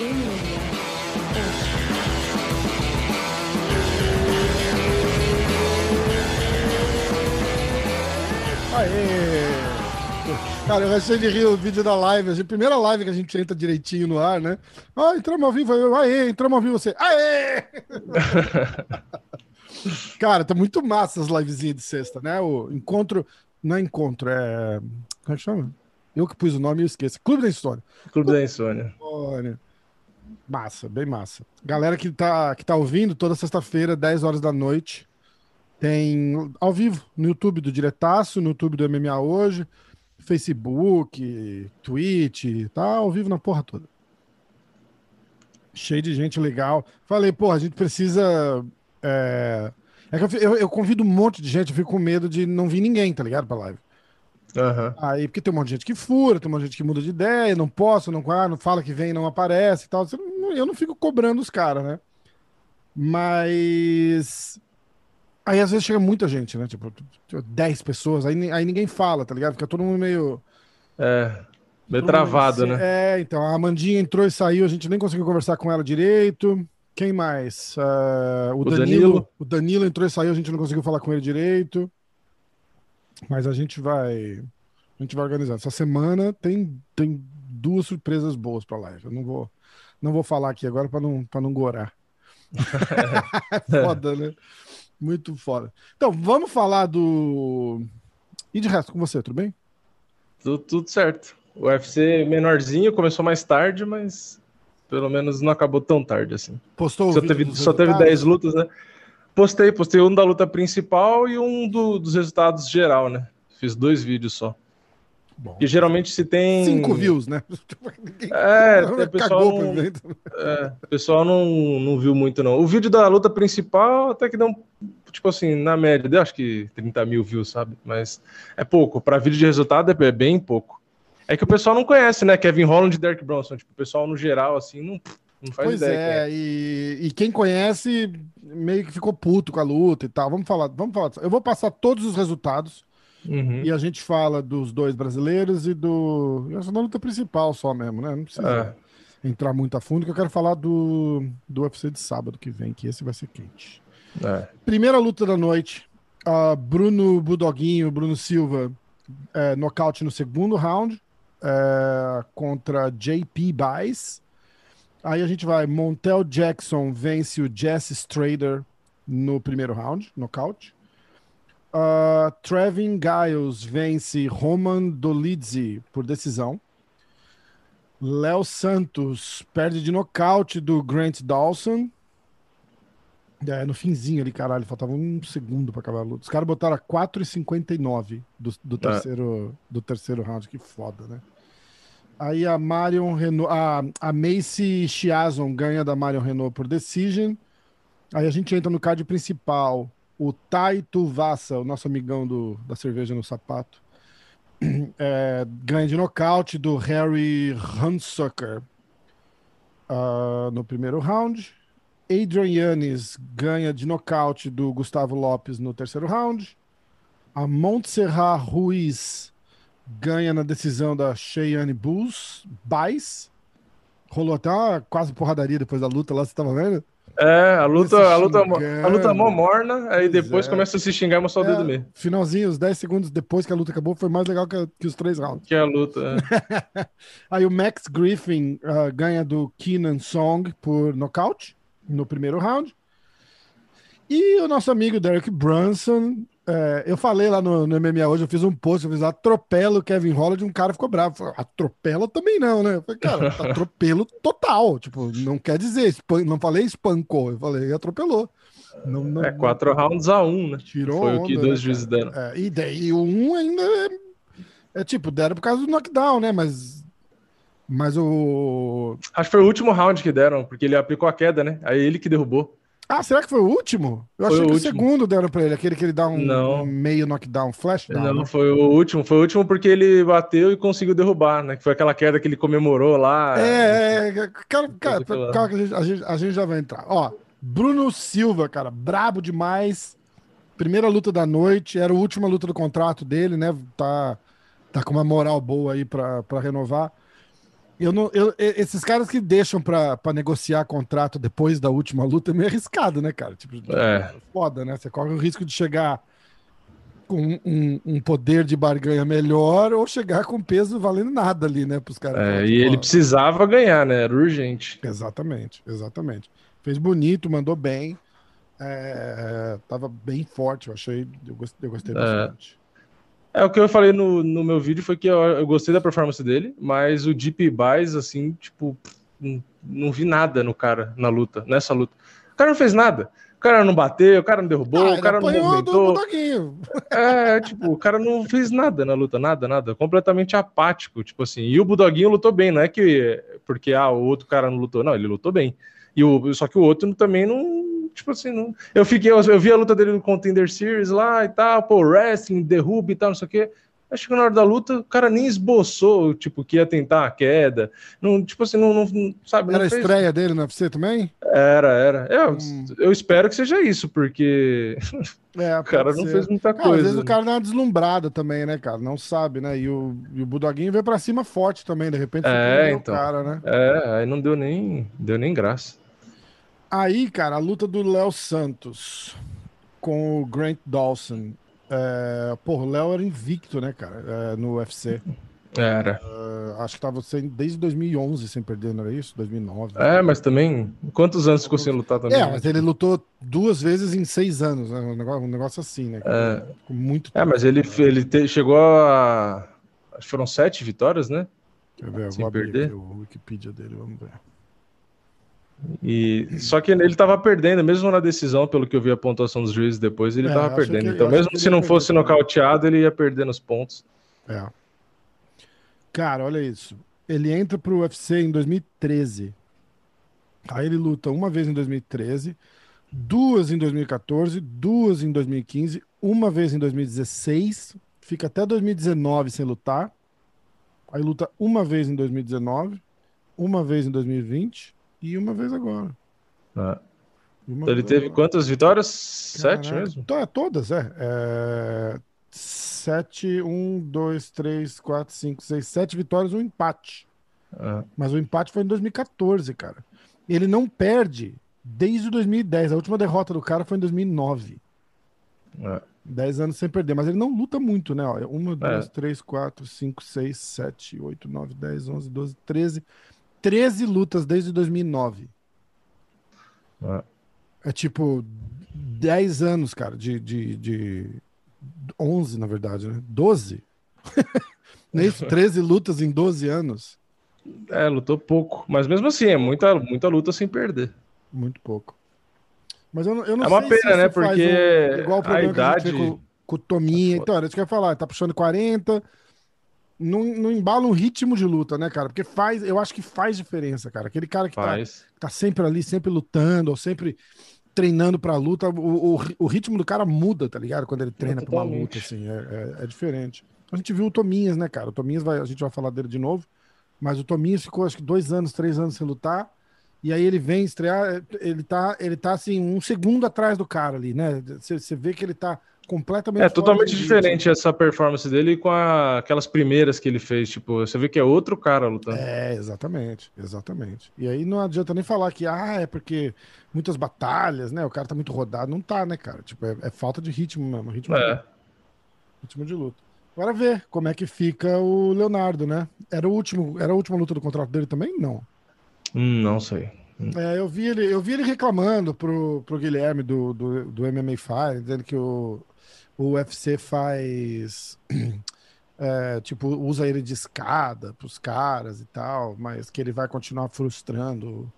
Aê! Cara, eu achei de rir o vídeo da live, a primeira live que a gente entra direitinho no ar, né? Ah, entramos ao vivo, eu, aê, entramos ao vivo, você, aê! Cara, tá muito massa as livezinhas de sexta, né? O encontro, não é encontro, é... Como é que chama? Eu que pus o nome e esqueço. Clube da História. Clube da Insônia. Massa, bem massa. Galera que tá, que tá ouvindo, toda sexta-feira, 10 horas da noite, tem ao vivo no YouTube do Diretaço, no YouTube do MMA Hoje, Facebook, Twitch, tá ao vivo na porra toda. Cheio de gente legal. Falei, pô, a gente precisa. É, é que eu, eu, eu convido um monte de gente, eu fico com medo de não vir ninguém, tá ligado? Pra live. Aham. Aí, porque tem um monte de gente que fura, tem um monte de gente que muda de ideia, não posso, não, ah, não fala que vem, não aparece e tal. Eu não fico cobrando os caras, né? Mas. Aí às vezes chega muita gente, né? Tipo, 10 pessoas, aí, aí ninguém fala, tá ligado? Fica todo mundo meio. É. Meio travado, meio- né? É, então, a Amandinha entrou e saiu, a gente nem conseguiu conversar com ela direito. Quem mais? Ah, o, O Danilo, Danilo. O Danilo entrou e saiu, a gente não conseguiu falar com ele direito. Mas a gente vai. A gente vai organizar. Essa semana tem, tem duas surpresas boas pra live. Eu não vou, não vou falar aqui agora pra não, pra não gorar. é foda, né? Muito foda. Então, vamos falar do. E de resto, com você, tudo bem? Tudo, tudo certo. O UFC menorzinho começou mais tarde, mas pelo menos não acabou tão tarde assim. Postou o Só vídeo teve, só teve resultados? 10 lutas, né? Postei, postei um da luta principal e um do- dos resultados geral, né? Fiz dois vídeos só. Bom, E geralmente se tem. cinco views, né? É, o pessoal, não, é, o pessoal não, não viu muito, não. O vídeo da luta principal até que deu, um- tipo assim, na média, deu acho que 30 mil views, sabe? Mas é pouco. Para vídeo de resultado é bem pouco. É que o pessoal não conhece, né? Kevin Holland e Derek Bronson. Tipo, o pessoal no geral, assim, não, não faz Pois ideia. é, quem e, e quem conhece meio que ficou puto com a luta e tal. Vamos falar, vamos falar. Eu vou passar todos os resultados Uhum. e a gente fala dos dois brasileiros e do. Essa é da luta principal só mesmo, né? Não precisa entrar muito a fundo, que eu quero falar do, do UFC de sábado que vem, que esse vai ser quente. É. Primeira luta da noite. ah, Bruno Budoguinho, Bruno Silva, é, nocaute no segundo round é, contra JP Baez. Aí a gente vai. Montel Jackson vence o Jesse Strader no primeiro round, nocaute. Uh, Trevin Giles vence Roman Dolidze por decisão. Léo Santos perde de nocaute do Grant Dawson. É, no finzinho ali, caralho, faltava um segundo pra acabar a luta. Os caras botaram a 4,59 do, do, terceiro, do terceiro round, que foda, né? Aí a Marion Renault, a, a Macy Chiazon ganha da Marion Renault por decision. Aí a gente entra no card principal. O Tai Tuvassa, o nosso amigão do, da cerveja no sapato, é, ganha de nocaute do Harry Hunsucker ah, no primeiro round. Adrian Yannis ganha de nocaute do Gustavo Lopes no terceiro round. A Montserrat Ruiz ganha na decisão da Cheyenne Bulls. Baez. Rolou até uma quase porradaria depois da luta lá, você tava vendo? É, a luta, a luta, a luta mó morna, aí Pois depois é. começa a se xingar e mostrar o dedo É, mesmo. finalzinho, os 10 segundos depois que a luta acabou, foi mais legal que, que os três rounds. Que a luta. é. Aí o Max Griffin ah, ganha do Keenan Song por nocaute no primeiro round. E o nosso amigo Derek Brunson, é, eu falei lá no, no MMA hoje, eu fiz um post, eu fiz atropelo o Kevin Holland, um cara ficou bravo. Falei, atropela também não, né? Eu falei, cara, atropelo total. Tipo, não quer dizer, não falei espancou, eu falei atropelou. Não, não- É quatro rounds a um, né? Tirou Foi o que onda, dois né, juízes deram. É, e daí o um ainda é, é tipo, deram por causa do knockdown, né? Mas. Mas o. Acho que foi o último round que deram, porque ele aplicou a queda, né? Aí ele que derrubou. Ah, será que foi o último? Eu Foi achei o que o último. segundo deram pra ele, aquele que ele dá um, Não. meio knockdown, flash down. Não, né? foi o último. Foi o último porque ele bateu e conseguiu derrubar, né? Que foi aquela queda que ele comemorou lá. É, é, cara, cara, aquilo lá. calma que a gente, a, gente, a gente já vai entrar. Ó, Bruno Silva, cara, brabo demais. Primeira luta da noite, era a última luta do contrato dele, né? Tá, tá com uma moral boa aí pra, pra renovar. Eu não, eu, esses caras que deixam pra, pra negociar contrato depois da última luta é meio arriscado, né, cara? Tipo, É. foda, né? Você corre o risco de chegar com um, um poder de barganha melhor ou chegar com peso valendo nada ali, né? Pros caras. É, Tipo, e ele ó, precisava ganhar, né? Era urgente. Exatamente, exatamente. Fez bonito, mandou bem. É, tava bem forte, eu achei. Eu gostei, eu gostei bastante. É, o que eu falei no, no meu vídeo foi que eu, eu gostei da performance dele, mas o Deep Buys, assim, tipo, não, não vi nada no cara na luta, nessa luta. O cara não fez nada. O cara não bateu, o cara não derrubou, Ah, o cara não movimentou. Budoguinho. É, tipo, o cara não fez nada na luta, nada, nada. Completamente apático, tipo assim. E o Budoguinho lutou bem, não é que porque ah, o outro cara não lutou, não, ele lutou bem. E o, só que o outro também não, tipo assim, não. Eu fiquei, eu, eu vi a luta dele no Contender Series lá e tal, pô, wrestling, derruba e tal, não sei o quê. Acho que na hora da luta o cara nem esboçou, tipo, que ia tentar a queda. Não, tipo assim, não, não sabe, Era a fez- estreia dele no UFC também? Era, era. Eu, Hum. eu espero que seja isso, porque É, o cara pode não ser. fez muita Cara, às coisa. vezes o né? cara dá uma deslumbrada também, né, cara? Não sabe, né? E o, e o Budoguinho veio pra cima forte também, de repente É, então. o cara, né? É, aí não deu nem, deu nem graça. Aí, cara, a luta do Léo Santos com o Grant Dawson. É, porra, o Léo era invicto, né, cara, é, no UFC. Era. É, acho que tava sem, desde 2011 sem perder, não era isso? 2009. É, mas também, quantos anos ficou sem lutar também? É, né? mas ele lutou duas vezes em seis anos, né? Um negócio, um negócio assim, né? É. Muito É, mas ele, ele te- chegou a. Acho que foram sete vitórias, né? Quer ver? Sem perder? o Wikipedia dele, vamos ver. E só que ele tava perdendo, mesmo na decisão, pelo que eu vi a pontuação dos juízes depois, ele É, tava acho perdendo. que- então, mesmo se não fosse perder nocauteado, ele ia perder nos pontos. É. Cara, olha isso. Ele entra pro UFC em 2013. Aí ele luta uma vez em 2013, duas em 2014, duas em 2015, uma vez em 2016, fica até 2019 sem lutar. Aí luta uma vez em 2019, uma vez em 2020 e uma vez agora. né? Uma Então ele teve agora. quantas vitórias? Sete Caraca. mesmo? To- é, todas, é. é. Sete, um, dois, três, quatro, cinco, seis, sete vitórias, um empate. É. Mas o empate foi em 2014, cara. Ele não perde desde 2010. A última derrota do cara foi em 2009. É. 10 anos sem perder. Mas ele não luta muito, né? Ó, Uma, duas, É. três, quatro, cinco, seis, sete, oito, nove, dez, onze, doze, treze. 13 lutas desde 2009. É. É tipo 10 anos, cara, de, de, de 11, na verdade, né? 12? Não é isso? 13 lutas em 12 anos? É, lutou pouco. Mas mesmo assim, é muita, muita luta sem perder. Muito pouco. Mas eu não, eu não É uma sei pena, né? Porque um- igual o a problema que a gente idade- vê com, com o Tominha. É então, era isso que eu ia falar. Tá puxando 40. Não, não embala um ritmo de luta, né, cara? Porque faz, eu acho que faz diferença, cara. Aquele cara que tá, tá sempre ali, sempre lutando, ou sempre treinando pra luta, o, o, o ritmo do cara muda, tá ligado? Quando ele treina pra uma luta, assim, é, é, é diferente. A gente viu o Tominhas, né, cara? O Tominhas, vai, a gente vai falar dele de novo, mas o Tominhas ficou, acho que dois anos, três anos sem lutar, e aí ele vem estrear, ele tá, ele tá assim, um segundo atrás do cara ali, né? Você vê que ele tá completamente É totalmente de diferente essa performance dele com a- aquelas primeiras que ele fez. Tipo, você vê que é outro cara lutando. É, exatamente, exatamente. E aí não adianta nem falar que, ah, é porque muitas batalhas, né? O cara tá muito rodado. Não tá, né, cara? Tipo, é, é falta de ritmo mesmo, ritmo, de, É. ritmo de luta. Agora ver como é que fica o Leonardo, né? Era o último, era a última luta do contrato dele também? Não. Hum, não sei. É, eu vi ele, eu vi ele reclamando pro, pro Guilherme do, do, do MMA Fire, dizendo que o, o UFC faz. é, tipo, usa ele de escada pros caras e tal, mas que ele vai continuar frustrando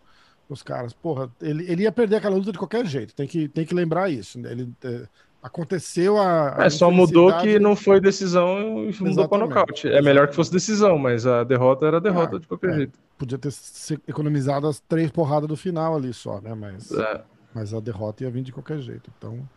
os caras. Porra, ele, ele ia perder aquela luta de qualquer jeito, tem que, tem que lembrar isso. né? Ele, é, aconteceu a. a É, só mudou que não foi decisão e mudou para nocaute. É melhor que fosse decisão, mas a derrota era derrota Ah, de qualquer é. jeito. Podia ter economizado as três porradas do final ali só, né? Mas. É. Mas a derrota ia vir de qualquer jeito. Então.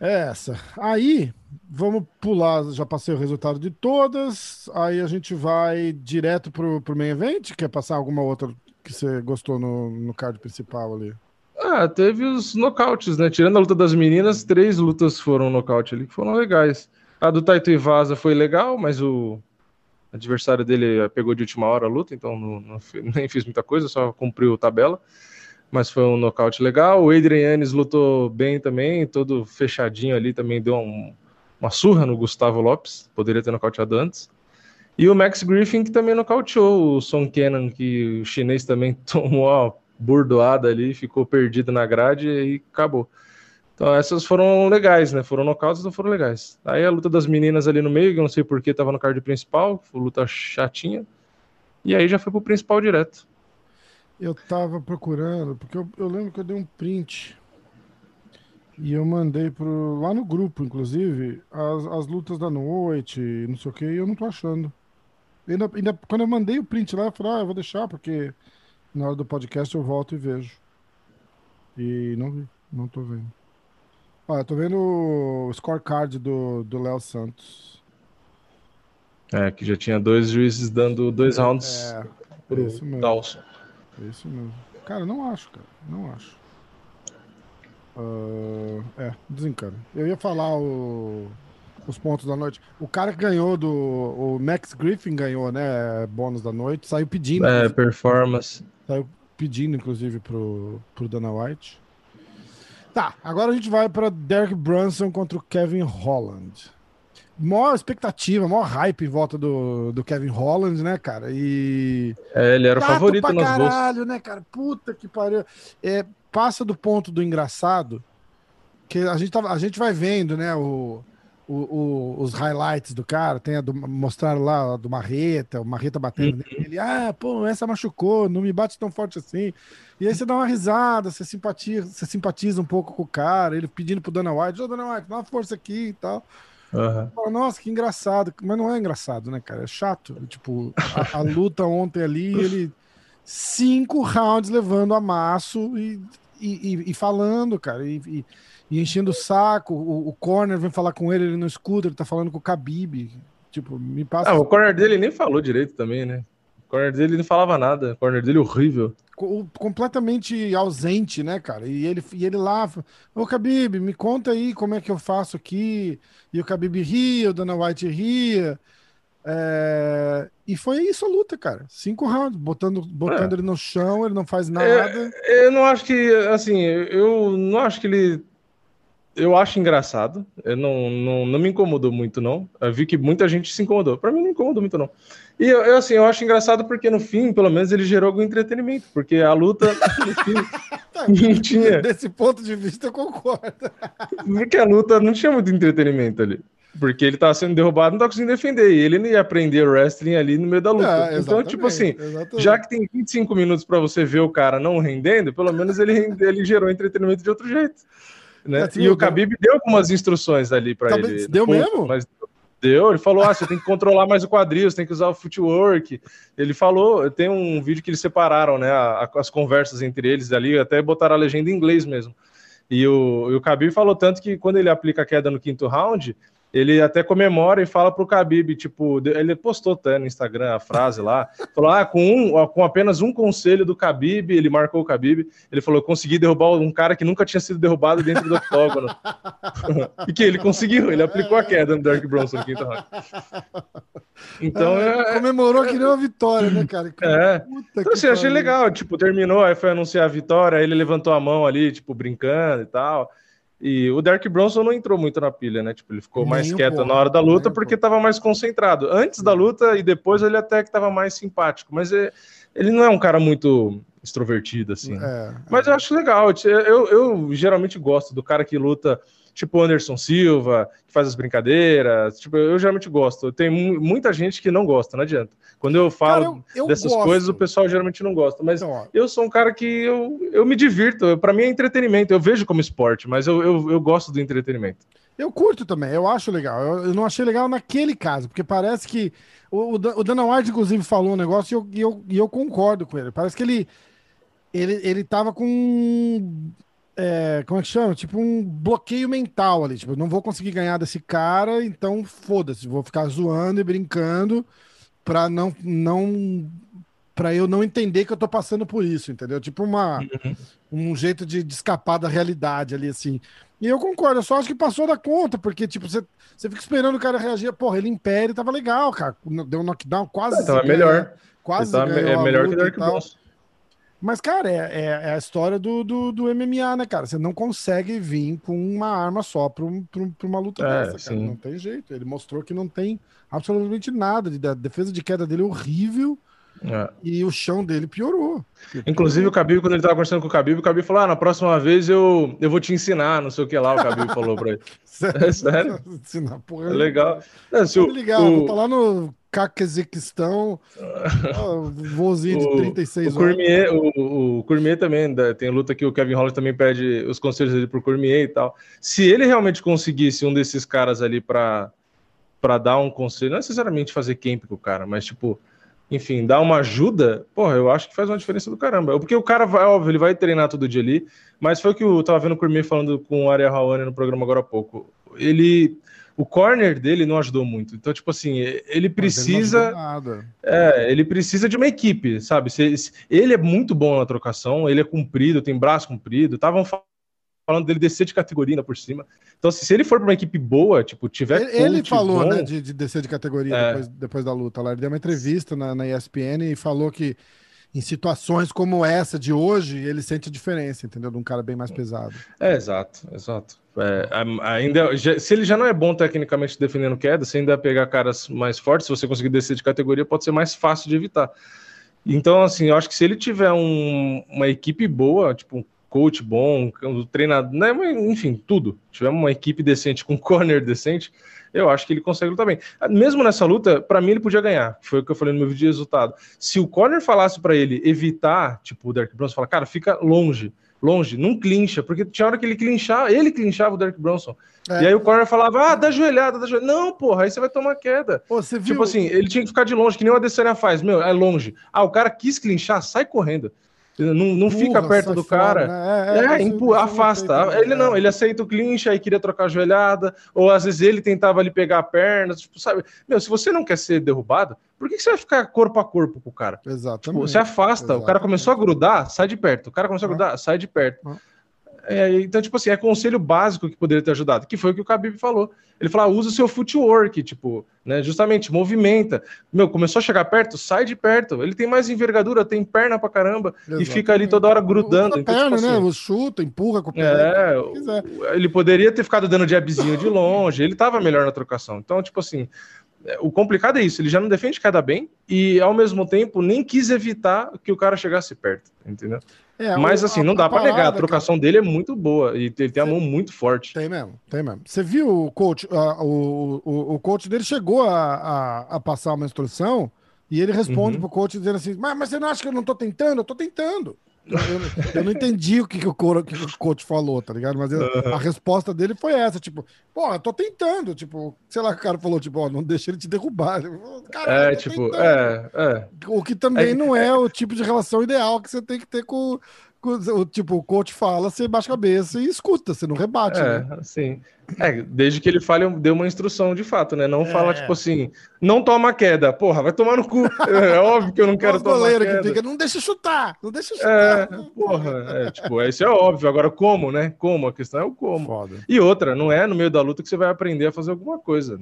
É essa. Aí, vamos pular. Já passei o resultado de todas. Aí a gente vai direto pro, pro main event. Quer passar alguma outra que você gostou no, no card principal ali? Ah, teve os nocautes, né? Tirando a luta das meninas, três lutas foram nocaute ali que foram legais. A do Taito Ivasa foi legal, mas O adversário dele pegou de última hora a luta, então não, não, nem fiz muita coisa, só cumpriu tabela. Mas foi um nocaute legal. O Adrian Yannis lutou bem também, todo fechadinho ali, também deu um, uma surra no Gustavo Lopes, poderia ter nocauteado antes. E o Max Griffin, que também nocauteou o Son Kenan, que o chinês também tomou uma burdoada ali, ficou perdido na grade e acabou. Então essas foram legais, né? Foram nocautes, não foram legais. Aí a luta das meninas ali no meio, que eu não sei porquê, tava no card principal, luta chatinha. E aí já foi pro principal direto. Eu tava procurando, porque eu, eu lembro que eu dei um print e eu mandei pro, lá no grupo, inclusive, as, as lutas da noite, não sei o que, e eu não tô achando. Ainda, ainda, quando eu mandei o print lá, eu falei, ah, eu vou deixar, porque na hora do podcast eu volto e vejo. E não vi, não tô vendo. Olha, tô vendo o scorecard do Léo Santos. É, que já tinha dois juízes dando dois é, rounds é, pro isso mesmo. Dawson. É isso mesmo. Cara, não acho, cara. Não acho. Uh, é, desencana. Eu ia falar o, os pontos da noite. O cara que ganhou do. O Max Griffin ganhou, né? Bônus da noite. Saiu pedindo. É, performance. Saiu pedindo, inclusive, pro, pro Dana White. Tá, agora a gente vai para Derek Brunson contra o Kevin Holland. Maior expectativa, maior hype em volta do, do Kevin Holland, né, cara? E. É, ele era o favorito pra nas caralho, né, cara? Puta que pariu. É, passa do ponto do engraçado, que a gente, tava, a gente vai vendo, né, o, o, o, os highlights do cara, tem a do, mostraram lá do Marreta, o Marreta batendo uhum. nele, ah, pô, essa machucou, não me bate tão forte assim. E aí você dá uma risada, você simpatiza, você simpatiza um pouco com o cara, ele pedindo pro Dana White, ô Dana White, dá uma força aqui e tal. Uhum. Fala, Nossa, que engraçado, mas não é engraçado, né, cara? É chato. Tipo, a, a luta ontem ali, ele cinco rounds levando a maço e, e, e falando, cara, e, e enchendo o saco. O, o, corner vem falar com ele, ele não escuta, ele tá falando com o Khabib. Tipo, me passa. Ah, o corner dele nem falou direito também, né? O corner dele não falava nada. O corner dele é horrível. completamente ausente, né, cara? E ele, e ele lá, ô Khabib, me conta aí como é que eu faço aqui. E o Khabib ria, o Dana White ria. É... E foi isso a luta, cara. Cinco rounds, botando, botando é. ele no chão, ele não faz é, nada. eu não acho que, assim, eu não acho que ele eu acho engraçado. Eu não, não, não me incomodou muito, não. Eu vi que muita gente se incomodou. Para mim, não incomodou muito, não. E eu, eu, assim, eu acho engraçado porque no fim, pelo menos, ele gerou algum entretenimento. Porque a luta, no fim, não tinha. Desse ponto de vista, eu concordo. Porque a luta não tinha muito entretenimento ali. Porque ele tava sendo derrubado, não tá conseguindo defender. E ele não ia aprender wrestling ali no meio da luta. É, então, tipo assim, exatamente. já que tem 25 minutos para você ver o cara não rendendo, pelo menos ele, ele gerou entretenimento de outro jeito. Né? e o Khabib deu algumas instruções ali para ele. Deu mesmo? Mas deu. Ele falou: ah, você tem que controlar mais o quadril, você tem que usar o footwork. Ele falou, tem um vídeo que eles separaram, né? as conversas entre eles ali, até botaram a legenda em inglês mesmo. E o, e o Khabib falou tanto que quando ele aplica a queda no quinto round, ele até comemora e fala pro Khabib, tipo, ele postou até no Instagram a frase lá, falou, ah, com, um, com apenas um conselho do Khabib, ele marcou o Khabib, ele falou, consegui derrubar um cara que nunca tinha sido derrubado dentro do octógono. e que ele conseguiu, ele aplicou a queda no Dark Bronson no quinto round. Então, é, é, comemorou que deu a vitória, né, cara? É. então, assim, achei legal, tipo, terminou, aí foi anunciar a vitória, aí ele levantou a mão ali, tipo, brincando e tal. E o Derek Bronson não entrou muito na pilha, né? Tipo, ele ficou nem mais quieto na hora da luta porque estava mais concentrado. Antes da luta e depois ele até que estava mais simpático, mas é, ele não é um cara muito extrovertido, assim. É, mas é. eu acho legal. Eu, eu geralmente gosto do cara que luta tipo Anderson Silva, que faz as brincadeiras. Tipo, eu geralmente gosto. Tem muita gente que não gosta, não adianta. Quando eu falo cara, eu, eu dessas gosto. coisas, o pessoal geralmente não gosta. Mas então, eu sou um cara que eu, eu me divirto. Para mim é entretenimento. Eu vejo como esporte, mas eu, eu, eu gosto do entretenimento. Eu curto também, eu acho legal. Eu, eu, não achei legal naquele caso, porque parece que. O, o, Dana White, inclusive, falou um negócio e eu, e eu, e eu concordo com ele. Parece que ele, ele, ele tava com é, como é que chama? Tipo um bloqueio mental ali. Tipo, não vou conseguir ganhar desse cara, então foda-se, vou ficar zoando e brincando pra não, não para eu não entender que eu tô passando por isso, entendeu? Tipo uma, uhum. um jeito de, de, escapar da realidade ali, assim. E eu concordo, eu só acho que passou da conta, porque, tipo, você, você fica esperando o cara reagir. Porra, ele império tava legal, cara. Deu um knockdown quase. Tava melhor. Quase. Tava, é melhor que o Dark Bronson. Mas, cara, é, é, é, a história do, do, do, MMA, né, cara? Você não consegue vir com uma arma só pra uma luta é, dessa, cara. Não tem jeito. Ele mostrou que não tem absolutamente nada. A defesa de queda dele é horrível. É. E o chão dele piorou. Inclusive, o Khabib, quando ele tava conversando com o Khabib, o Khabib falou: Ah, na próxima vez eu, eu vou te ensinar, não sei o que lá, o Khabib falou pra ele. sério? É sério? ensinar, porra. É legal. Não, se o, ligar, o... vou tá lá no Caqueziquistão, vozinho de 36 o Cormier, o, o Cormier também, tem luta que o Kevin Holland também pede os conselhos dele pro Cormier e tal. Se ele realmente conseguisse um desses caras ali para para dar um conselho, não necessariamente fazer camp com o cara, mas tipo enfim, dar uma ajuda, porra, eu acho que faz uma diferença do caramba. Porque o cara vai, óbvio, ele vai treinar todo dia ali, mas foi o que eu tava vendo o Cormier falando com o Ariel Rawane no programa agora há pouco. Ele. O corner dele não ajudou muito. Então, tipo assim, ele precisa. Ele é, ele precisa de uma equipe, sabe? Ele é muito bom na trocação, ele é comprido, tem braço comprido. Estavam falando dele descer de categoria por cima. Então, se ele for para uma equipe boa, tipo, tiver. Ele, ele falou, bom, né, de, de, descer de categoria é. depois, depois, da luta lá. Ele deu uma entrevista na, na ESPN e falou que em situações como essa de hoje, ele sente a diferença, entendeu? De um cara bem mais pesado. É, exato, exato. É, ainda, se ele já não é bom tecnicamente defendendo queda, se ainda pegar caras mais fortes, se você conseguir descer de categoria, pode ser mais fácil de evitar. Então, assim, eu acho que se ele tiver um, uma equipe boa, tipo coach bom, um treinador, né? enfim, tudo. Tiver uma equipe decente com um corner decente, eu acho que ele consegue lutar bem. Mesmo nessa luta, para mim ele podia ganhar. Foi o que eu falei no meu vídeo de resultado. Se o corner falasse para ele evitar, tipo, o Derek Bronson fala, cara, fica longe, longe, não clincha, porque tinha hora que ele clinchava, ele clinchava o Derek Bronson. É. E aí o corner falava, ah, dá joelhada, dá joelhada. Não, porra, aí você vai tomar queda. Pô, tipo viu? Tipo assim, ele tinha que ficar de longe, que nem o Adesanya faz. Meu, é longe. Ah, o cara quis clinchar, sai correndo. Não, não fica perto do cara. Fora, né? É, é, é afasta. Ele não, ele aceita o clinch, aí queria trocar a joelhada, ou às vezes ele tentava ali pegar a perna, tipo, sabe? Meu, se você não quer ser derrubado, por que, que você vai ficar corpo a corpo com o cara? Exatamente. Tipo, você afasta, Exatamente. o cara começou a grudar, sai de perto. O cara começou a grudar, sai de perto. É, então, tipo assim, é conselho básico que poderia ter ajudado, que foi o que o Khabib falou. Ele falou, usa o seu footwork, tipo, né, justamente, movimenta. Meu, começou a chegar perto, sai de perto. Ele tem mais envergadura, tem perna pra caramba, Exatamente. e fica ali toda hora grudando. Usa então, perna, tipo assim, né, chuta, empurra com o pé. É, ele poderia ter ficado dando jabzinho de longe, ele tava melhor na trocação. Então, tipo assim, é, o complicado é isso, ele já não defende cada bem e, ao mesmo tempo, nem quis evitar que o cara chegasse perto, entendeu? É, Mas, assim, não dá para negar, a trocação dele é muito boa e ele tem a mão muito forte. Tem mesmo, tem mesmo. Você viu o coach, uh, o, o, o coach dele chegou a, a, a, passar uma instrução e ele responde uhum. pro coach dizendo assim, mas, mas você não acha que eu não tô tentando? Eu tô tentando. Eu, eu, não entendi o que, que, o que, o coach falou, tá ligado? Mas eu, a resposta dele foi essa, tipo, pô, eu tô tentando, tipo, sei lá, o cara falou, tipo, ó, não deixa ele te derrubar. é, tipo, é, é. O que também é, não é o tipo de relação ideal que você tem que ter com, tipo, o coach fala, você baixa a cabeça e escuta, você não rebate. É, né? sim. É, desde que ele fale, deu uma instrução de fato, né? Não é. fala, tipo assim, não toma queda. Porra, vai tomar no cu. É óbvio que eu não quero tomar goleiro queda. Que fica, não deixa chutar, não deixa chutar. É, porra, é, tipo, isso é óbvio. Agora, como, né? Como? A questão é o como. Foda. E outra, não é no meio da luta que você vai aprender a fazer alguma coisa.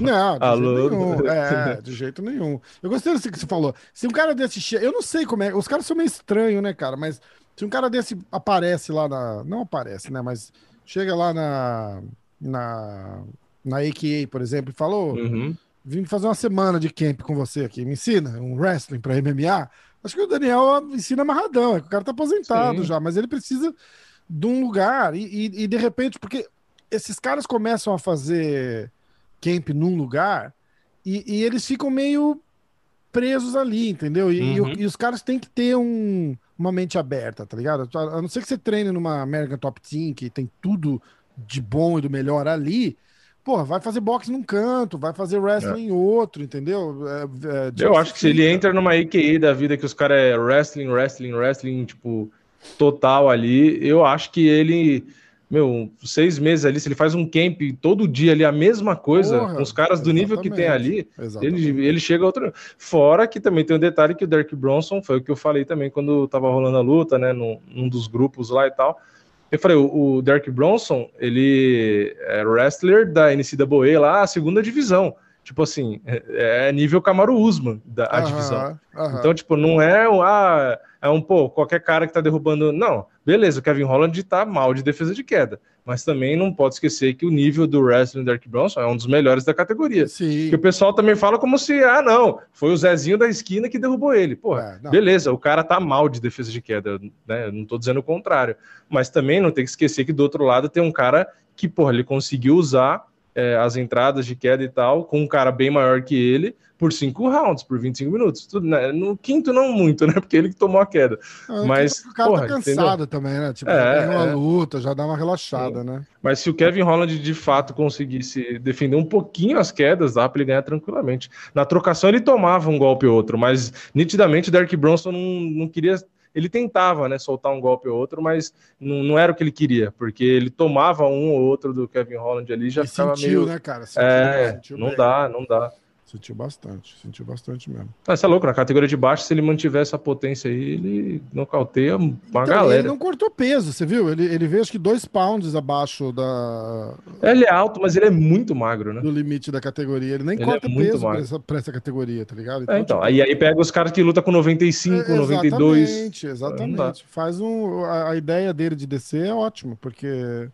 Não, de Alô? jeito nenhum. É, de jeito nenhum. Eu gostei do que você falou. Se um cara desse. Eu não sei como é. Os caras são meio estranhos, né, cara? Mas se um cara desse aparece lá na. Não aparece, né? Mas chega lá na. Na, na AKA, por exemplo, e falou: uhum. vim fazer uma semana de camp com você aqui, me ensina um wrestling para MMA. Acho que o Daniel ensina amarradão, é que o cara tá aposentado Sim. já, mas ele precisa de um lugar e, e, e, de repente, porque esses caras começam a fazer camp num lugar e, e eles ficam meio presos ali, entendeu? E, uhum. e, os caras têm que ter um, uma mente aberta, tá ligado? A não ser que você treine numa American Top Team, que tem tudo de bom e do melhor ali, porra, vai fazer boxe num canto, vai fazer wrestling é. em outro, entendeu? É, é, eu acho que se ele entra numa AKA da vida que os caras é wrestling, wrestling, wrestling, tipo, total ali, eu acho que ele meu, seis meses ali, se ele faz um camp todo dia ali, a mesma coisa, Porra, com os caras do nível que tem ali, ele, ele chega a outro. Fora que também tem um detalhe que o Derek Bronson, foi o que eu falei também quando tava rolando a luta, né, num, num dos grupos lá e tal. Eu falei, o, o Derek Bronson, ele é wrestler da NCAA lá, a segunda divisão. Tipo assim, é, é nível Camaro Usman da a divisão. Então, tipo, não é, ah, é um, pô, qualquer cara que tá derrubando. Não, beleza, o Kevin Holland tá mal de defesa de queda. Mas também não pode esquecer que o nível do wrestling do Derek Bronson é um dos melhores da categoria. Sim. Que o pessoal também fala como se, ah, não, foi o Zezinho da esquina que derrubou ele. Pô, é, beleza, o cara tá mal de defesa de queda, né? Não tô dizendo o contrário. Mas também não tem que esquecer que do outro lado tem um cara que, porra, ele conseguiu usar é, as entradas de queda e tal, com um cara bem maior que ele, por cinco rounds, por 25 minutos. Tudo, né? No quinto, não muito, né? Porque ele que tomou a queda. É, Mas. O cara tá porra, tá cansado entendeu? também, né? Tipo, é, uma é. luta, já dá uma relaxada, Sim. né? Mas se o Kevin Holland de fato conseguisse defender um pouquinho as quedas, dá para ele ganhar tranquilamente. Na trocação ele tomava um golpe ou outro, mas nitidamente o Derek Bronson não, não queria ele tentava, né, soltar um golpe ou outro, mas não, não, era o que ele queria, porque ele tomava um ou outro do Kevin Holland ali já e ficava sentiu, meio... né, cara? Sentiu, é, sentiu não bem. dá, não dá. Sentiu bastante, sentiu bastante mesmo. Ah, você é louco, na categoria de baixo, se ele mantiver essa potência aí, ele nocauteia uma então, galera. Ele não cortou peso, você viu? Ele, ele veio acho que dois pounds abaixo da. Ele é alto, mas ele é muito magro, né? Do limite da categoria. Ele nem ele é corta é peso pra essa, pra essa, categoria, tá ligado? Então, é, então tipo... aí, aí pega os caras que lutam com 95, é, 92. Exatamente, exatamente. Faz um. A, a ideia dele de descer é ótimo, porque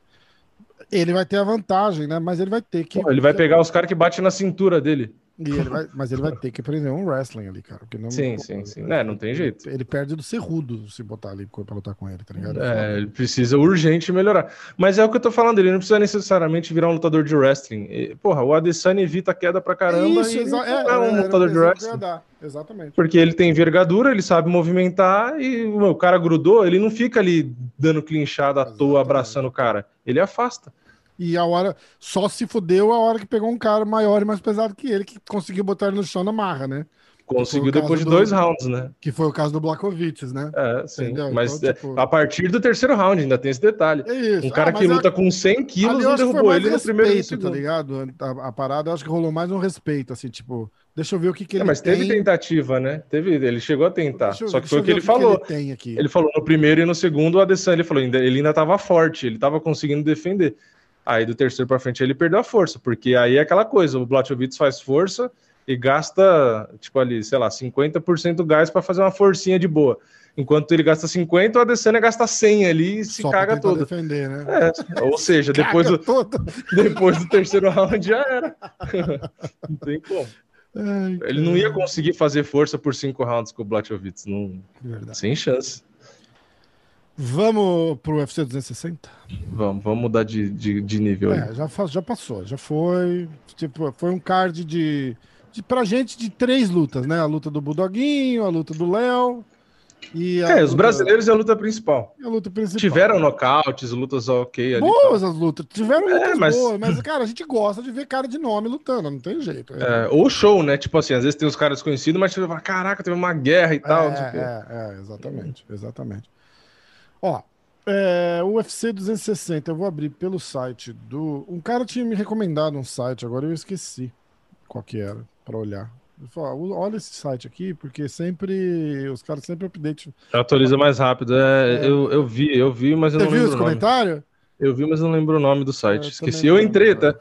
ele vai ter a vantagem, né? Mas ele vai ter que. Pô, ele vai pegar os caras que batem na cintura dele. Ele vai, mas ele vai ter que aprender um wrestling ali, cara. Porque não, sim, sim, sim. É, não tem jeito. Ele perde do serrudo se botar ali pra lutar com ele, tá ligado? É, ele precisa urgente melhorar. Mas é o que eu tô falando, ele não precisa necessariamente virar um lutador de wrestling. E, porra, o Adesanya evita queda pra caramba Isso, e é, é, um é, lutador de wrestling. Exatamente. Porque ele tem envergadura, ele sabe movimentar e o cara grudou, ele não fica ali dando clinchada à toa, abraçando o cara. Ele afasta. E a hora. Só se fudeu a hora que pegou um cara maior e mais pesado que ele, que conseguiu botar ele no chão na marra, né? Conseguiu depois de do, dois rounds, né? Que foi o caso do Blakovic, né? É, sim. Entendeu? Mas então, tipo... a partir do terceiro round ainda tem esse detalhe. É isso. Um cara ah, que luta a... com 100 quilos e derrubou ele no primeiro respeito, tá ligado? A, a, parada, eu acho que rolou mais um respeito, assim, tipo, deixa eu ver o que, que é, ele é, mas tem. Teve tentativa, né? Teve, ele chegou a tentar. Eu, Só que foi o que ele falou. Que ele, ele, falou no primeiro e no segundo, o Adesanya, ele falou, ele ainda estava forte, ele estava conseguindo defender. Aí do terceiro para frente ele perdeu a força, porque aí é aquela coisa, o Blachowicz faz força e gasta, tipo ali, sei lá, 50% gás para fazer uma forcinha de boa. Enquanto ele gasta 50, o Adesanya gasta 100 ali e se Só caga todo. Defender, né? É, ou seja, depois do, depois do terceiro round já era. não tem como. Ai, ele não ia conseguir fazer força por cinco rounds com o Blachowicz, não... sem chance. Vamos pro UFC 260? Vamos, vamos mudar de, de, de nível é, já, já passou, já foi. Tipo, foi um card de, de. Pra gente de três lutas, né? A luta do Budoguinho, a luta do Léo. E é, os brasileiros é a luta principal. É a luta principal. Tiveram nocautes, lutas ok. Ali, boas as lutas, tiveram é, lutas é, mas... boas, mas, cara, a gente gosta de ver cara de nome lutando, não tem jeito. É. É, ou show, né? Tipo assim, às vezes tem os caras conhecidos, mas você fala, caraca, teve uma guerra e tal. É, é, é, exatamente, exatamente. Ó, é, UFC 260, eu vou abrir pelo site do. Um cara tinha me recomendado um site, agora eu esqueci qual que era, para olhar. Falei, olha esse site aqui, porque sempre. Os caras sempre update. Atualiza mais rápido. É, é. Eu, eu vi, eu vi, mas eu Você não lembro. Você viu os comentários? Eu vi, mas não lembro o nome do site. É, Esqueci. Eu entrei, tá?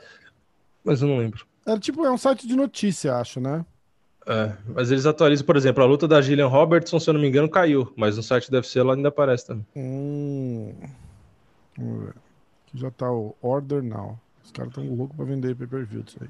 Mas eu não lembro. É tipo, é um site de notícia, acho, né? É, mas eles atualizam, por exemplo, a luta da Gillian Robertson, se eu não me engano, caiu, mas no site deve ser ela ainda aparece também. Hum. Vamos ver. Aqui já tá o Order Now. Os caras estão loucos pra vender pay-per-view disso aí.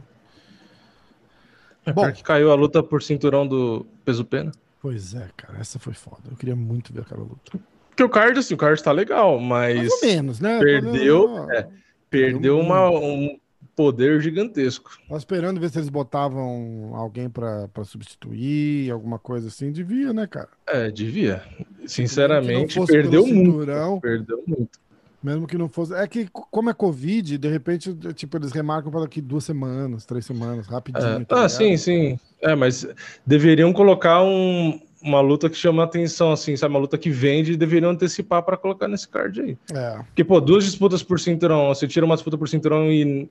É Bom, que caiu a luta por cinturão do peso pena. Pois é, cara, essa foi foda. Eu queria muito ver aquela luta. Porque o card, assim, o card tá legal, mas. Mais ou menos, né? Perdeu. É, perdeu uma, um, poder gigantesco. Tava esperando ver se eles botavam alguém para substituir, alguma coisa assim. Devia, né, cara? É, devia. Sinceramente, perdeu muito. Perdeu muito. Mesmo que não fosse. É que, como é Covid, de repente, tipo, eles remarcam para daqui duas semanas, três semanas, rapidinho. É. Tá ah, sim, sim. É, mas deveriam colocar um, uma luta que chama atenção, assim, sabe? Uma luta que vende e deveriam antecipar para colocar nesse card aí. É. Porque, pô, duas disputas por cinturão, você tira uma disputa por cinturão e,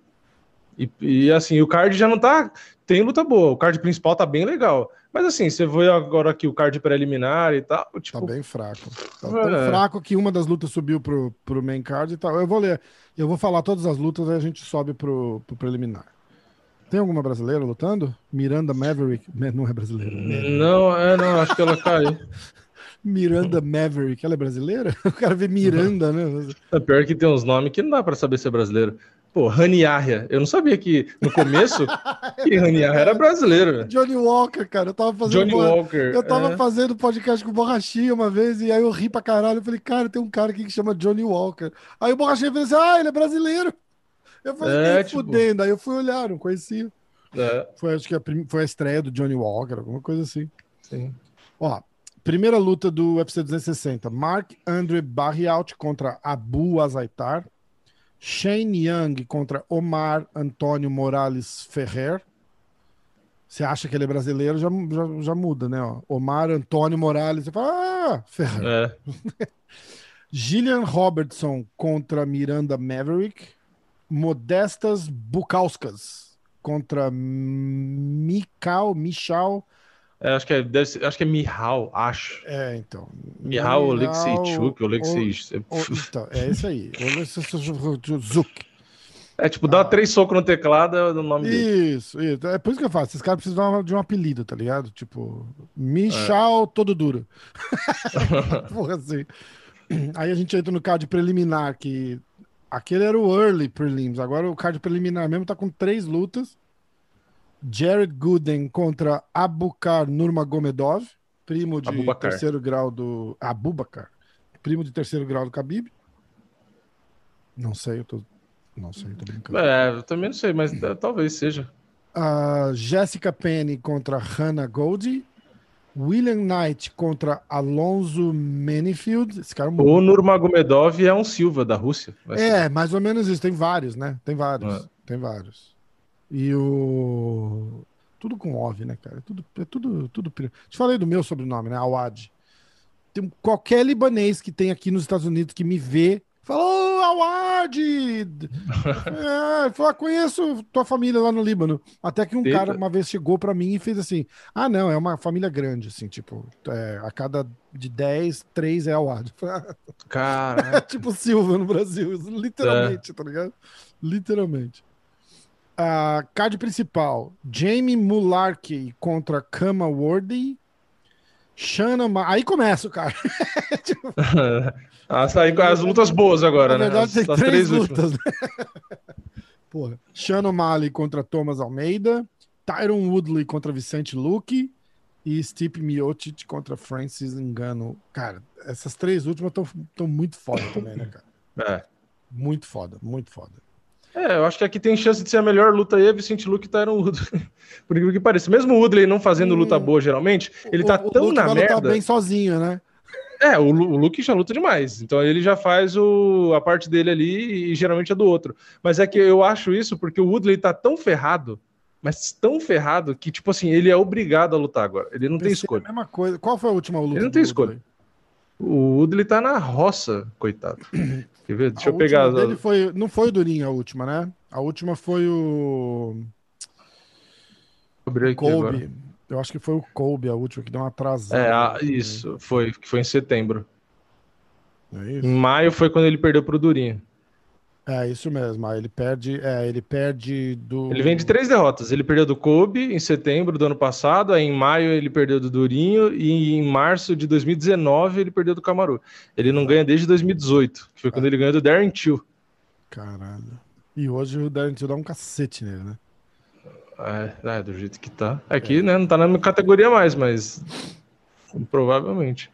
e, e, assim, o card já não tá. Tem luta boa, o card principal tá bem legal. Mas assim, você vê agora aqui o card preliminar e tal. Tipo... Tá bem fraco. Tá tão é. fraco que uma das lutas subiu pro, pro main card e tal. Eu vou ler, eu vou falar todas as lutas, aí a gente sobe pro, pro preliminar. Tem alguma brasileira lutando? Miranda Maverick. Não é brasileira. Não, é, não, acho que ela caiu. Miranda Maverick, ela é brasileira? O cara vê Miranda, né? É pior que tem uns nomes que não dá para saber se é brasileiro. Pô, Rani Yahya. Eu não sabia que no começo que Rani Yahya era brasileiro. Johnny Walker, cara. Eu tava fazendo. Johnny borra... Walker. Eu tava é. fazendo podcast com o Borrachinha uma vez e aí eu ri pra caralho. Eu falei, cara, tem um cara aqui que chama Johnny Walker. Aí o Borrachinha falou assim: ah, ele é brasileiro. Eu falei, é, tipo... fudendo. Aí eu fui olhar, não conhecia. É. Foi, acho que a, prim... foi a estreia do Johnny Walker, alguma coisa assim. Sim. Ó, primeira luta do UFC 260. Mark Andre Barrialt contra Abu Azaitar. Shane Young contra Omar Antônio Morales Ferrer. Você acha que ele é brasileiro, já, já, já muda, né? Ó. Omar Antônio Morales. Você fala, ah, Ferrer. É. Gillian Robertson contra Miranda Maverick. Modestas Bukauskas contra Mikal, Michal. É, acho que é, deve ser, acho que é Mihal, acho. É, então. Mihal Oleksichuk, Oleksiy. Então, é isso aí. Zuk. É tipo, dá ah. três socos no teclado, é o nome isso, dele. Isso, É por isso que eu faço. Esses caras precisam de um apelido, tá ligado? Tipo, Michal é. Todo Duro. Porra, assim. Aí a gente entra no card preliminar, que Aquele era o early prelims. Agora o card preliminar mesmo tá com três lutas. Jared Gooden contra Abukar Nurmagomedov, primo de Abubakar. terceiro grau do Abubakar, primo de terceiro grau do Khabib. Não sei, eu tô não sei, tô brincando. É, eu também não sei, mas talvez seja. A Jessica Penny contra Hannah Goldie. William Knight contra Alonso Manifield. Esse cara é O Nurmagomedov é um Silva da Rússia. É, mais ou menos isso. Tem vários, né? Tem vários. É. Tem vários. E o. Tudo com OV, né, cara? É tudo, é tudo, tudo. Te falei do meu sobrenome, né? Awad. Tem qualquer libanês que tem aqui nos Estados Unidos que me vê Falou, Awad! é, falou, ah, conheço tua família lá no Líbano. Até que um Eita. cara uma vez chegou para mim e fez assim: Ah, não, é uma família grande, assim, tipo, é, a cada de 10, 3 é Awad. Cara. tipo Silva no Brasil, literalmente, é. tá ligado? Literalmente. A card principal: Jamie Mularkey contra Kama Worthy. Shannon. Aí começa o cara. tipo... Ah, com as lutas boas agora, né? as, tem as três, três lutas. Né? Porra. Shannon Mali contra Thomas Almeida. Tyron Woodley contra Vicente Luque. E Stipe Miocic contra Francis Engano. Cara, essas três últimas estão muito foda também, né, cara? É. Muito foda, muito foda. É, eu acho que aqui tem chance de ser a melhor luta aí, é Vicente Luke e Tyron Woodley. Por incrível que pareça. Mesmo o Woodley não fazendo hum, luta boa, geralmente, ele tá o, tão o na merda... Lutar bem sozinho, né? É, o, o Luke já luta demais. Então ele já faz o, a parte dele ali e geralmente é do outro. Mas é que eu acho isso porque o Woodley tá tão ferrado, mas tão ferrado que, tipo assim, ele é obrigado a lutar agora. Ele não tem escolha. A mesma coisa. Qual foi a última luta? Ele não tem escolha. O Woodley tá na roça, coitado. Quer ver? Deixa a eu pegar. Dele foi, não foi o Durinho a última, né? A última foi o. Colby. Eu acho que foi o Kobe, a última, que deu uma atrasada. É, a, isso, foi, foi em setembro. É isso? Em maio foi quando ele perdeu pro Durinho. É, isso mesmo. Ele perde, é, ele perde do. Ele vem de três derrotas. Ele perdeu do Kobe em setembro do ano passado, aí em maio ele perdeu do Durinho e em março de 2019 ele perdeu do Camaru. Ele não ganha desde 2018, que foi quando é. ele ganhou do Darren Till. Caralho. E hoje o Darren Till dá um cacete nele, né? É, é, do jeito que tá. Aqui, é. né, não tá na minha categoria mais, mas provavelmente.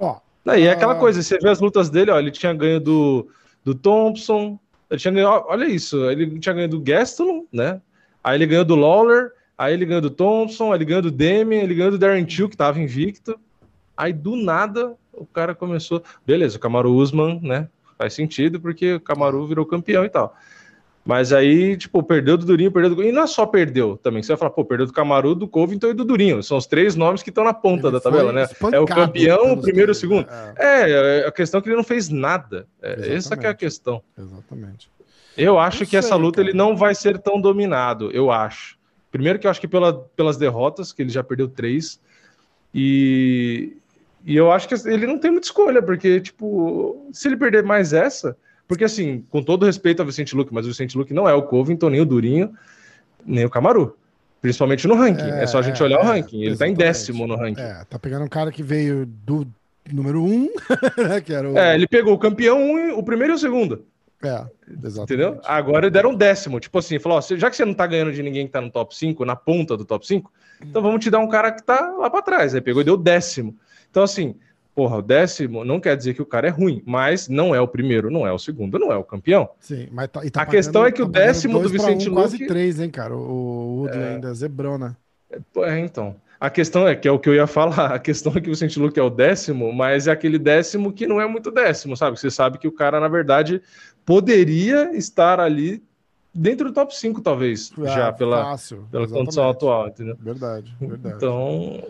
Ó. Daí é aquela coisa, você vê as lutas dele, ó, ele tinha ganho do, do Thompson, ele tinha ganho, olha isso, ele tinha ganho do Gastelum, né? Aí ele ganhou do Lawler, aí ele ganhou do Thompson, aí ele ganhou do Demi, ele ganhou do Darren Till, que tava invicto. Aí do nada o cara começou, beleza, o Kamaru Usman, né? Faz sentido porque o Kamaru virou campeão e tal. Mas aí, tipo, perdeu do Durinho, perdeu do. E não é só perdeu também. Você vai falar, pô, perdeu do Camaru, do Covington e do Durinho. São os três nomes que estão na ponta ele da tabela, né? É o campeão, o primeiro e o segundo. Né? É. é. a questão é que ele não fez nada. É, essa que é a questão. Exatamente. Eu acho não que sei, essa luta cara. ele não vai ser tão dominado, eu acho. Primeiro que eu acho que pela, pelas derrotas, que ele já perdeu três. E, e eu acho que ele não tem muita escolha, porque, tipo, se ele perder mais essa, porque assim, com todo respeito ao Vicente Luque, mas o Vicente Luque não é o Covington, nem o Durinho, nem o Camaru. Principalmente no ranking. É, é só a gente olhar é, o ranking. Ele exatamente. tá em décimo no ranking. É, tá pegando um cara que veio do número um, né, que era o... É, ele pegou o campeão, o primeiro e o segundo. É, exatamente. Entendeu? Agora deram um décimo. Tipo assim, falou: ó, já que você não tá ganhando de ninguém que tá no top 5, na ponta do top 5, então vamos te dar um cara que tá lá para trás. Aí pegou e deu décimo. Então, assim, porra, o décimo não quer dizer que o cara é ruim, mas não é o primeiro, não é o segundo, não é o campeão. Sim, mas tá, tá a questão é que tá o décimo do Vicente um, Luque. Quase três, hein, cara? O Woodley é... ainda é zebrona. É, então. A questão é que é o que eu ia falar. A questão é que o Vicente Luque é o décimo, mas é aquele décimo que não é muito décimo, sabe? Você sabe que o cara, na verdade, poderia estar ali dentro do top 5, talvez, ah, já pela, fácil, pela condição atual, entendeu? Verdade, verdade. Então,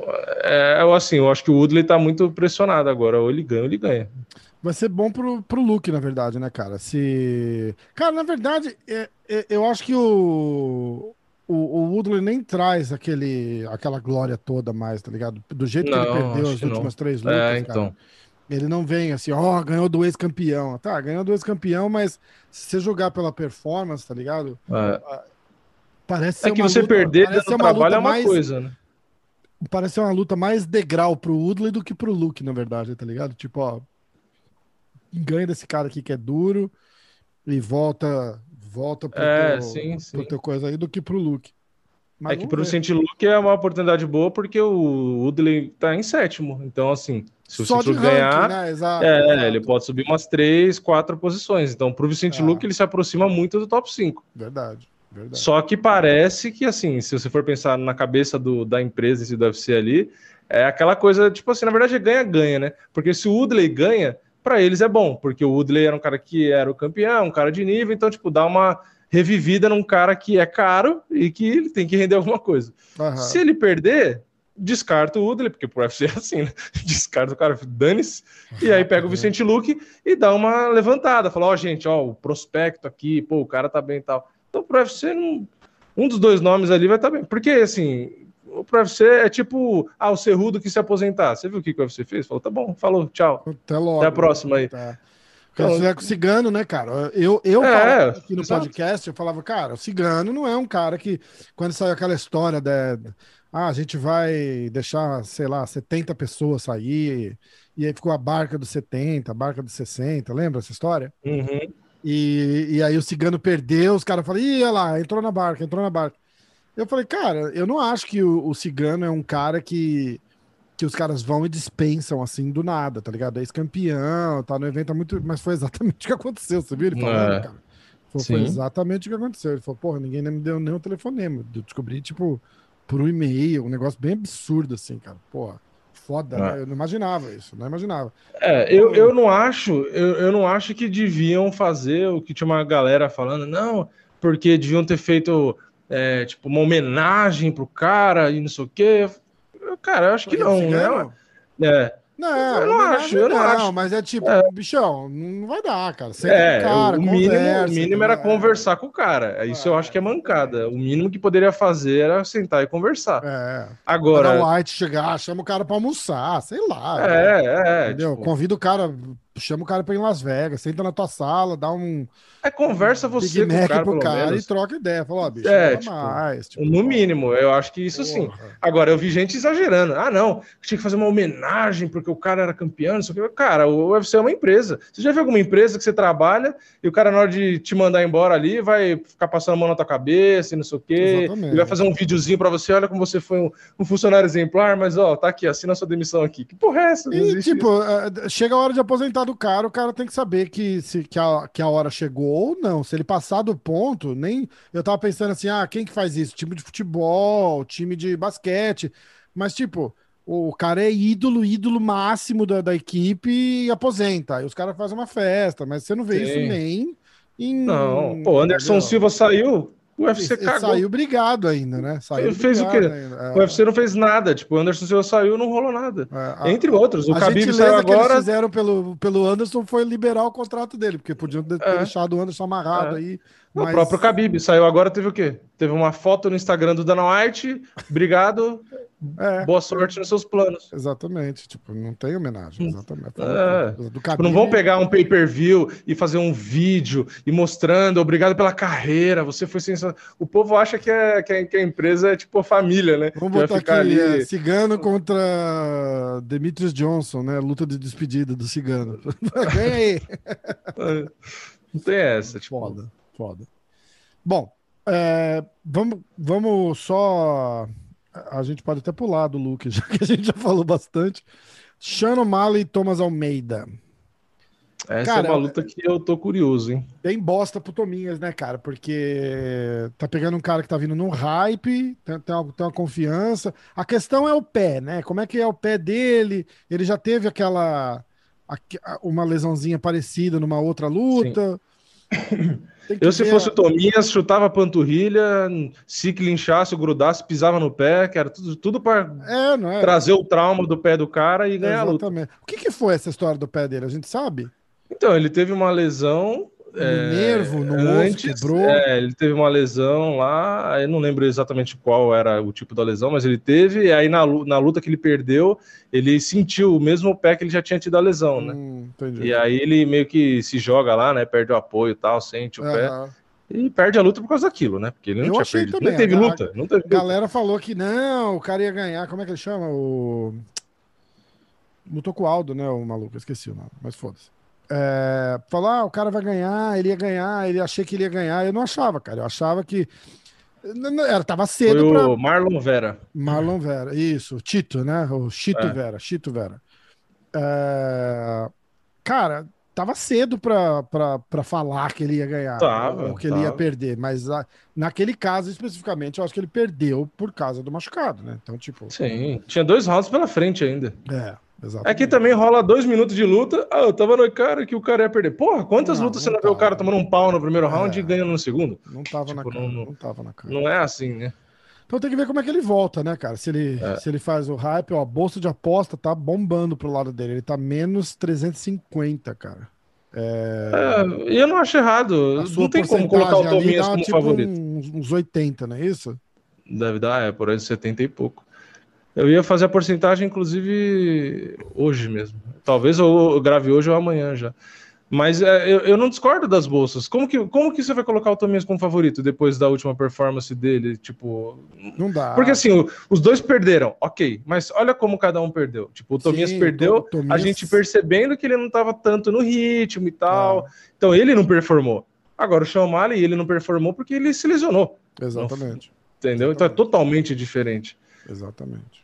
é, assim, eu acho que o Woodley tá muito pressionado agora, ou ele ganha ou ele ganha. Vai ser bom pro, pro Luke, na verdade, né, cara? Se. Cara, na verdade, é, é, eu acho que o, o, o Woodley nem traz aquele, aquela glória toda mais, tá ligado? Do jeito não, que ele perdeu as últimas não. três lutas, é, então. Cara. Ele não vem assim, ó, oh, ganhou do ex-campeão. Tá, ganhou do ex-campeão, mas se você jogar pela performance, tá ligado? É. Ah, parece ser é que você luta, perder no trabalho é uma mais, coisa, né? Parece ser uma luta mais degrau pro Woodley do que pro Luke, na verdade, tá ligado? Tipo, ó, ganha desse cara aqui que é duro e volta volta pro, é, teu, sim, sim. pro teu coisa aí do que pro Luke. Mas é que pro Saint Luke é uma oportunidade boa porque o Woodley tá em sétimo. Então, assim, se o Só Saint ganhar, né? exato, é, exato. ele pode subir umas três, quatro posições. Então, pro Vicente é. Luke, ele se aproxima muito do top 5. Verdade, verdade. Só que parece que, assim, se você for pensar na cabeça do, da empresa e do UFC ali, é aquela coisa, tipo assim, na verdade, ganha-ganha, né? Porque se o Woodley ganha, para eles é bom, porque o Woodley era um cara que era o campeão, um cara de nível, então, tipo, dá uma revivida num cara que é caro e que ele tem que render alguma coisa. Uhum. Se ele perder, descarta o Woodley, porque pro UFC é assim, né? Descarta o cara, dane-se, e aí pega o Vicente Luque e dá uma levantada, fala, ó, oh, gente, ó, o prospecto aqui, pô, o cara tá bem e tal. Então pro UFC, não... um dos dois nomes ali vai estar tá bem, porque, assim, o UFC é tipo, ah, o Cerrudo que se aposentar. Você viu o que o UFC fez? Falou, tá bom, falou, tchau. Até logo. Até a próxima aí. Tá. Então, é com o cigano, né, cara? Eu, eu é, aqui no exato. podcast, eu falava, cara, o cigano não é um cara que, quando saiu aquela história de, ah, a gente vai deixar, sei lá, 70 pessoas sair, e aí ficou a barca dos 70, a barca dos 60, lembra essa história? Uhum. E, e aí o cigano perdeu, os caras falaram, ih, olha lá, entrou na barca, entrou na barca. Eu falei, cara, eu não acho que o, o cigano é um cara que que os caras vão e dispensam assim do nada, tá ligado? É ex-campeão, tá no evento há muito. Mas foi exatamente o que aconteceu, você viu? Ele falando, é. cara. Foi, foi, exatamente o que aconteceu. Ele falou, porra, ninguém me deu nem o telefonema. Eu descobri, tipo, por um e-mail, um negócio bem absurdo, assim, cara. Porra, foda, é. né? Eu não imaginava isso, não imaginava. É, eu, eu não acho, eu, eu não acho que deviam fazer o que tinha uma galera falando, não, porque deviam ter feito. É, tipo, uma homenagem pro cara e não sei o quê. Cara, eu acho que não, né? É. Não, eu não acho, eu não, não acho. Mas é tipo, é. bichão, não vai dar, cara. Senta é, cara, o mínimo, conversa, o mínimo era conversar com o cara. Isso eu acho que é mancada. O mínimo que poderia fazer era sentar e conversar. É. Agora. o White chegar, chama o cara pra almoçar, sei lá. É, é. Entendeu? Tipo... Convida o cara, chama o cara pra ir em Las Vegas, senta na tua sala, dá um. É, conversa você com o cara, pro cara e troca ideia. Fala, ó, bicho, é, tipo, mais. Tipo, no mínimo, eu acho que isso porra. sim. Agora, eu vi gente exagerando. Ah, não, tinha que fazer uma homenagem porque o cara era campeão, não sei o que. Cara, o UFC é uma empresa. Você já viu alguma empresa que você trabalha e o cara, na hora de te mandar embora ali, vai ficar passando a mão na tua cabeça e não sei o quê. E vai fazer um videozinho pra você, olha como você foi um, um, funcionário exemplar, mas ó, tá aqui, assina a sua demissão aqui. Que porra é essa? E, tipo, isso. chega a hora de aposentar do cara, o cara tem que saber que, se, que, a, que a hora chegou ou não. Se ele passar do ponto, nem. Eu tava pensando assim, ah, quem que faz isso? Time de futebol, time de basquete. Mas, tipo, o cara é ídolo, ídolo máximo da, da equipe e aposenta. Aí os caras fazem uma festa, mas você não vê Sim. isso nem em- Não, pô, Anderson? Silva saiu, o UFC Ele cagou. saiu brigado ainda, né? Saiu Ele fez o quê? É, O UFC não fez nada, tipo, o Anderson Silva saiu, não rolou nada. é, a- Entre outros, o Khabib saiu que eles agora, fizeram pelo, pelo Anderson foi liberar o contrato dele, porque podiam ter É. deixado o Anderson amarrado É. aí. o mas- próprio Khabib saiu agora, teve o quê? Teve uma foto no Instagram do Dana White, obrigado, É, boa sorte nos seus planos. exatamente. Tipo, não tem homenagem. Exatamente. É. Do Tipo, Khabib, não vão pegar um pay-per-view e fazer um vídeo e mostrando, obrigado pela carreira, você foi sensacional. O povo acha que, é, que, a, que a empresa é tipo a família, né? Vamos botar ficar aqui, é, ali. Cigano contra Demetrius Johnson, né? Luta de despedida do Cigano. Ganha aí. Não tem essa, tipo. Foda, foda. Bom, é, vamos, vamos só. A gente pode até pular do Luke, já que a gente já falou bastante. Shannon Malley e Thomas Almeida. Essa Cara, é uma luta que eu tô curioso, hein? Bem bosta pro Tominhas, né, cara? Porque tá pegando um cara que tá vindo num hype, tem, tem, uma, tem uma confiança. A questão é o pé, né? Como é que é o pé dele? Ele já teve aquela. aque- uma lesãozinha parecida numa outra luta. Que Eu, se fosse a- o Tominhas, chutava a panturrilha, se clinchasse, grudasse, pisava no pé, que era tudo, tudo para É, é? trazer o trauma do pé do cara e ganhar a luta. Exatamente. O que, que foi essa história do pé dele? A gente sabe? Então, ele teve uma lesão. No é, nervo, no osso, quebrou. É, ele teve uma lesão lá, eu não lembro exatamente qual era o tipo da lesão, mas ele teve, e aí na, na luta que ele perdeu, ele sentiu o mesmo pé que ele já tinha tido a lesão, né? Hum. E aí ele meio que se joga lá, né? Perde o apoio e tal, sente o pé. Aham. E perde a luta por causa daquilo, né? Porque ele não Eu tinha perdido. também, Nem teve luta. Não teve A galera falou que não, o cara ia ganhar. Como é que ele chama? O. Lutou com o Aldo, né? O maluco, eu esqueci o nome, mas foda-se. É, falou, ah, o cara vai ganhar, ele ia ganhar, ele achei que ele ia ganhar. Eu não achava, cara. Eu achava que. Era, tava Foi cedo pra o Marlon Vera. Marlon Vera. Isso, Tito, né? O Chito É. Vera, Chito Vera. É, Cara, tava cedo pra, pra, pra falar que ele ia ganhar Tava, ou que ele ia tava. perder, mas a- naquele caso especificamente, eu acho que ele perdeu por causa do machucado, né? Então, tipo, Sim. Tinha dois rounds pela frente ainda. é, exatamente. Aqui também rola dois minutos de luta. Ah, eu tava no cara que o cara ia perder. Porra, quantas Não, lutas não você não vê o cara tomando um pau no primeiro round É. e ganhando no segundo? Não tava na tipo, cara, não- não, tava na cara. Não é assim, né? Então tem que ver como é que ele volta, né, cara? Se ele, É. se ele faz o hype, ó, a bolsa de aposta tá bombando pro lado dele. Ele tá menos 350, cara. É, e eu não acho errado. Não tem como colocar o dá, como tipo, favorito. uns, uns 80, não é isso? Deve dar, é, por aí 70 e pouco. Eu ia fazer a porcentagem, inclusive, hoje mesmo. Talvez eu grave hoje ou amanhã já. Mas é, eu, eu não discordo das bolsas. Como que, como que você vai colocar o Tominhas como favorito depois da última performance dele? Tipo. Não dá. Porque assim, o- os dois perderam, ok. Mas olha como cada um perdeu. Tipo, o Tominhas Sim, perdeu, o Tominhas- a gente percebendo que ele não estava tanto no ritmo e tal. É. Então ele não performou. Agora o O'Malley, ele não performou porque ele se lesionou. Exatamente. Entendeu? Então é Exatamente. totalmente diferente. Exatamente.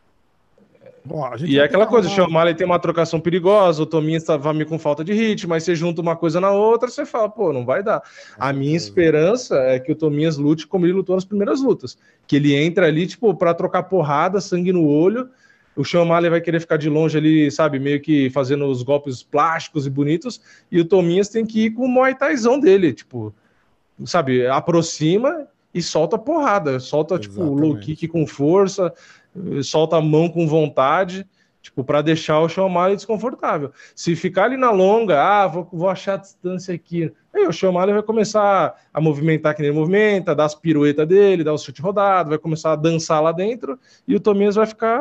Bom, a gente E é aquela coisa, o O'Malley tem uma trocação perigosa, o Tominha estava meio com falta de ritmo, mas você junta uma coisa na outra, você fala, pô, não vai dar. A minha esperança é que o Tominhas lute como ele lutou nas primeiras lutas. Que ele entra ali, tipo, para trocar porrada, sangue no olho. O Sean O'Malley vai querer ficar de longe ali, sabe, meio que fazendo os golpes plásticos e bonitos. E o Tominhas tem que ir com o Muay Thaizão dele, tipo, sabe, aproxima e solta porrada. Solta, tipo, Exatamente. low kick com força, solta a mão com vontade. Tipo, para deixar o O'Malley desconfortável. Se ficar ali na longa, ah, vou, vou achar a distância aqui. Aí o O'Malley vai começar a movimentar que nem ele movimenta, dar as piruetas dele, dar o chute rodado, vai começar a dançar lá dentro e o Tomias vai ficar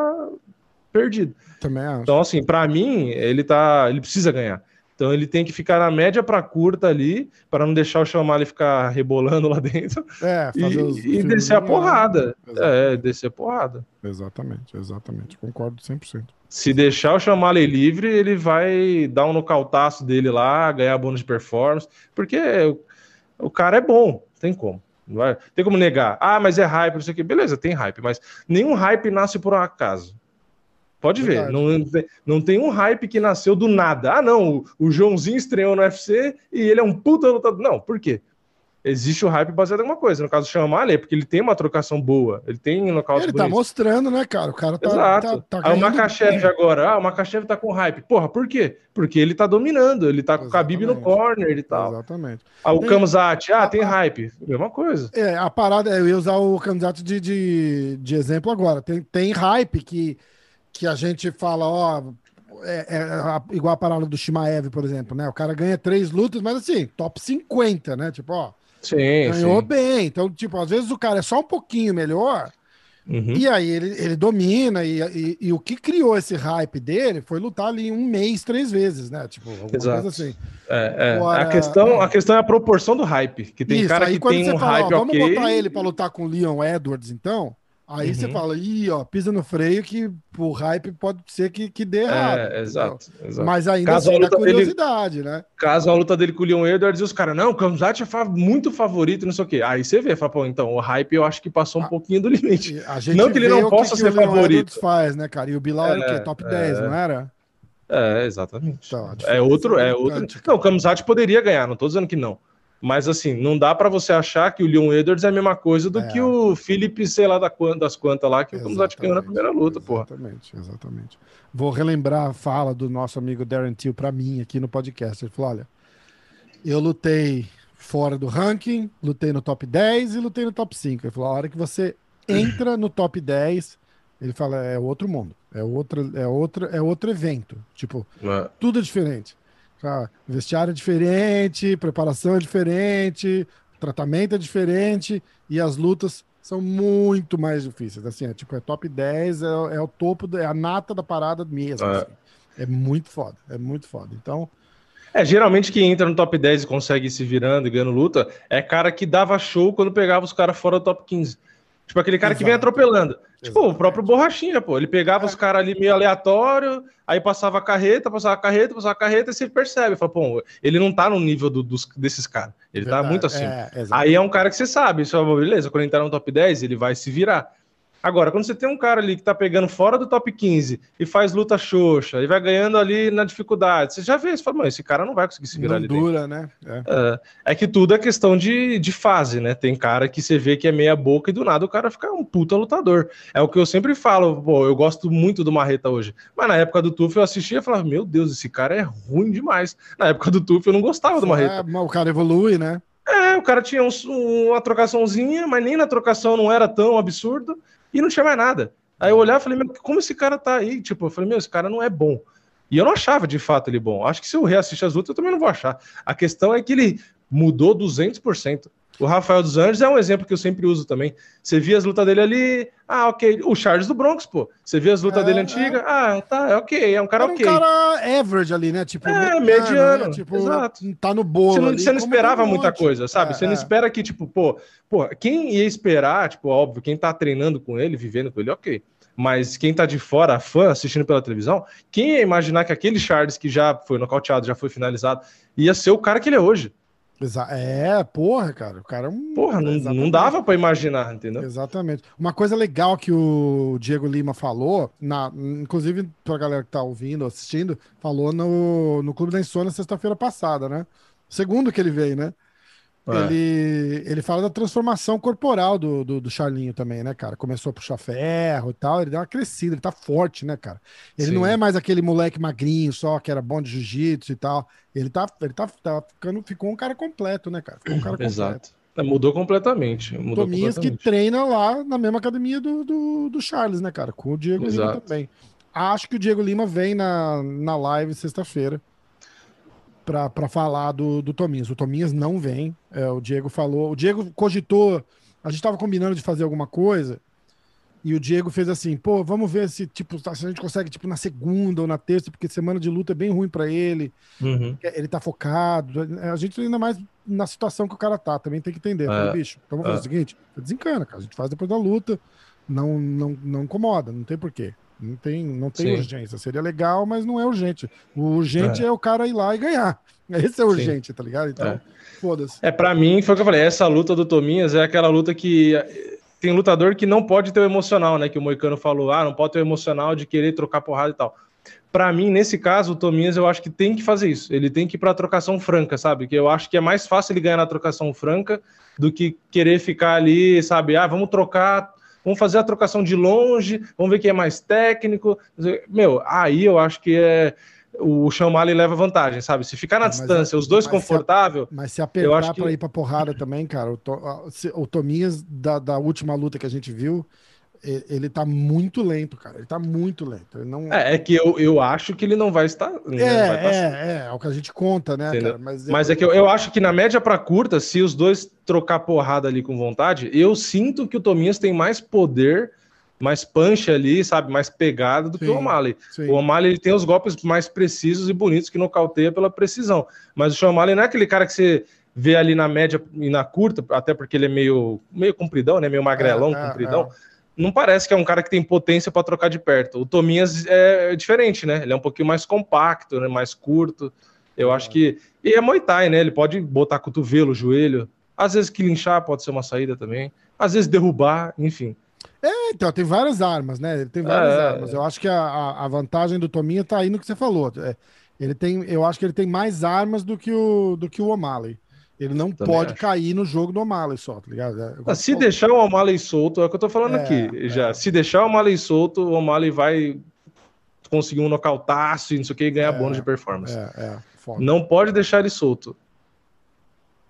perdido. Também acho. Então, assim, para mim, ele tá, ele precisa ganhar. Então ele tem que ficar na média para curta ali, para não deixar o O'Malley ficar rebolando lá dentro é, e, fazer os e descer a porrada. Exatamente. É, descer a porrada. Exatamente, exatamente. Concordo 100%. Se deixar o Chamale livre, ele vai dar um nocautaço dele lá, ganhar bônus de performance, porque o, o cara é bom, tem como. Não vai, tem como negar. Ah, mas é hype, não sei o que. Beleza, tem hype, mas nenhum hype nasce por um acaso. Pode ver, Verdade. não, tem- não tem um hype que nasceu do nada. Ah, não, o, o Joãozinho estreou no UFC e ele é um puta lutador. Não, por quê? existe o hype baseado em alguma coisa. No caso do Chamale, é porque ele tem uma trocação boa. Ele tem nocaute Ele tá bonito. mostrando, né, cara? O cara tá. Exato. tá, tá Aí o Makachev agora, ah, o Makachev tá com hype. Porra, por quê? Porque ele tá dominando, ele tá com o Khabib no Exatamente. corner e tal. Exatamente. Ah, o Tem- Kamzat, ah, tem a- hype. Mesma coisa. É, a parada, eu ia usar o candidato de, de, de exemplo agora. Tem, tem hype que, que a gente fala, ó, é, é igual a parada do Shimaev, por exemplo, né? O cara ganha três lutas, mas assim, top 50, né? Tipo, ó, Sim, ganhou sim. bem. Então, tipo, às vezes o cara é só um pouquinho melhor, Uhum. e aí ele, ele domina, e, e, e o que criou esse hype dele foi lutar ali um mês, três vezes, né? Tipo, Exato. assim. É, é. Agora- A, questão, a questão é a proporção do hype. Que tem Isso, cara aí que quando tem um fala, ó, hype vamos ok. botar ele pra lutar com o Leon Edwards, então, aí você Uhum. fala, ih, ó, pisa no freio que o hype pode ser que, que dê errado. É, exato, exato. Mas ainda Caso assim, a dá luta dele- curiosidade, né? Caso a luta dele com o Leon Edwards e os caras, não, o Kamzat é muito favorito, não sei o quê. Aí você vê, fala, pô, então, o hype eu acho que passou um Ah, pouquinho do limite. A gente Não que ele não possa que ser que favorito. Edwards faz, né, cara? E o Bilal É, quê? Top é. 10, não era? É, exatamente. Então, é outro, é é outro. Não, o Kamzat poderia ganhar, não tô dizendo que não. Mas assim, não dá pra você achar que o Leon Edwards é a mesma coisa do É. que o Felipe, sei lá da das quantas lá, que o Kamzat ganhou na Exatamente, primeira luta, porra. Exatamente, exatamente. Vou relembrar a fala do nosso amigo Darren Till pra mim aqui no podcast. Ele falou: olha, eu lutei fora do ranking, lutei no top 10 e lutei no top 5. Ele falou: a hora que você entra no top 10, ele fala, é outro mundo, é outro, é outro, é outro evento. Tipo, É. tudo é diferente. Vestiário é diferente, preparação é diferente, tratamento é diferente e as lutas são muito mais difíceis. Assim, é, tipo, é top 10, é, o- é o topo, é a nata da parada mesmo. É. assim. É muito foda, é muito foda. Então, É, geralmente quem entra no top 10 e consegue ir se virando e ganhando luta é cara que dava show quando pegava os caras fora do top 15. Tipo aquele cara que vem Exato. atropelando. Tipo, o próprio Borrachinha, pô. Ele pegava os caras ali meio aleatório, aí passava a carreta, passava a carreta, passava a carreta, e você percebe. Fala, pô, ele não tá no nível do- dos, desses caras. Ele tá verdade, muito acima. É, exato. Aí é um cara que você sabe, isso é beleza, quando ele entrar no top 10, ele vai se virar. Agora, quando você tem um cara ali que tá pegando fora do top 15 e faz luta xoxa e vai ganhando ali na dificuldade, você já vê, você fala, mano, esse cara não vai conseguir se virar não ali dentro. dura, né? É. É, é que tudo é questão de, de fase, né? Tem cara que você vê que é meia boca e do nada o cara fica um puta lutador. É o que eu sempre falo, pô, eu gosto muito do Marreta hoje. Mas na época do Tuf eu assistia e falava, meu Deus, esse cara é ruim demais. Na época do Tuf eu não gostava do Marreta. É, mas o cara evolui, né? É, o cara tinha um- uma trocaçãozinha, mas nem na trocação não era tão absurdo e não tinha mais nada. Aí eu olhava e falei, meu, como esse cara tá aí? Tipo, eu falei, meu, esse cara não é bom. E eu não achava de fato ele bom. Acho que se eu reassistir as lutas, eu também não vou achar. A questão é que ele mudou 200%. O Rafael dos Anjos é um exemplo que eu sempre uso também. Você via as lutas dele ali, ah, ok. O Charles do Bronx, pô. Você via as lutas É, dele antiga, ah, tá, é ok. É um cara Era um ok. cara average ali, né? Tipo, É, mediano, né? Tipo, exato. tá no bolo. Você não, ali, você não esperava um muita coisa, sabe? É, você não é. espera que, tipo, pô, pô, quem ia esperar, tipo, óbvio, quem tá treinando com ele, vivendo com ele, ok. Mas quem tá de fora, fã, assistindo pela televisão, quem ia imaginar que aquele Charles que já foi nocauteado, já foi finalizado, ia ser o cara que ele é hoje? É, porra, cara. O cara é um. Porra, não, não dava pra imaginar, entendeu? Exatamente. Uma coisa legal que o Diego Lima falou, na, inclusive pra galera que tá ouvindo, assistindo, falou no, no Clube da Insônia sexta-feira passada, né? Segundo que ele veio, né? É. Ele, ele fala da transformação corporal do, do, do Charlinho também, né, cara? Começou a puxar ferro e tal, ele deu uma crescida, ele tá forte, né, cara? Ele Sim. não é mais aquele moleque magrinho só, que era bom de jiu-jitsu e tal. Ele tá, ele tá, tá ficando, ficou um cara completo, né, cara? Ficou um cara completo. Exato. É, mudou completamente. Mudou Tominhas que completamente. treina lá na mesma academia do, do, do Charles, né, cara? Com o Diego Lima Exato. também. Acho que o Diego Lima vem na, na live sexta-feira pra falar do, do Tominhas. O Tominhas não vem. É, o Diego falou. O Diego cogitou. A gente tava combinando de fazer alguma coisa. E o Diego fez assim, pô, vamos ver se, tipo, se a gente consegue, tipo, na segunda ou na terça, porque semana de luta é bem ruim pra ele. Uhum. Ele tá focado. A gente ainda mais na situação que o cara tá, também tem que entender. É. bicho, então vamos fazer É. o seguinte: desencana, cara. A gente faz depois da luta. Não, não, não incomoda, não tem porquê. Não tem, não tem Sim. urgência. Seria legal, mas não é urgente. O urgente é, o cara ir lá e ganhar. Esse é urgente, tá ligado? Então, É. foda-se. É, pra mim, foi o que eu falei, essa luta do Tominhas é aquela luta que eh, tem lutador que não pode ter o emocional, né? Que o Moicano falou, ah, não pode ter o emocional de querer trocar porrada e tal. para mim, nesse caso, o Tominhas, eu acho que tem que fazer isso. Ele tem que ir para trocação franca, sabe? Que eu acho que é mais fácil ele ganhar na trocação franca do que querer ficar ali, sabe? Ah, vamos trocar, vamos fazer a trocação de longe, vamos ver quem é mais técnico. Meu, aí eu acho que é o Chamali leva vantagem, sabe? Se ficar na é, distância, é, os dois confortável. mas se apertar para que... ir para porrada também, cara, o, to, o Tominhas da, da última luta que a gente viu, ele tá muito lento, cara. Ele tá muito lento. Ele não... é, é que eu, eu acho que ele não vai estar. Né? É, vai é, é, é o que a gente conta, né, cara? Mas, Mas é que eu, eu acho que na média para curta, se os dois trocar porrada ali com vontade, eu sinto que o Tominhas tem mais poder, mais punch ali, sabe? Mais pegada do sim, que o O'Malley. Sim. O O'Malley ele tem os golpes mais precisos e bonitos que nocauteia pela precisão. Mas o O'Malley não é aquele cara que você vê ali na média e na curta, até porque ele é meio, meio compridão, né? Meio magrelão, é, é compridão. É não parece que é um cara que tem potência para trocar de perto. O Tominhas é diferente, né? Ele é um pouquinho mais compacto, né? mais curto. Eu acho que. E é Muay Thai, né? Ele pode botar cotovelo, joelho. Às vezes que linchar pode ser uma saída também. Às vezes derrubar, enfim. É, então, tem várias armas, né? Ele tem várias é... armas. Eu acho que a, a vantagem do Tominha tá aí no que você falou. É, ele tem, eu acho que ele tem mais armas do que o, do que o O'Malley. Ele não Também pode acho. cair no jogo do O'Malley só, tá ligado? É, ah, se deixar o O'Malley solto, é o que eu tô falando é, aqui. É. Já, se deixar o O'Malley solto, o O'Malley vai conseguir um nocautaço e não sei o que e ganhar é, bônus de performance. Não pode deixar ele solto.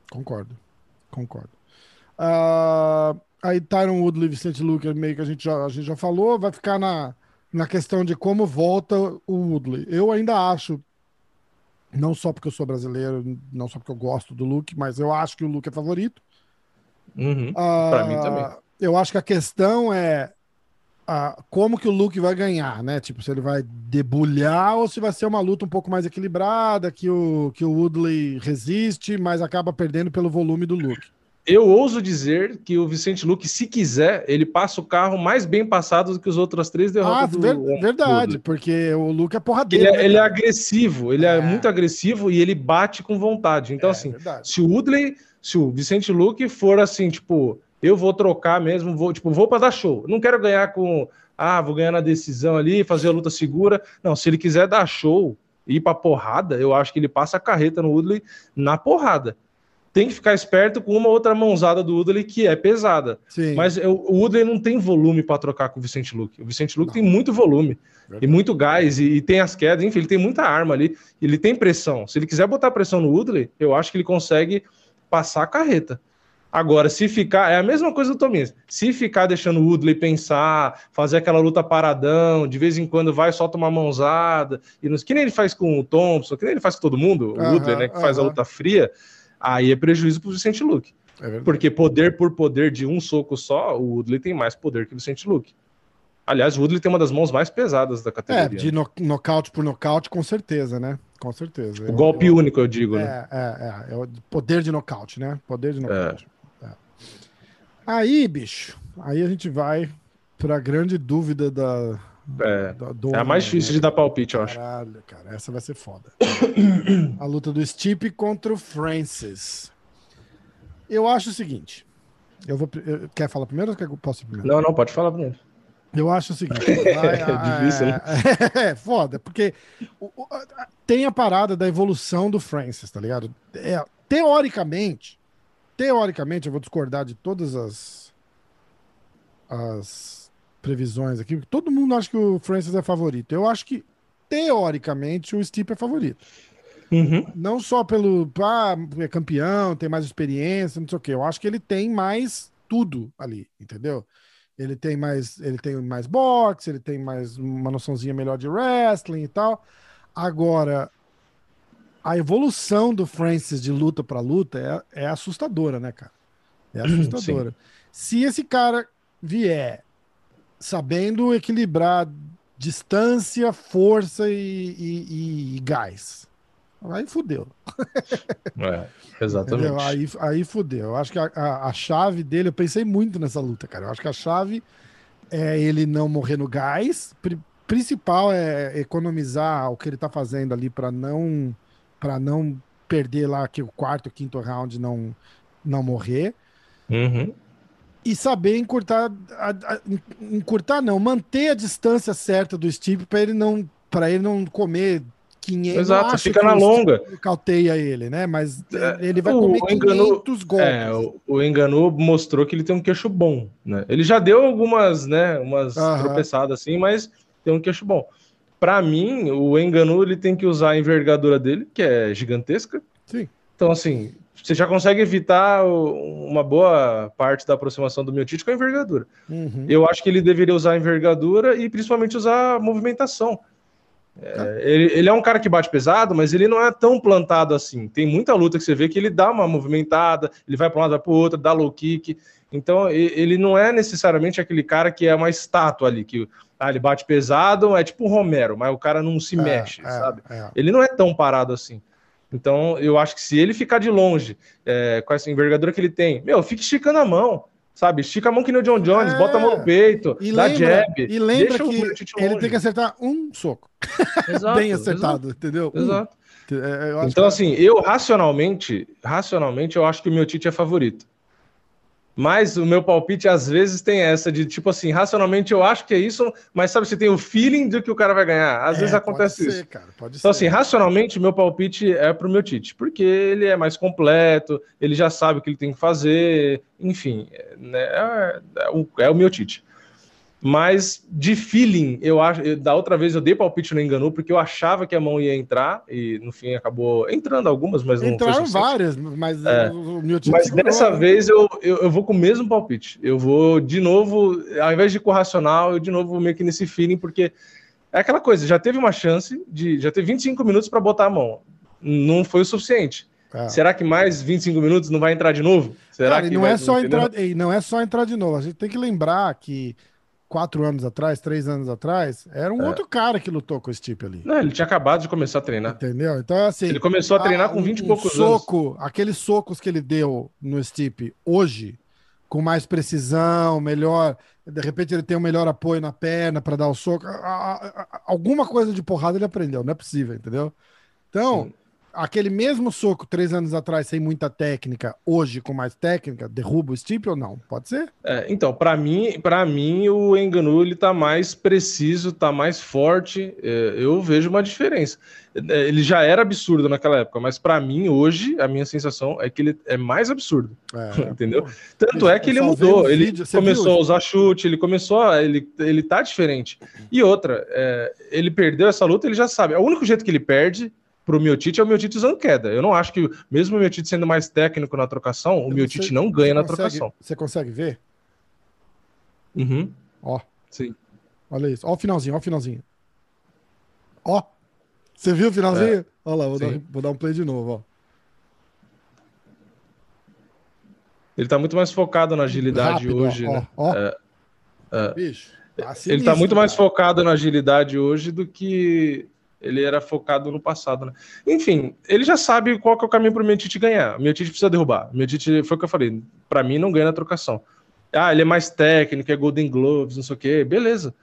Concordo. Concordo. Uh, aí Tyron Woodley, Vicente Luque, meio que a gente já, a gente já falou, vai ficar na, na questão de como volta o Woodley. Eu ainda acho não só porque eu sou brasileiro, não só porque eu gosto do Luke, mas eu acho que o Luke é favorito. Uhum. Uh, para mim também. Eu acho que a questão é uh, como que o Luke vai ganhar, né? Tipo, se ele vai debulhar ou se vai ser uma luta um pouco mais equilibrada, que o, que o Woodley resiste, mas acaba perdendo pelo volume do Luke. Eu ouso dizer que o Vicente Luque, se quiser, ele passa o carro mais bem passado do que os outros três derrotas ah, do ver, Verdade, porque o Luque é porradeiro. Ele, é, né, ele é agressivo, ele é. é. muito agressivo e ele bate com vontade. Então, é, assim, verdade. se o Woodley, se o Vicente Luque for assim, tipo, eu vou trocar mesmo, vou, tipo, vou para dar show. Não quero ganhar com, ah, vou ganhar na decisão ali, fazer a luta segura. Não, se ele quiser dar show, ir pra porrada, eu acho que ele passa a carreta no Woodley na porrada tem que ficar esperto com uma outra mãozada do Woodley que é pesada. Sim. Mas o Woodley não tem volume para trocar com o Vicente Luke. O Vicente Luke não. tem muito volume Verdade. e muito gás e, e, tem as quedas, enfim, ele tem muita arma ali. Ele tem pressão. Se ele quiser botar pressão no Woodley, eu acho que ele consegue passar a carreta. Agora, se ficar, é a mesma coisa do Tominhas. Se ficar deixando o Woodley pensar, fazer aquela luta paradão, de vez em quando vai, solta uma mãozada, e nos, que nem ele faz com o Thompson, que nem ele faz com todo mundo, o Woodley, né, que faz a luta fria aí é prejuízo para o Vicente Luke. É porque poder por poder de um soco só, o Woodley tem mais poder que o Vicente Luke. Aliás, o Woodley tem uma das mãos mais pesadas da categoria. É, de no nocaute por nocaute, com certeza, né? Com certeza. O eu, golpe eu, único, eu digo, é, né? É, é, é, o poder de nocaute, né? Poder de nocaute. É. é. Aí, bicho, aí a gente vai para a grande dúvida da, é, é a mais difícil de dar palpite, eu acho. Caralho, cara, essa vai ser foda. a luta do Stipe contra o Francis. Eu acho o seguinte. Eu vou. Eu, quer falar primeiro ou quer, posso ir primeiro? Não, não, pode falar primeiro. Eu acho o seguinte. Vai, é difícil, né? É, foda, porque tem a parada da evolução do Francis, tá ligado? É, teoricamente, teoricamente, eu vou discordar de todas as. as previsões aqui. Todo mundo acha que o Francis é favorito. Eu acho que, teoricamente, o Stipe é favorito. Uhum. Não só pelo. Ah, é campeão, tem mais experiência, não sei o quê. Eu acho que ele tem mais tudo ali, entendeu? Ele tem mais, ele tem mais boxe, ele tem mais uma noçãozinha melhor de wrestling e tal. Agora, a evolução do Francis de luta para luta é, é assustadora, né, cara? É assustadora. Sim. Se esse cara vier sabendo equilibrar distância, força e, e, e gás. Aí fudeu. É, exatamente. Aí, aí fudeu. Eu acho que a, a, a, chave dele, eu pensei muito nessa luta, cara. Eu acho que a chave é ele não morrer no gás. Pri, principal é economizar o que ele tá fazendo ali para não para não perder lá que o quarto, quinto round não não morrer. Uhum e saber encurtar, a, a, encurtar não, manter a distância certa do Steve para ele não para ele não comer 500. Exato, fica na longa. Cauteia ele, né? Mas É, ele vai o comer Enganu- 500 golpes. É, o, o Enganu mostrou que ele tem um queixo bom, né? Ele já deu algumas, né, umas Aham. tropeçadas assim, mas tem um queixo bom. Pra mim, o Enganu ele tem que usar a envergadura dele, que é gigantesca. Sim. Então, assim, você já consegue evitar uma boa parte da aproximação do Miotite com a envergadura. Uhum. Eu acho que ele deveria usar a envergadura e principalmente usar a movimentação. É, ele, ele é um cara que bate pesado, mas ele não é tão plantado assim. Tem muita luta que você vê que ele dá uma movimentada, ele vai para um lado, vai para o outro, dá low kick. Então, ele não é necessariamente aquele cara que é uma estátua ali, que ah, ele bate pesado, é tipo o Romero, mas o cara não se É, mexe, é, sabe? é. Ele não é tão parado assim. Então, eu acho que se ele ficar de longe, é, com essa envergadura que ele tem, meu, fica esticando a mão, sabe? Estica a mão que nem o John Jones, É. bota a mão no peito, E dá lembra, jab. e lembra que ele tem que acertar um soco. Exato, bem acertado, entendeu? Um. Exato. É, eu acho Então, que- assim, eu racionalmente, racionalmente, eu acho que o meu Tite é favorito. Mas o meu palpite, às vezes, tem essa de tipo assim, racionalmente eu acho que é isso, mas sabe, você tem o feeling de que o cara vai ganhar. Às É, vezes acontece pode isso. Ser, cara, pode Então, ser. assim, racionalmente, meu palpite é pro meu Tite, porque ele é mais completo, ele já sabe o que ele tem que fazer, enfim, é, né, é, é o, é o meu Tite. Mas de feeling, eu acho. eu- Da outra vez eu dei palpite no Enganu, porque eu achava que a mão ia entrar, e no fim acabou entrando algumas, mas não Entraram várias, mas É. o, meu time Mas dessa né? vez eu, eu, eu vou com o mesmo palpite. Eu vou de novo, ao invés de ir com o racional, eu de novo vou meio que nesse feeling, porque é aquela coisa, já teve uma chance de. Já teve 25 minutos para botar a mão. Não foi o suficiente. É. Será que mais 25 minutos não vai entrar de novo? Será Cara, que não é só entrar, não é só entrar de novo. A gente tem que lembrar que quatro anos atrás, três anos atrás, era um É. outro cara que lutou com esse tipo ali. Não, ele tinha acabado de começar a treinar. Entendeu? Então, assim. Ele começou a treinar ah, com 20 e um poucos soco, Aqueles socos que ele deu no Stipe hoje, com mais precisão, melhor. De repente ele tem um melhor apoio na perna para dar o soco. a- a- a- alguma coisa de porrada ele aprendeu, não é possível, entendeu? Então, Sim. Aquele mesmo soco três anos atrás sem muita técnica, hoje com mais técnica, derruba o Stipe ou não? Pode ser? É, então, para mim, para mim o Enganu ele tá mais preciso, tá mais forte. é, eu vejo uma diferença. É, Ele já era absurdo naquela época, mas para mim hoje a minha sensação é que ele é mais absurdo, É, entendeu? Tanto é que ele mudou, ele vídeo, começou viu? a usar chute, ele começou, a, ele ele tá diferente. E outra, é, ele perdeu essa luta, ele já sabe. O único jeito que ele perde pro Miotite é o Miotite usando queda. Eu não acho que mesmo o Miotite sendo mais técnico na trocação, o Miotite não ganha na consegue- trocação. Você consegue ver? Uhum. Ó. Sim. Olha isso. Ó o finalzinho, ó o finalzinho. Ó. Você viu o finalzinho? Olha lá, vou dar, É. Vou dar um play de novo, ó. Ele tá muito mais focado na agilidade Rápido, hoje, ó, né? ó, ó. É, é. Bicho. tá Ele tá sinistro, muito mais cara. focado na agilidade hoje do que ele era focado no passado, né? Enfim, ele já sabe qual que é o caminho pro Miotite ganhar. O Miotite precisa derrubar. O Miotite, foi o que eu falei, pra mim não ganha na trocação. Ah, ele é mais técnico, é Golden Gloves, não sei o quê, beleza.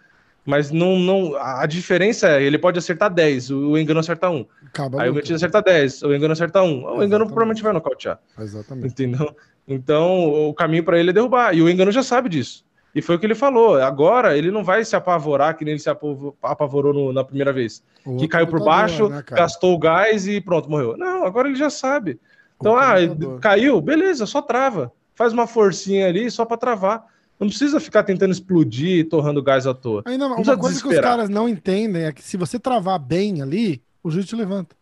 Mas não, não, a diferença é, ele pode acertar 10, o Engano acerta 1. Acaba Aí o luta. Miotite acerta 10, o Engano acerta 1. O Engano provavelmente vai nocautear. Exatamente. Entendeu? Então, o caminho para ele é derrubar. E o Engano já sabe disso. E foi o que ele falou. Agora, ele não vai se apavorar que nem ele se apavo- apavorou no- na primeira vez. que Outro caiu por baixo, né, gastou o gás e pronto, morreu. Não, agora ele já sabe. Então, ah, caiu, beleza, só trava. Faz uma forcinha ali só para travar. Não precisa ficar tentando explodir e torrando gás à toa. Ainda uma coisa que os caras não entendem é que se você travar bem ali, o juiz te levanta.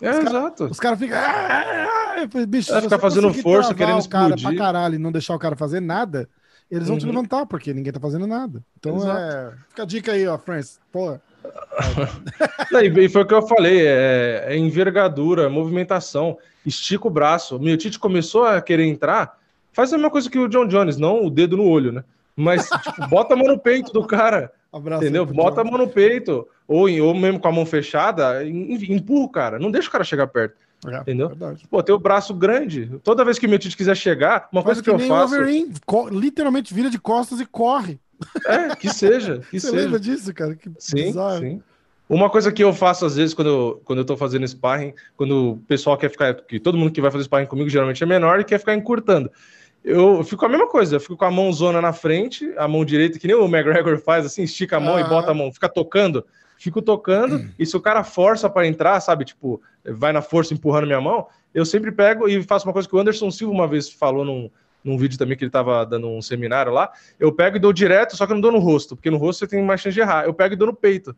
É, Os cara- exato. Os caras ficam. "Ah, ah, ah", Bicho, É, se ficar fazendo força, querendo o cara explodir. pra caralho e não deixar o cara fazer nada, eles vão te Uhum. levantar, porque ninguém tá fazendo nada. Então Exato. é. Fica a dica aí, ó, Francis. Pô, e foi o que eu falei: é, é envergadura, movimentação, estica o braço. O Miotite começou a querer entrar, faz a mesma coisa que o John Jones, não o dedo no olho, né? Mas, tipo, bota a mão no peito do cara. abraço. Entendeu? Bota a mão no peito, ou, ou mesmo com a mão fechada, em- empurra o cara, não deixa o cara chegar perto, É, entendeu? Verdade. Pô, tem o braço grande, toda vez que o meu Tite quiser chegar, uma coisa que, eu nem faço, Wolverine, literalmente vira de costas e corre. é, que seja, que Você seja. lembra disso, cara? Que Sim, bizarro. sim. Uma coisa que eu faço às vezes quando eu, quando eu tô fazendo sparring, quando o pessoal quer ficar, que todo mundo que vai fazer sparring comigo geralmente é menor e quer ficar encurtando. Eu fico a mesma coisa, eu fico com a mãozona na frente, a mão direita, que nem o McGregor faz, assim, estica a mão e Aham. bota a mão, fica tocando, fico tocando, e se o cara força para entrar, sabe, tipo, vai na força empurrando minha mão, eu sempre pego e faço uma coisa que o Anderson Silva uma vez falou num, num vídeo também que ele tava dando um seminário lá, eu pego e dou direto, só que eu não dou no rosto, porque no rosto você tem mais chance de errar. Eu pego e dou no peito.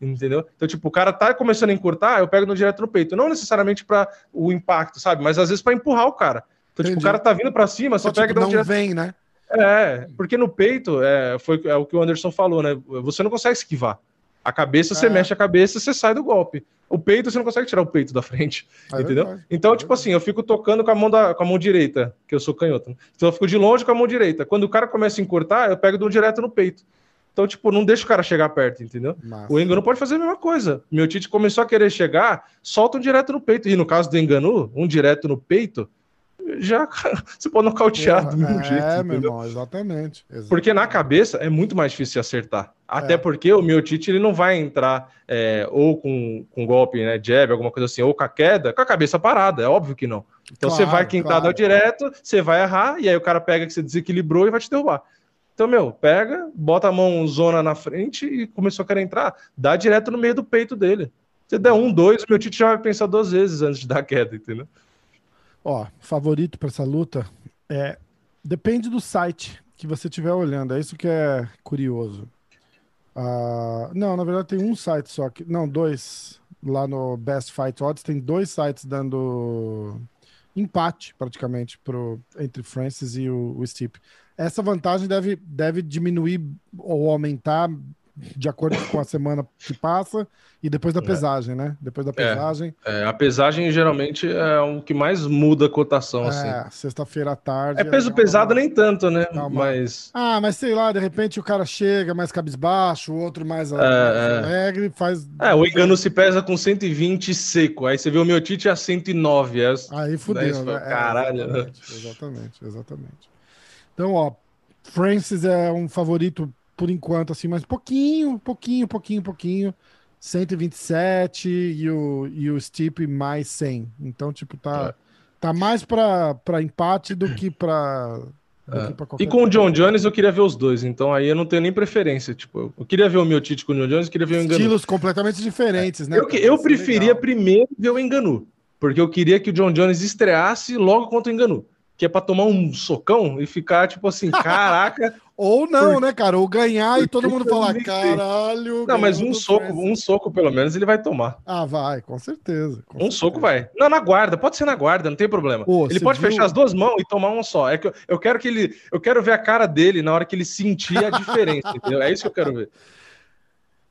Entendeu? Então, tipo, o cara tá começando a encurtar, eu pego no direto no peito. Não necessariamente para o impacto, sabe? Mas às vezes para empurrar o cara. Então, tipo, o cara tá vindo para cima, só você pega tipo, e dá um direto. vem, né? É, porque no peito, é, foi é o que o Anderson falou, né? Você não consegue esquivar. A cabeça, você é. mexe a cabeça, você sai do golpe. O peito, você não consegue tirar o peito da frente. É entendeu? Verdade. Então, é tipo assim, eu fico tocando com a, mão da, com a mão direita, que eu sou canhoto. Né? Então eu fico de longe com a mão direita. Quando o cara começa a encurtar, eu pego do direto no peito. Então, tipo, não deixa o cara chegar perto, entendeu? Massa. O Engano pode fazer a mesma coisa. Meu Tite começou a querer chegar, solta um direto no peito. E no caso do Engano, um direto no peito, já você pode nocautear Porra, do mesmo é, jeito. É, meu irmão, exatamente, exatamente, Porque na cabeça é muito mais difícil acertar. Até é. porque o meu Tite ele não vai entrar é, ou com, com golpe, né, jab, alguma coisa assim, ou com a queda, com a cabeça parada. É óbvio que não. Então claro, você vai quentar claro. direto, você vai errar, e aí o cara pega que você desequilibrou e vai te derrubar. Então, meu, pega, bota a mão zona na frente e começou a querer entrar, dá direto no meio do peito dele. Se der um, dois, meu Tite já vai pensar duas vezes antes de dar queda, entendeu? Ó, favorito para essa luta é depende do site que você estiver olhando. É isso que é curioso. Uh, não, na verdade tem um site só que não dois lá no Best Fight Odds tem dois sites dando empate praticamente pro entre Francis e o, o Stipe essa vantagem deve, deve diminuir ou aumentar de acordo com a semana que passa e depois da é. pesagem, é. né? Depois da é. pesagem. É, é, a pesagem geralmente é o que mais muda a cotação, é, assim. sexta-feira à tarde. É peso pesado uma... nem tanto, né? Mas. Ah, mas sei lá, de repente o cara chega mais cabisbaixo, o outro mais, é, mais alegre, faz. É, o engano se pesa com 120 seco. Aí você vê o meu Tite a 109. É... Aí fudeu, né? Caralho. Exatamente, exatamente, exatamente. Então, ó, Francis é um favorito por enquanto, assim, mas pouquinho, pouquinho, pouquinho, pouquinho. 127 e o, e o Stipe mais 100. Então, tipo, tá, é. tá mais para empate do que para. É. E com o John Jones eu queria ver os dois, então aí eu não tenho nem preferência. Tipo, eu queria ver o meu Tite com o John Jones, eu queria ver o Enganu. Estilos completamente diferentes, né? Eu, eu preferia legal. primeiro ver o Enganu, porque eu queria que o John Jones estreasse logo contra o Enganu que é para tomar um socão e ficar tipo assim, caraca. Ou não, por... né, cara? Ou ganhar e todo mundo falar, caralho. Não, mas um soco, um soco pelo menos ele vai tomar. Ah, vai, com certeza. Com um certeza. soco vai. Não, na guarda, pode ser na guarda, não tem problema. Pô, ele pode viu? fechar as duas mãos e tomar um só. É que eu, eu, quero que ele, eu quero ver a cara dele na hora que ele sentir a diferença, entendeu? É isso que eu quero ver.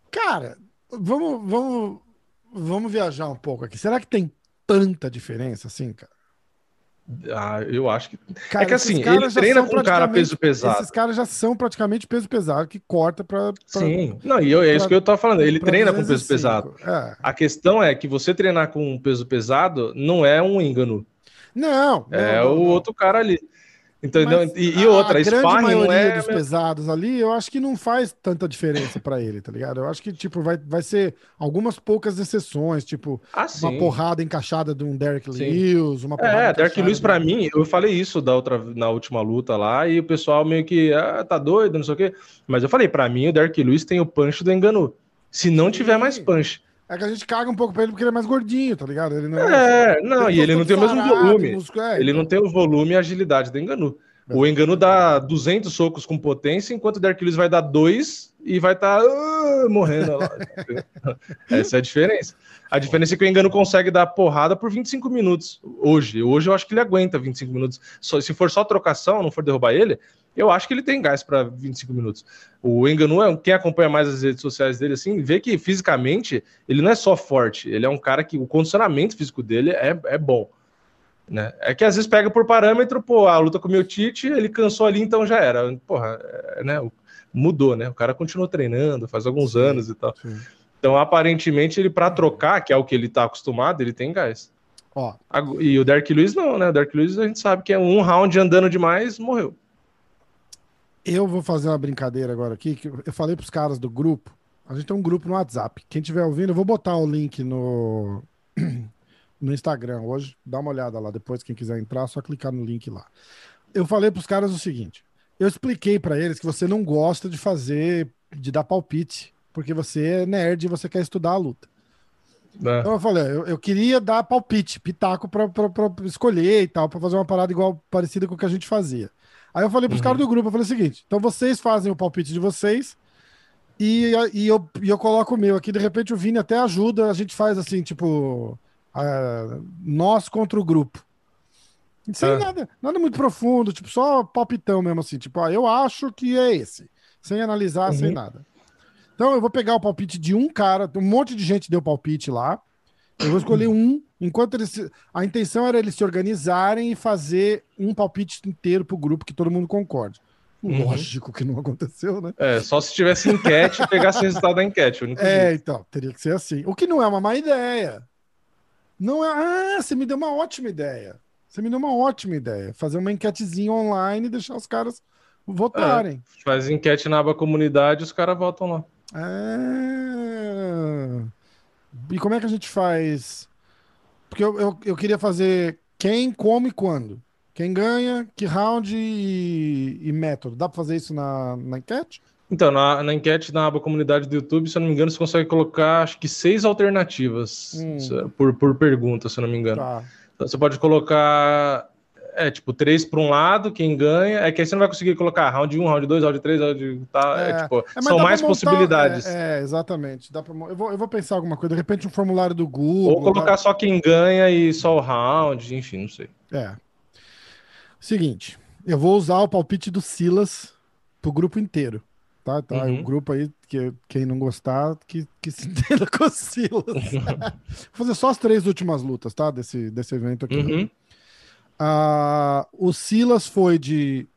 Cara, vamos, vamos, vamos viajar um pouco aqui. Será que tem tanta diferença assim, cara? Ah, eu acho que. Cara, é que assim, ele treina com um cara peso pesado. Esses caras já são praticamente peso pesado, que corta para. Sim, não, e eu, é pra, isso que eu tô falando. Ele treina com peso pesado. É. A questão é que você treinar com um peso pesado não é um engano. Não. É não, o não. outro cara ali. Entendeu? e, e outra, a grande maioria é... dos pesados ali, eu acho que não faz tanta diferença para ele, tá ligado? Eu acho que tipo vai, vai ser algumas poucas exceções, tipo ah, uma porrada encaixada de um Derek Lewis, uma porrada É, Derek Lewis para de... mim, eu falei isso da outra na última luta lá e o pessoal meio que ah, tá doido, não sei o quê. Mas eu falei, para mim o Derek Lewis tem o punch do Enganu. Se não Sim. tiver mais punch, é que a gente caga um pouco pra ele porque ele é mais gordinho, tá ligado? Ele não é, é não, e ele não tem o mesmo volume. é, ele então. não tem o volume e agilidade do Enganu. O Enganu dá 200 socos com potência, enquanto o Dark Lewis vai dar dois e vai estar tá, uh, morrendo. Essa é a diferença. A diferença é que o Engano consegue dar porrada por 25 minutos hoje. Hoje eu acho que ele aguenta 25 minutos. Só, se for só trocação, não for derrubar ele, eu acho que ele tem gás para 25 minutos. O Enganu, é, quem acompanha mais as redes sociais dele, assim, vê que fisicamente ele não é só forte, ele é um cara que o condicionamento físico dele é, é bom. Né? É que às vezes pega por parâmetro, pô, a luta com o meu Tite, ele cansou ali, então já era. Porra, é, né? Mudou, né? O cara continuou treinando faz alguns anos e tal. Sim. Então, aparentemente, ele para trocar, que é o que ele tá acostumado, ele tem gás. Ó. E o Dark Lewis não, né? O Dark Lewis a gente sabe que é um round andando demais, morreu. Eu vou fazer uma brincadeira agora aqui, que eu falei pros caras do grupo. A gente tem um grupo no WhatsApp. Quem estiver ouvindo, eu vou botar o link no, no Instagram hoje. Dá uma olhada lá depois, quem quiser entrar, só clicar no link lá. Eu falei para os caras o seguinte: eu expliquei para eles que você não gosta de fazer, de dar palpite porque você é nerd e você quer estudar a luta. É. Então eu falei, eu, eu queria dar palpite, pitaco pra escolher e tal, pra fazer uma parada igual, parecida com o que a gente fazia. Aí eu falei pros Uhum. caras do grupo, eu falei o seguinte, então vocês fazem o palpite de vocês e, e, eu, e eu coloco o meu aqui, de repente o Vini até ajuda, a gente faz assim, tipo, nós contra o grupo. Sem É. nada, nada muito profundo, tipo, só palpitão mesmo assim, tipo, ah, eu acho que é esse, sem analisar, sem Uhum. nada. Então eu vou pegar o palpite de um cara, um monte de gente deu palpite lá. Eu vou escolher um, enquanto eles. A intenção era eles se organizarem e fazer um palpite inteiro pro grupo que todo mundo concorde. Uhum. Lógico que não aconteceu, né? É, só se tivesse enquete e pegasse o resultado da enquete. É, jeito. então, teria que ser assim. O que não é uma má ideia. Não é. Ah, você me deu uma ótima ideia. Você me deu uma ótima ideia. Fazer uma enquetezinha online e deixar os caras votarem. Faz enquete na aba comunidade os caras votam lá. É. E como é que a gente faz? Porque eu, eu, eu queria fazer quem, como e quando. Quem ganha, que round e, e método. Dá pra fazer isso na, na enquete? Então, na, na enquete na aba comunidade do YouTube, se eu não me engano, você consegue colocar acho que seis alternativas Hum. por, por pergunta, se eu não me engano. Tá. Então, você pode colocar, é, tipo, três para um lado, quem ganha. É que aí você não vai conseguir colocar round 1, round 2, round 3, round. Tá, é, É, tipo, É, são dá mais montar- possibilidades. É, é, exatamente. Dá pra, eu, vou, eu vou pensar alguma coisa. De repente, um formulário do Google. Ou colocar só quem ganha e só o round, enfim, não sei. É. Seguinte, eu vou usar o palpite do Silas pro grupo inteiro. Tá? tá? Uhum. O grupo aí, que, quem não gostar, que, que se entenda com o Silas. vou fazer só as três últimas lutas, tá? Desse, desse evento aqui. Uhum. Ah, o Silas foi de.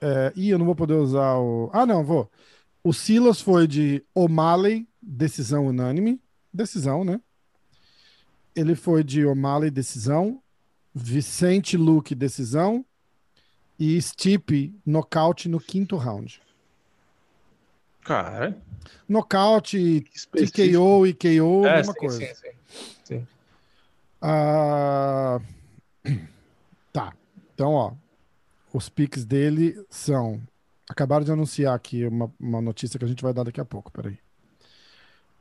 É... Ih, eu não vou poder usar o. Ah, não, vou. O Silas foi de O'Malley, decisão unânime. Decisão, né? Ele foi de O'Malley, decisão. Vicente Luque, decisão. E Stipe, nocaute no quinto round. Cara, Nocaute. TKO e KO, É, mesma sim, coisa. sim, sim. Ah, Tá. Então, ó. Os piques dele são. Acabaram de anunciar aqui uma, uma notícia que a gente vai dar daqui a pouco. Peraí.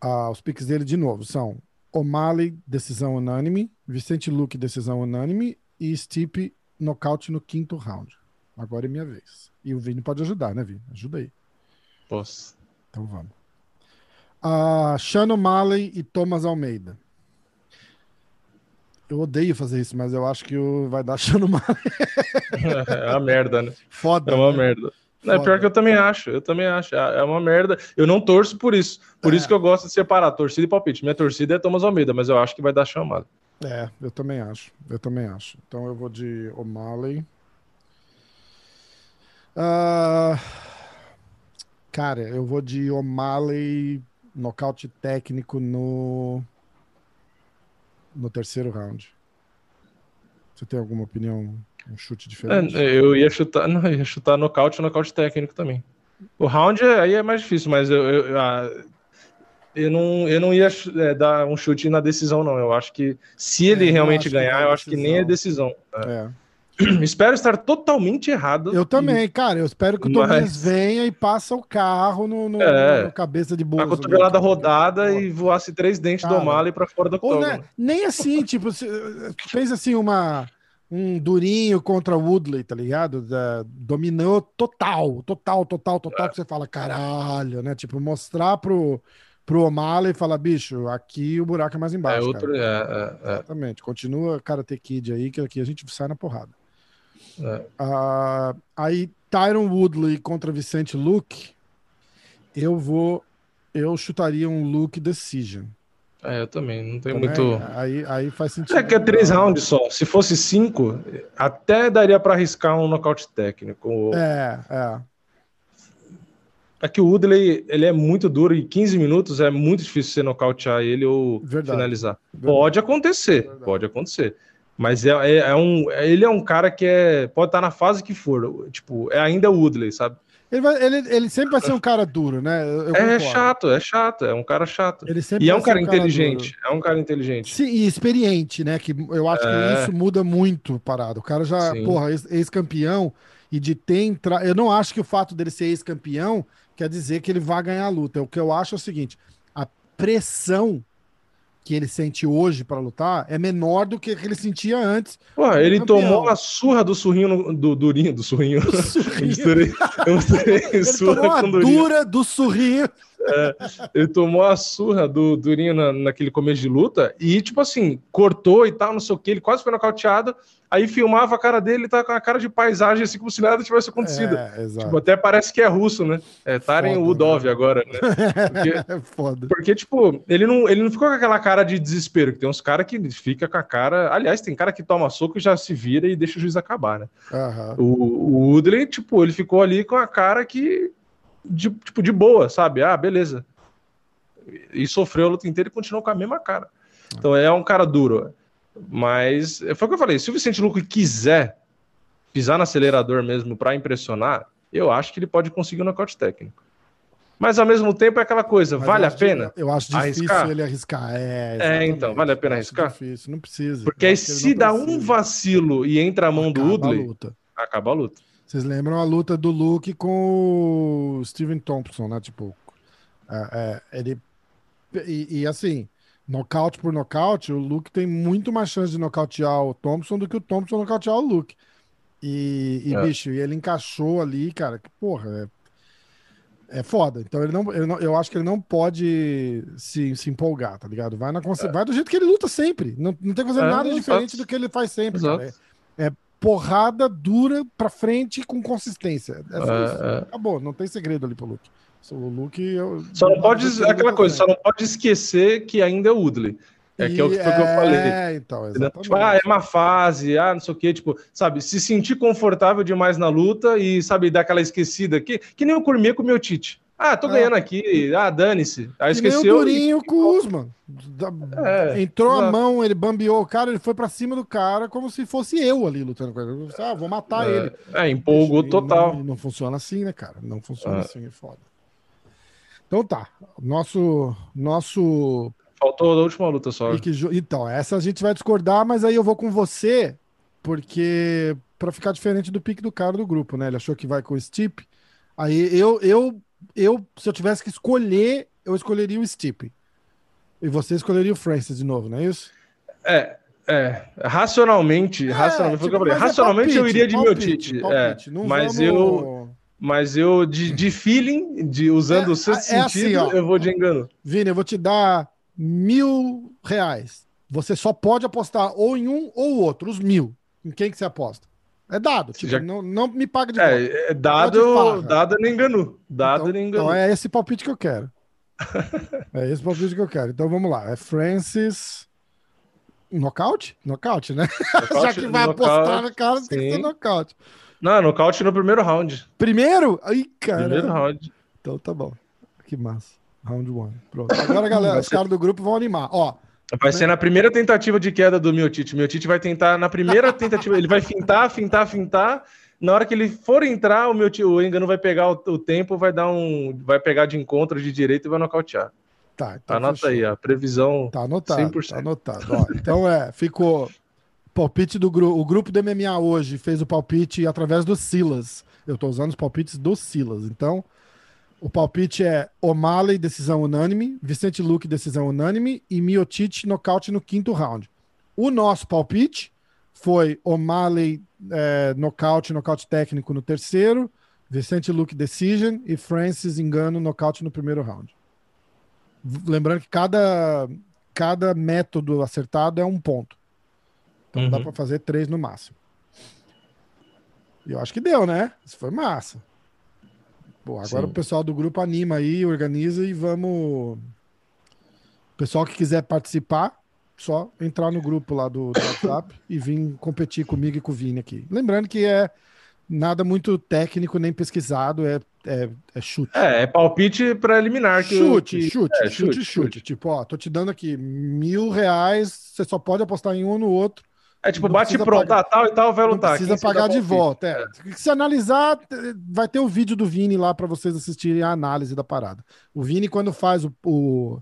Ah, os piques dele, de novo, são O'Malley, decisão unânime. Vicente Luque, decisão unânime. E Stipe, nocaute no quinto round. Agora é minha vez. E o Vini pode ajudar, né, Vini? Ajuda aí. Posso. Então vamos. Ah, Sean O'Malley e Thomas Almeida. Eu odeio fazer isso, mas eu acho que o- vai dar Sean O'Malley. É uma merda, né? Foda. É uma né? merda. É Foda. pior que eu também acho, eu também acho. É é uma merda. Eu não torço por isso. Por É. isso que eu gosto de separar torcida e palpite. Minha torcida é Thomas Almeida, mas eu acho que vai dar chamada. É, eu também acho. Eu também acho. Então eu vou de O'Malley. Ah, cara, eu vou de O'Malley nocaute técnico no no terceiro round. Você tem alguma opinião, um chute diferente? É, eu ia chutar, não, ia chutar nocaute ou nocaute técnico também. O round é- aí é mais difícil, mas eu, eu, ah, eu não, eu não ia é, dar um chute na decisão, não. Eu acho que se ele É, eu realmente ganhar, eu acho que nem é decisão. É. Espero estar totalmente errado. Eu também, cara. Eu espero que o Tobias Mas- venha e passe o carro no, no- É. no cabeça de A bolso. cotovelada rodada e voasse três dentes Cara. do O'Malley pra fora do octógono. né, nem assim, tipo, fez assim uma um durinho contra o Woodley, tá ligado? Da- dominou total, total, total, total, que você fala, caralho, né? Tipo, mostrar pro, pro O'Malley e falar, bicho, aqui o buraco é mais É embaixo, outro. cara. É, é, Exatamente. Continua Karate Kid aí, que aqui a gente sai na porrada. É. Ah, aí, Tyron Woodley contra Vicente Luke, eu vou. Eu chutaria um Luke Decision. É, eu também. Não tem Também, muito. Aí, aí faz sentido. É que é três rounds só. Se fosse cinco, até daria pra arriscar um nocaute técnico. É, é. É que o Woodley, ele é muito duro e 15 minutos é muito difícil você nocautear ele ou Verdade. finalizar. Verdade. Pode acontecer, Verdade. pode acontecer. Mas é, é- é um, ele é um cara que é, pode estar na fase que for. Tipo, é ainda o Woodley, sabe? Ele, vai- ele, ele sempre vai ser um cara duro, né? Eu, é concordo. chato, é chato, é um cara chato. Ele sempre E é um ser cara inteligente, duro. é um cara inteligente. Sim, e experiente, né? Que eu acho É. que isso muda muito parado. O cara já, Sim. porra, ex- ex-campeão e de ter entrado. Eu não acho que o fato dele ser ex-campeão quer dizer que ele vai ganhar a luta. O que eu acho é o seguinte: a pressão que ele sente hoje para lutar é menor do que, que ele sentia antes. Pô, ele campeão. tomou a surra do surrinho do durinho, do surrinho. Do surrinho. eu misturei, eu misturei ele surra tomou a dura do surrinho. É, ele tomou a surra do Durinho na, naquele começo de luta e, tipo assim, cortou e tal, não sei o que, ele quase foi nocauteado. Aí filmava a cara dele, tá com a cara de paisagem, assim, como se nada tivesse acontecido. É, tipo, até parece que é russo, né? É Taren Udov né? agora, né? Porque, é foda. Porque, tipo, ele não, ele não ficou com aquela cara de desespero, que tem uns caras que fica com a cara. Aliás, tem cara que toma soco e já se vira e deixa o juiz acabar, né? Uhum. O, o tipo, ele ficou ali com a cara que de, tipo, de boa, sabe? Ah, beleza. E sofreu a luta inteira e continuou com a mesma cara. Então é um cara duro. Mas foi o que eu falei: se o Vicente Luque quiser pisar no acelerador mesmo para impressionar, eu acho que ele pode conseguir um nocaute técnico. Mas ao mesmo tempo é aquela coisa, Mas vale a pena? eu acho difícil arriscar? ele arriscar. É, é, então, vale a pena arriscar? Difícil, não precisa. Porque aí se dá um vacilo e entra a mão acaba do Woodley, acaba a luta. Vocês lembram a luta do Luke com o Steven Thompson, né? Tipo, é, é, ele. E, e, assim, nocaute por nocaute, o Luke tem muito mais chance de nocautear o Thompson do que o Thompson nocautear o Luke. E, e é. bicho, e ele encaixou ali, cara, que porra, é, é foda. Então ele não, ele não, eu acho que ele não pode se, se empolgar, tá ligado? Vai, na, é. vai do jeito que ele luta sempre. Não, não tem que fazer é, nada diferente do que ele faz sempre. É, é porrada dura pra frente com consistência. É é, isso. É. Acabou, não tem segredo ali pro Luke. O Luke. Eu, só não pode. Aquela coisa, só não pode esquecer que ainda é o Woodley. É que é o que, foi que eu falei. É, então, exatamente. Tipo, ah, é uma fase, ah, não sei o quê, tipo, sabe, se sentir confortável demais na luta e, sabe, dar aquela esquecida aqui, que nem o Cormier com o meu Tite. Ah, tô ganhando é. aqui. Ah, dane-se. Aí esqueceu. Nem o Durinho e... Usman. É, Entrou exato. a mão, ele bambeou o cara, ele foi para cima do cara como se fosse eu ali lutando com ele. Ah, vou matar é, ele. É, empolgou total. Não, não, funciona assim, né, cara? Não funciona é. assim, é foda. Então tá. Nosso. Nosso. Faltou a última luta só. Então, essa a gente vai discordar, mas aí eu vou com você, porque. para ficar diferente do pique do cara do grupo, né? Ele achou que vai com o Stipe. Aí eu, eu eu, se eu tivesse que escolher, eu escolheria o Stipe. E você escolheria o Francis de novo, não é isso? É, é. Racionalmente, é, racionalmente, tipo, eu, racionalmente é palpite, eu iria de palpite, Miotite. Palpite, é, mas vamos... eu. Mas eu, de, de feeling, de usando é, o seu é sentido, assim, eu vou de engano. Vini, eu vou te dar mil reais. Você só pode apostar ou em um ou outro, os mil. Em quem que você aposta? É dado. Tipo, Já... não, não me paga de é, volta. É, dado, dado nem engano. Dado então, nem engano. Então é esse palpite que eu quero. é esse palpite que eu quero. Então vamos lá. É Francis. Nocaute? Nocaute, né? Nocaute, Já que vai nocaute, apostar no cara, tem que ser nocaute. Não, nocaute no primeiro round. Primeiro? Ai, cara. Primeiro round. Então tá bom. Que massa. Round one. Pronto. Agora, galera, os caras do grupo vão animar. Ó, Vai ser na primeira tentativa de queda do Miotite. Miotite vai tentar, na primeira tentativa, ele vai fintar, fintar, fintar. Na hora que ele for entrar, o, meu o Engano vai pegar o, o, tempo, vai dar um. Vai pegar de encontro de direito e vai nocautear. Tá, então Anota fechou. aí, a previsão. Tá anotado. 100%. Tá anotado. Ó, então é, ficou. Palpite do grupo. O grupo do MMA hoje fez o palpite através do Silas. Eu tô usando os palpites do Silas. Então, o palpite é O'Malley, decisão unânime, Vicente Luque, decisão unânime e Miotite, nocaute no quinto round. O nosso palpite foi O'Malley, é, nocaute, nocaute técnico no terceiro, Vicente Luque, decision e Francis, engano, nocaute no primeiro round. Lembrando que cada, cada método acertado é um ponto. Então uhum. dá para fazer três no máximo. E eu acho que deu, né? Isso foi massa. Pô, agora Sim. o pessoal do grupo anima aí, organiza e vamos. O pessoal que quiser participar, só entrar no grupo lá do, do WhatsApp e vir competir comigo e com o Vini aqui. Lembrando que é nada muito técnico nem pesquisado, é, é, é chute. É, é palpite para eliminar. Que chute, eu, que... chute, é, chute, chute, chute, chute. Tipo, ó, tô te dando aqui mil reais, você só pode apostar em um ou no outro. É tipo, bate pronto, pagar, tá, tal e tal, vai lutar. Não precisa pagar de volta. É. é. Se analisar, vai ter o vídeo do Vini lá para vocês assistirem a análise da parada. O Vini, quando faz o, o.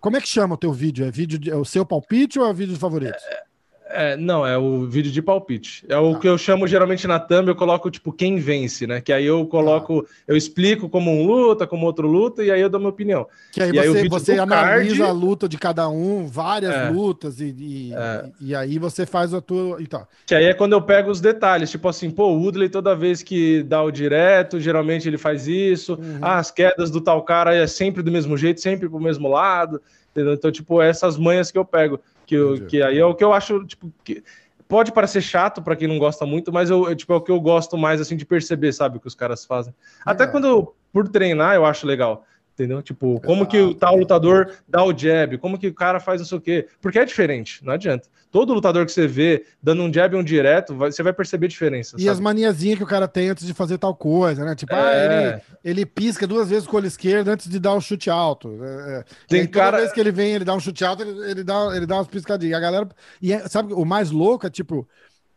Como é que chama o teu vídeo? É vídeo de... é o seu palpite ou é o vídeo de favoritos? É, É, não, é o vídeo de palpite. É o ah. que eu chamo geralmente na thumb, eu coloco tipo quem vence, né? Que aí eu coloco, ah. eu explico como um luta, como outro luta, e aí eu dou minha opinião. Que aí, e você, aí você analisa card... a luta de cada um, várias é. lutas, e, e, é. e, aí você faz a tua. Então. Que aí é quando eu pego os detalhes, tipo assim, pô, o Woodley toda vez que dá o direto, geralmente ele faz isso. Uhum. Ah, as quedas do tal cara é sempre do mesmo jeito, sempre pro mesmo lado. Entendeu? Então, tipo, essas manhas que eu pego. Que, eu, que aí é o que eu acho, tipo, que pode parecer chato para quem não gosta muito, mas eu, tipo, é o que eu gosto mais, assim, de perceber, sabe, o que os caras fazem. Até quando, por treinar, eu acho legal. Entendeu? Tipo, como que o tal lutador dá o jab, como que o cara faz não sei o quê. Porque é diferente, não adianta. Todo lutador que você vê dando um jab e um direto, vai, você vai perceber diferença. E sabe? as maniazinhas que o cara tem antes de fazer tal coisa, né? Tipo, é... ah, ele, ele pisca duas vezes com o olho esquerdo antes de dar um chute alto. É, é. tem aí, cara... Toda vez que ele vem, ele dá um chute alto, ele, ele, dá, ele dá umas piscadinhas. A galera. E é, sabe, o mais louco é, tipo,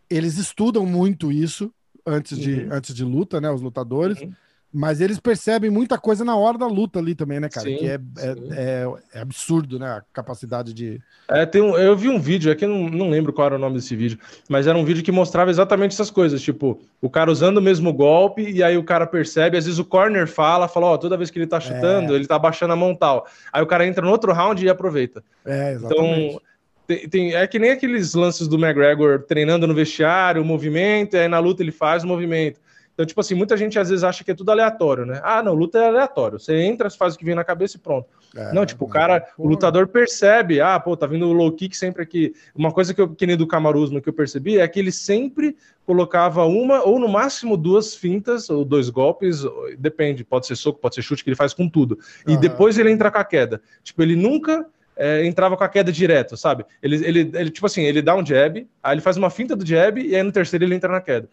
eles estudam muito isso antes de, uhum. antes de luta, né? Os lutadores. Uhum mas eles percebem muita coisa na hora da luta ali também, né, cara? Sim, que é, é, é, é, absurdo, né? A capacidade de. É, tem um, eu vi um vídeo, aqui não, não lembro qual era o nome desse vídeo, mas era um vídeo que mostrava exatamente essas coisas. Tipo, o cara usando o mesmo golpe, e aí o cara percebe, às vezes o corner fala, fala, ó, toda vez que ele tá chutando, é. ele tá baixando a mão tal. Aí o cara entra no outro round e aproveita. É, exatamente. Então. Tem, tem, é que nem aqueles lances do McGregor treinando no vestiário, o movimento, e aí na luta ele faz o movimento. Então, tipo assim, muita gente às vezes acha que é tudo aleatório, né? Ah, não, luta é aleatório. Você entra, faz o que vem na cabeça e pronto. É, não, tipo, o cara, o lutador percebe, ah, pô, tá vindo o low kick sempre aqui. Uma coisa que eu, que nem do Camaruzno que eu percebi é que ele sempre colocava uma ou no máximo duas fintas ou dois golpes, depende, pode ser soco, pode ser chute, que ele faz com tudo. E uhum. depois ele entra com a queda. Tipo, ele nunca é, entrava com a queda direto, sabe? Ele, ele, ele, tipo assim, ele dá um jab, aí ele faz uma finta do jab e aí no terceiro ele entra na queda.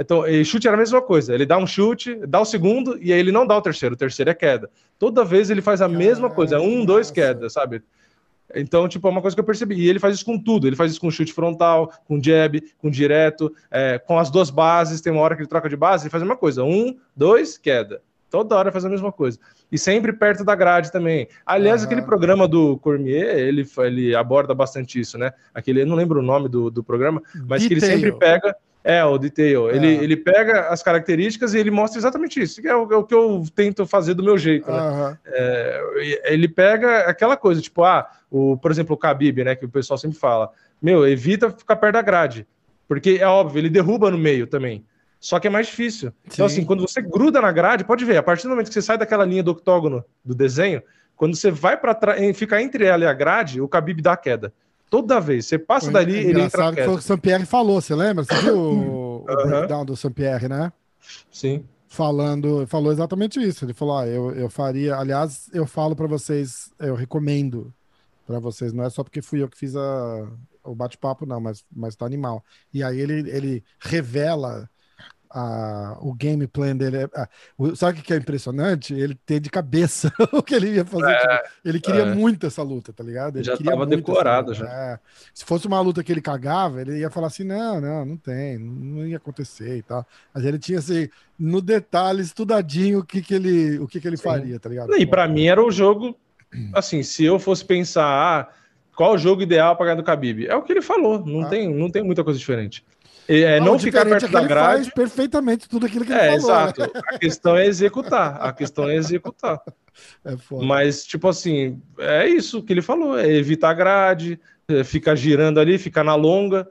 Então, chute era a mesma coisa. Ele dá um chute, dá o segundo, e aí ele não dá o terceiro. O terceiro é queda. Toda vez ele faz a mesma coisa. Um, dois, queda, sabe? Então, tipo, é uma coisa que eu percebi. E ele faz isso com tudo. Ele faz isso com chute frontal, com jab, com direto, é, com as duas bases. Tem uma hora que ele troca de base, ele faz a mesma coisa. Um, dois, queda. Toda hora faz a mesma coisa. E sempre perto da grade também. Aliás, aquele programa do Cormier, ele, ele aborda bastante isso, né? Aquele, eu não lembro o nome do, do programa, mas Detail. que ele sempre pega é, o detail. É. Ele, ele pega as características e ele mostra exatamente isso, que é o, é o que eu tento fazer do meu jeito. Né? Uhum. É, ele pega aquela coisa, tipo, ah, o, por exemplo, o Khabib, né, que o pessoal sempre fala, meu, evita ficar perto da grade, porque é óbvio, ele derruba no meio também. Só que é mais difícil. Sim. Então, assim, quando você gruda na grade, pode ver, a partir do momento que você sai daquela linha do octógono do desenho, quando você vai para ficar entre ela e a grade, o Khabib dá a queda. Toda vez. Você passa dali, ele entra que foi o que o Sampierre falou, você lembra? Você viu o, o breakdown do Sampierre, né? Sim. Falando, falou exatamente isso. Ele falou: ah, eu, eu faria. Aliás, eu falo para vocês, eu recomendo para vocês, não é só porque fui eu que fiz a, o bate-papo, não, mas, mas tá animal. E aí ele, ele revela a, o game plan dele. É, a, o, sabe o que é impressionante? Ele ter de cabeça o que ele ia fazer. É, tipo, ele queria é. muito essa luta, tá ligado? Ele já tava decorado já. É. Se fosse uma luta que ele cagava, ele ia falar assim: não, não, não tem, não ia acontecer e tal. Mas ele tinha assim, no detalhe, estudadinho o que, que ele, o que, que ele faria, tá ligado? E para mim era o jogo. Assim, se eu fosse pensar, ah, qual o jogo ideal para ganhar do Khabib? É o que ele falou, não, ah. tem, não tem muita coisa diferente. É, não, não ficar perto é da grade. Faz perfeitamente tudo aquilo que ele é, falou. Exato. Né? A questão é executar. A questão é executar. É Mas, tipo assim, é isso que ele falou: é evitar a grade, é ficar girando ali, ficar na longa.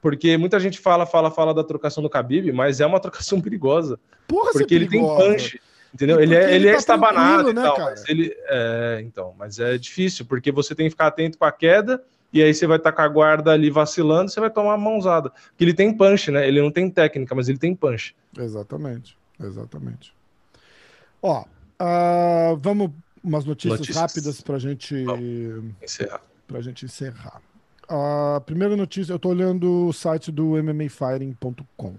Porque muita gente fala, fala, fala da trocação do Khabib, mas é uma trocação perigosa. Porra, porque ele tem punch. Entendeu? Ele é, ele, ele é tá estabanado né, tal, mas ele é, então, mas é difícil porque você tem que ficar atento com a queda e aí você vai estar com a guarda ali vacilando, você vai tomar uma mãozada. Porque ele tem punch, né? Ele não tem técnica, mas ele tem punch. Exatamente, exatamente. Ó, uh, vamos umas notícias, notícias. rápidas para gente vamos encerrar. Pra gente encerrar. A uh, primeira notícia, eu tô olhando o site do MMAfighting.com.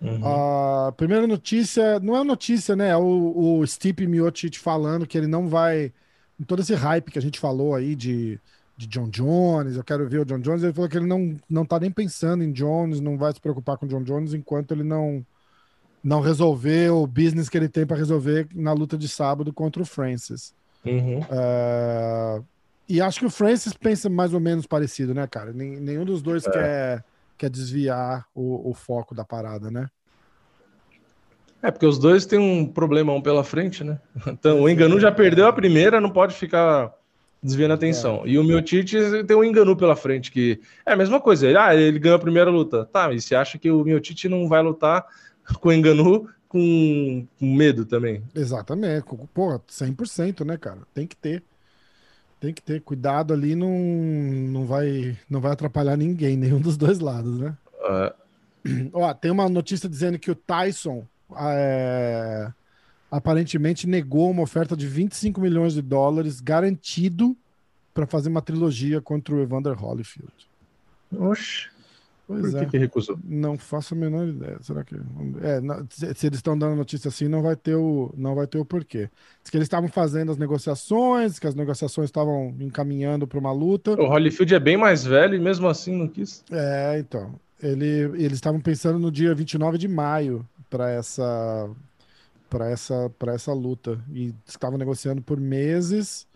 Uhum. A uh, primeira notícia, não é notícia, né? É o, o Stipe Miocic falando que ele não vai. Em todo esse hype que a gente falou aí de de John Jones, eu quero ver o John Jones. Ele falou que ele não, não tá nem pensando em Jones, não vai se preocupar com John Jones enquanto ele não não resolver o business que ele tem para resolver na luta de sábado contra o Francis. Uhum. Uh, E acho que o Francis pensa mais ou menos parecido, né, cara? Nenhum dos dois é. quer, quer desviar o, o foco da parada, né? É, porque os dois têm um problemão pela frente, né? Então, o Enganu já perdeu a primeira, não pode ficar desviando a atenção. É. E o Miotite tem um Enganu pela frente, que é a mesma coisa. Ele, ah, ele ganhou a primeira luta. Tá, e você acha que o Miotite não vai lutar com o Enganu com, medo também? Exatamente. Pô, 100%, né, cara? Tem que ter. Tem que ter cuidado ali, não, não, vai, não vai atrapalhar ninguém, nenhum dos dois lados, né? É. Ó, tem uma notícia dizendo que o Tyson é, aparentemente negou uma oferta de 25 milhões de dólares garantido para fazer uma trilogia contra o Evander Holyfield. Oxe. Pois Por que, é. que recusou? Não faço a menor ideia. Será que. É, não, se, se, eles estão dando notícia assim, não vai ter o, não vai ter o porquê. Diz que eles estavam fazendo as negociações, que as negociações estavam encaminhando para uma luta. O Holyfield é bem mais velho e mesmo assim não quis. É, então. Ele, eles estavam pensando no dia 29 de maio para essa para essa para essa luta. E estavam negociando por meses,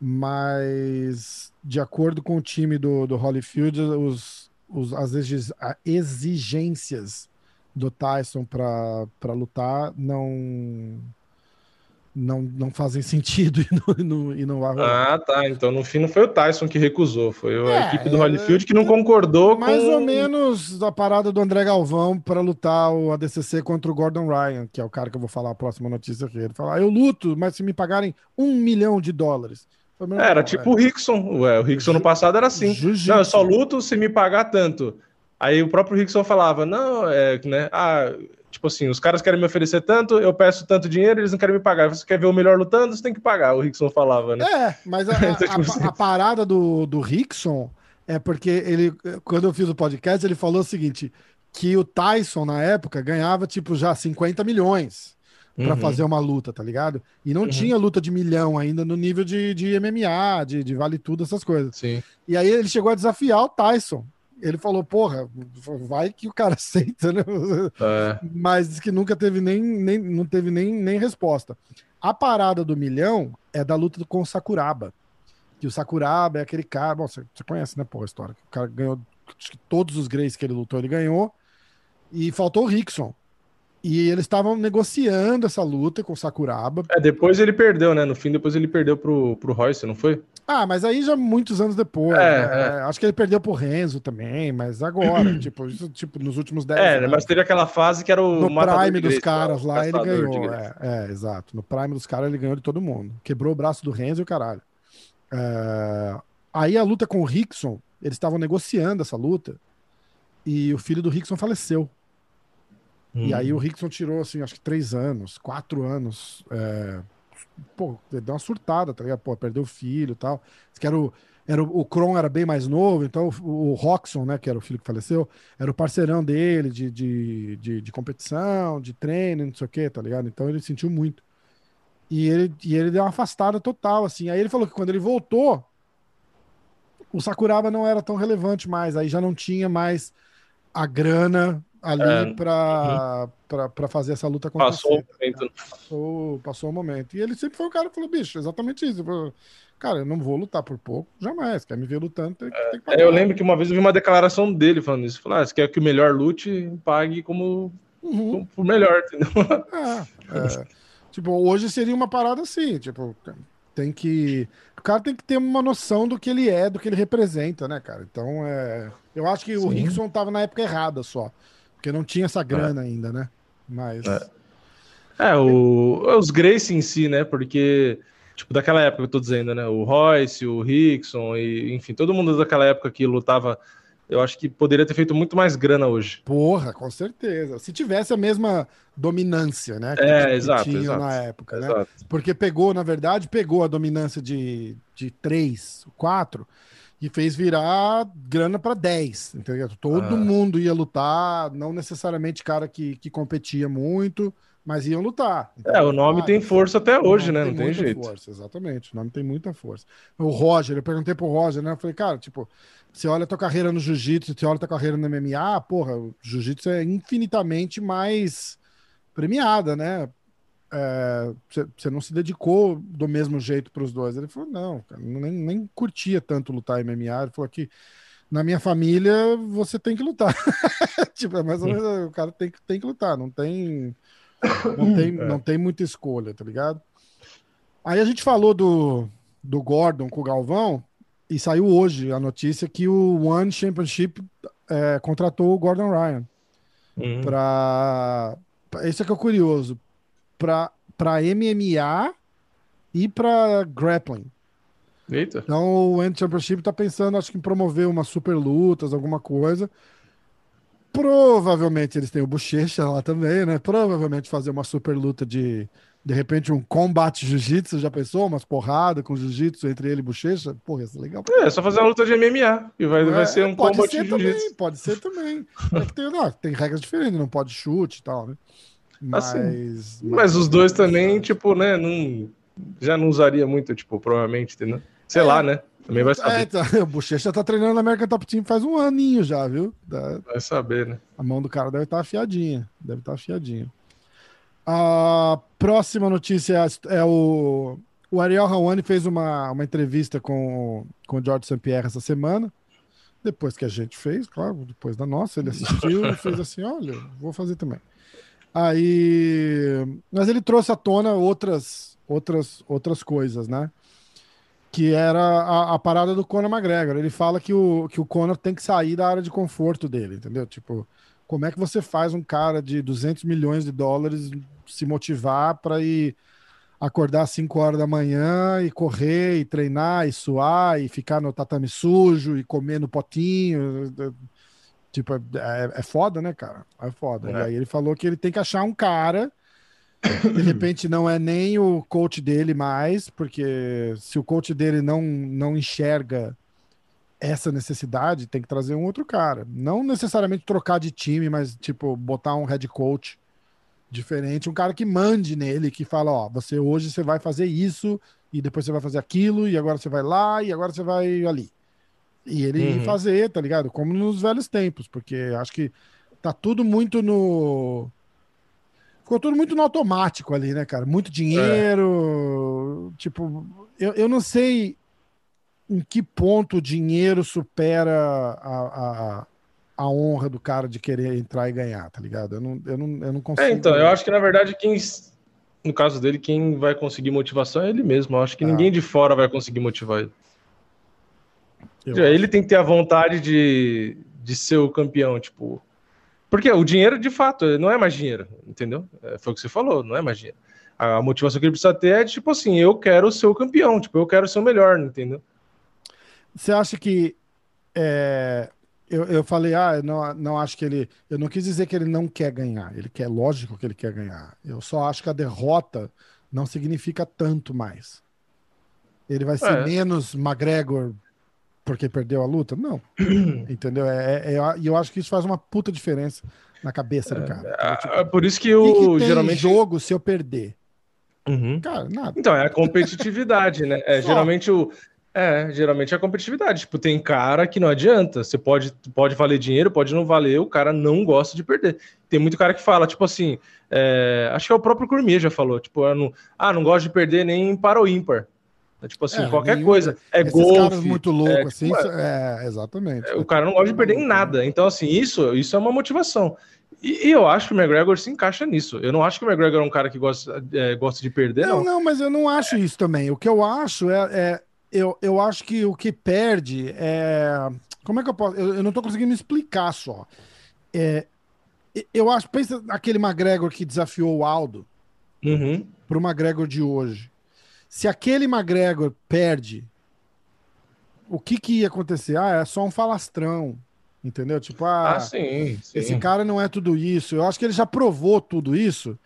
mas de acordo com o time do, do Holyfield, os, os, as exigências do Tyson para lutar não não, não fazem sentido e não, não, e não vai rolar. Ah, tá. Então no fim não foi o Tyson que recusou, foi a é, equipe do Holyfield que não concordou mais com. Mais ou menos a parada do André Galvão para lutar o ADCC contra o Gordon Ryan, que é o cara que eu vou falar a próxima notícia aqui. Ele fala: ah, eu luto, mas se me pagarem um milhão de dólares. Era tipo o Rickson. Ué, o Rickson no passado era assim. Não, eu só luto se me pagar tanto. Aí o próprio Rickson falava: não, é, né? Ah, Tipo assim, os caras querem me oferecer tanto, eu peço tanto dinheiro, eles não querem me pagar. Você quer ver o melhor lutando, você tem que pagar, o Rickson falava, né? É, mas a, então, tipo a, assim... a, parada do, do Rickson é porque ele, quando eu fiz o podcast, ele falou o seguinte: que o Tyson, na época, ganhava, tipo, já 50 milhões para uhum. fazer uma luta, tá ligado? E não uhum. tinha luta de milhão ainda no nível de, de MMA, de, de vale tudo, essas coisas. Sim. E aí ele chegou a desafiar o Tyson ele falou, porra, vai que o cara aceita, né? É. Mas que nunca teve nem, nem, não teve nem, nem resposta. A parada do milhão é da luta com o Sakuraba. Que o Sakuraba é aquele cara. Bom, você, você conhece, né, porra, a história? O cara ganhou. Acho que todos os Greys que ele lutou, ele ganhou. E faltou o Rickson. E eles estavam negociando essa luta com o Sakuraba. É, depois ele perdeu, né? No fim, depois ele perdeu pro, pro Royce, não foi? Ah, mas aí já muitos anos depois. É, né? é. Acho que ele perdeu pro Renzo também, mas agora, tipo, isso, tipo, nos últimos 10 É, anos. mas teve aquela fase que era o. No prime dos caras lá, ele ganhou. É, é, exato. No prime dos caras, ele ganhou de todo mundo. Quebrou o braço do Renzo e o caralho. É... Aí a luta com o Rickson, eles estavam negociando essa luta, e o filho do Rickson faleceu. Hum. E aí o Rickson tirou, assim, acho que três anos, quatro anos. É... Pô, deu uma surtada, tá ligado? Pô, perdeu o filho e tal. Que era o, era o, o Kron era bem mais novo, então o, o Roxon, né, que era o filho que faleceu, era o parceirão dele de, de, de, de competição, de treino, não sei o que, tá ligado? Então ele sentiu muito. E ele, e ele deu uma afastada total, assim. Aí ele falou que quando ele voltou, o Sakuraba não era tão relevante mais, aí já não tinha mais a grana ali é, para uhum. fazer essa luta acontecer. Passou o momento. Passou, passou o momento. E ele sempre foi o cara que falou, bicho, exatamente isso. Falou, cara, eu não vou lutar por pouco, jamais. Quer me ver lutando, tem, tem que pagar. É, eu lembro que uma vez eu vi uma declaração dele falando isso. Falou, ah, você quer que o melhor lute, pague como, uhum. como por melhor, entendeu? É, é. tipo, hoje seria uma parada assim, tipo, tem que. O cara tem que ter uma noção do que ele é, do que ele representa, né, cara? Então, é. Eu acho que Sim. o Rickson tava na época errada só. Porque não tinha essa grana é. ainda, né? Mas. É, é o, os Grace em si, né? Porque, tipo, daquela época eu tô dizendo, né? O Royce, o Rickson, e, enfim, todo mundo daquela época que lutava. Eu acho que poderia ter feito muito mais grana hoje. Porra, com certeza. Se tivesse a mesma dominância, né? Que, é, que exato, tinha exato, na época, né? exato. né? Porque pegou, na verdade, pegou a dominância de, de 3, 4 e fez virar grana para 10, entendeu? Todo ah. mundo ia lutar, não necessariamente cara que, que competia muito, mas iam lutar. Então, é, o nome ah, tem força até hoje, né? Não tem, tem jeito. Força, exatamente, o nome tem muita força. O Roger, eu perguntei pro Roger, né? Eu falei, cara, tipo, você olha a tua carreira no jiu-jitsu, você olha a tua carreira no MMA, porra, o jiu-jitsu é infinitamente mais premiada, né? Você é, não se dedicou do mesmo jeito para os dois. Ele falou, não, cara, nem, nem curtia tanto lutar MMA. Ele falou que na minha família você tem que lutar. tipo, é mais ou menos, o cara tem, tem que lutar, não tem, não tem, é. não tem muita escolha, tá ligado? Aí a gente falou do, do Gordon com o Galvão, e saiu hoje a notícia que o One Championship é, contratou o Gordon Ryan. Uhum. Pra. Isso é que é curioso para MMA e para grappling. Eita. Então o End Championship tá pensando, acho que em promover umas super lutas, alguma coisa. Provavelmente eles têm o Bochecha lá também, né? Provavelmente fazer uma super luta de de repente um combate jiu-jitsu, já pensou? Umas porradas com jiu-jitsu entre ele e Bochecha? Porra, isso é legal. É, é só fazer uma luta de MMA e vai, é, vai ser um pode combate ser jiu-jitsu. Pode ser também. É tem, não, tem regras diferentes, não pode chute e tal, né? Mas, assim, mas, os dois também, tipo, né, não, já não usaria muito, tipo, provavelmente, entendeu? Sei é, lá, né? Também vai saber. É, tá, o Bochecha tá treinando na American Top Team faz um aninho já, viu? Da, vai saber, né? A mão do cara deve estar tá afiadinha. Deve estar tá afiadinha. A próxima notícia é o, o Ariel Hawani fez uma, uma entrevista com, com o George St. Pierre essa semana. Depois que a gente fez, claro, depois da nossa, ele assistiu e fez assim: olha, vou fazer também. Aí, mas ele trouxe à tona outras, outras, outras coisas, né? Que era a, a, parada do Conor McGregor. Ele fala que o, que o Conor tem que sair da área de conforto dele, entendeu? Tipo, como é que você faz um cara de 200 milhões de dólares se motivar para ir acordar às 5 horas da manhã e correr e treinar e suar e ficar no tatame sujo e comer no potinho? Tipo, é, é foda, né, cara? É foda. É. E aí ele falou que ele tem que achar um cara. De repente não é nem o coach dele mais, porque se o coach dele não, não enxerga essa necessidade, tem que trazer um outro cara. Não necessariamente trocar de time, mas tipo, botar um head coach diferente, um cara que mande nele, que fala, ó, você hoje você vai fazer isso, e depois você vai fazer aquilo, e agora você vai lá, e agora você vai ali. E ele uhum. fazer, tá ligado? Como nos velhos tempos, porque acho que tá tudo muito no. Ficou tudo muito no automático ali, né, cara? Muito dinheiro. É. Tipo, eu, eu não sei em que ponto o dinheiro supera a, a, a honra do cara de querer entrar e ganhar, tá ligado? Eu não, eu não, eu não consigo. É, então, eu acho que na verdade quem. No caso dele, quem vai conseguir motivação é ele mesmo. Eu acho que ah. ninguém de fora vai conseguir motivar ele. Ele tem que ter a vontade de, de ser o campeão, tipo. Porque o dinheiro, de fato, não é mais dinheiro, entendeu? É, foi o que você falou, não é mais dinheiro. A motivação que ele precisa ter é tipo assim, eu quero ser o campeão, tipo, eu quero ser o melhor, entendeu? Você acha que é, eu, eu falei, ah, eu não, não acho que ele. Eu não quis dizer que ele não quer ganhar. Ele quer, lógico que ele quer ganhar. Eu só acho que a derrota não significa tanto mais. Ele vai ser é. menos McGregor porque perdeu a luta? Não. Entendeu? É, é, é, e eu acho que isso faz uma puta diferença na cabeça do cara. É, tipo, é por isso que eu que geralmente. jogo se eu perder? Uhum. Cara, nada. Então, é a competitividade, né? É, geralmente o. É, geralmente é a competitividade. Tipo, tem cara que não adianta. Você pode, pode valer dinheiro, pode não valer, o cara não gosta de perder. Tem muito cara que fala, tipo assim, é, acho que é o próprio Cormier já falou, tipo, não, ah, não gosto de perder nem para o ímpar. É, tipo assim, é, qualquer coisa. É golfe. muito louco, é, assim. Tipo, é, é, exatamente. É, o cara não gosta de perder em nada. Então, assim, isso, isso é uma motivação. E, e, eu acho que o McGregor se encaixa nisso. Eu não acho que o McGregor é um cara que gosta, é, gosta de perder, não. Não, não, mas eu não acho isso também. O que eu acho é. é eu, eu acho que o que perde é. Como é que eu posso. Eu, eu não tô conseguindo me explicar só. É, eu acho. Pensa aquele McGregor que desafiou o Aldo uhum. pro McGregor de hoje. Se aquele McGregor perde, o que que ia acontecer? Ah, é só um falastrão, entendeu? Tipo, ah, ah sim, sim. esse cara não é tudo isso. Eu acho que ele já provou tudo isso.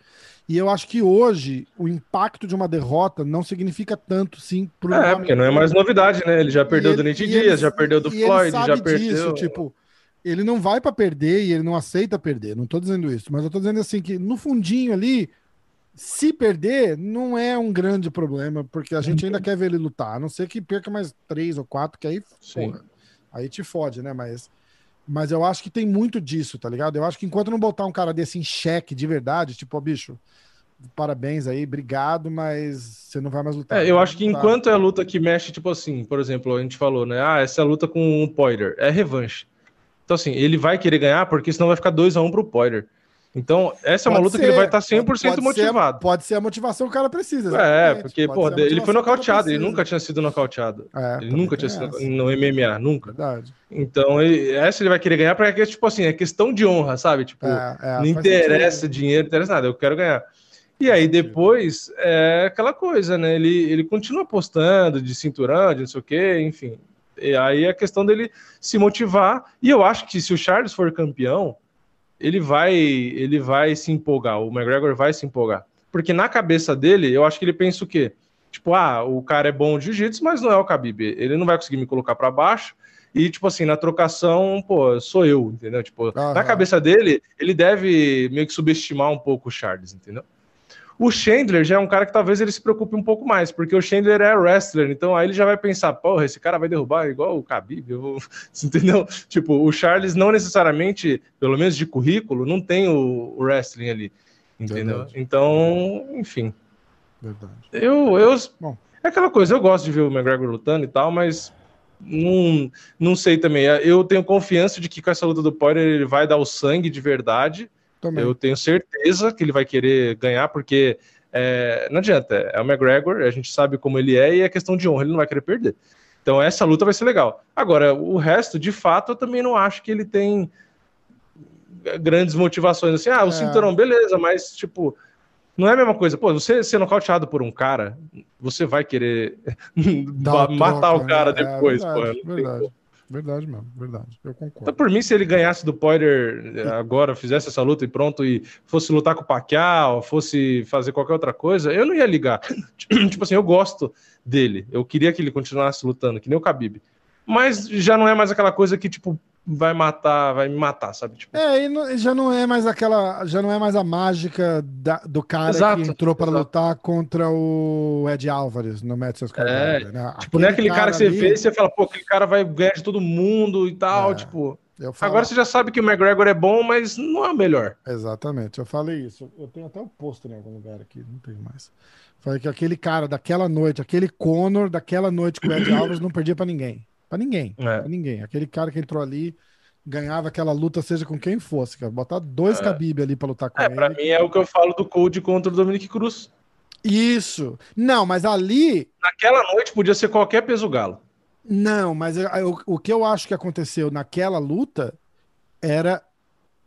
E eu acho que hoje o impacto de uma derrota não significa tanto, sim, pro. É, porque não é mais novidade, né? Ele já perdeu do Nate Dias, já perdeu do Floyd, já disso, perdeu. Tipo, ele não vai para perder e ele não aceita perder. Não tô dizendo isso, mas eu tô dizendo assim que no fundinho ali se perder, não é um grande problema, porque a gente ainda quer ver ele lutar, a não ser que perca mais três ou quatro, que aí, porra, aí te fode, né? Mas, mas eu acho que tem muito disso, tá ligado? Eu acho que enquanto não botar um cara desse em xeque de verdade, tipo, ó, bicho, parabéns aí, obrigado, mas você não vai mais lutar. É, eu acho que enquanto é luta que mexe, tipo assim, por exemplo, a gente falou, né? Ah, essa é luta com o Poirier, é revanche. Então, assim, ele vai querer ganhar porque senão vai ficar 2x1 um pro Poirier. Então, essa é uma luta ser, que ele vai estar 100% pode motivado. Ser, pode ser a motivação que o cara precisa. É, porque, pô, ele foi nocauteado, ele nunca tinha sido nocauteado. É, ele nunca tinha sido essa. no MMA, nunca. Verdade. Então, ele, essa ele vai querer ganhar porque, tipo assim, é questão de honra, sabe? Tipo, é, é, não interessa sentido. dinheiro, não interessa nada, eu quero ganhar. E aí depois é aquela coisa, né? Ele, ele continua apostando de cinturão, de não sei o quê, enfim. E aí é a questão dele se motivar. E eu acho que se o Charles for campeão, ele vai, ele vai se empolgar. O McGregor vai se empolgar. Porque na cabeça dele, eu acho que ele pensa o quê? Tipo, ah, o cara é bom de jiu-jitsu, mas não é o Khabib. Ele não vai conseguir me colocar para baixo. E, tipo assim, na trocação, pô, sou eu, entendeu? Tipo, na cabeça dele, ele deve meio que subestimar um pouco o Charles, entendeu? O Chandler já é um cara que talvez ele se preocupe um pouco mais, porque o Chandler é wrestler, então aí ele já vai pensar, porra, esse cara vai derrubar igual o Khabib, eu vou... entendeu? Tipo, o Charles não necessariamente, pelo menos de currículo, não tem o, o wrestling ali, entendeu? Verdade. Então, enfim. Verdade. Eu, eu... Bom. É aquela coisa, eu gosto de ver o McGregor lutando e tal, mas não, não sei também. Eu tenho confiança de que com essa luta do Poirier ele vai dar o sangue de verdade, também. Eu tenho certeza que ele vai querer ganhar, porque é, não adianta, é o McGregor, a gente sabe como ele é e é questão de honra, ele não vai querer perder. Então essa luta vai ser legal. Agora, o resto, de fato, eu também não acho que ele tem grandes motivações assim, ah, o é. cinturão, beleza, mas tipo, não é a mesma coisa. Pô, você ser nocauteado por um cara, você vai querer matar troca, o cara né? depois, é, verdade, pô. Verdade. Mesmo, verdade. Eu concordo. Então, por mim, se ele ganhasse do Poirier eh, agora, fizesse essa luta e pronto, e fosse lutar com o Pacquiao, fosse fazer qualquer outra coisa, eu não ia ligar. tipo assim, eu gosto dele. Eu queria que ele continuasse lutando, que nem o Khabib. Mas já não é mais aquela coisa que, tipo, vai matar, vai me matar, sabe? Tipo... É, e não, já não é mais aquela, já não é mais a mágica da, do cara exato, que entrou para lutar contra o Ed Álvares no Madison Square é, né? Tipo, não é aquele cara, cara que você ali... vê e você fala, pô, aquele cara vai ganhar de todo mundo e tal, é, tipo... Falo... Agora você já sabe que o McGregor é bom, mas não é o melhor. Exatamente, eu falei isso. Eu tenho até o um pôster em algum lugar aqui, não tenho mais. Falei que aquele cara daquela noite, aquele Conor daquela noite com o Ed Álvares não perdia para ninguém. Pra ninguém. É. Pra ninguém. Aquele cara que entrou ali ganhava aquela luta, seja com quem fosse, cara. Botar dois é. Khabib ali pra lutar com é, ele. Pra mim é o que eu falo do Code contra o Dominic Cruz. Isso. Não, mas ali. Naquela noite podia ser qualquer peso galo. Não, mas eu, eu, o que eu acho que aconteceu naquela luta era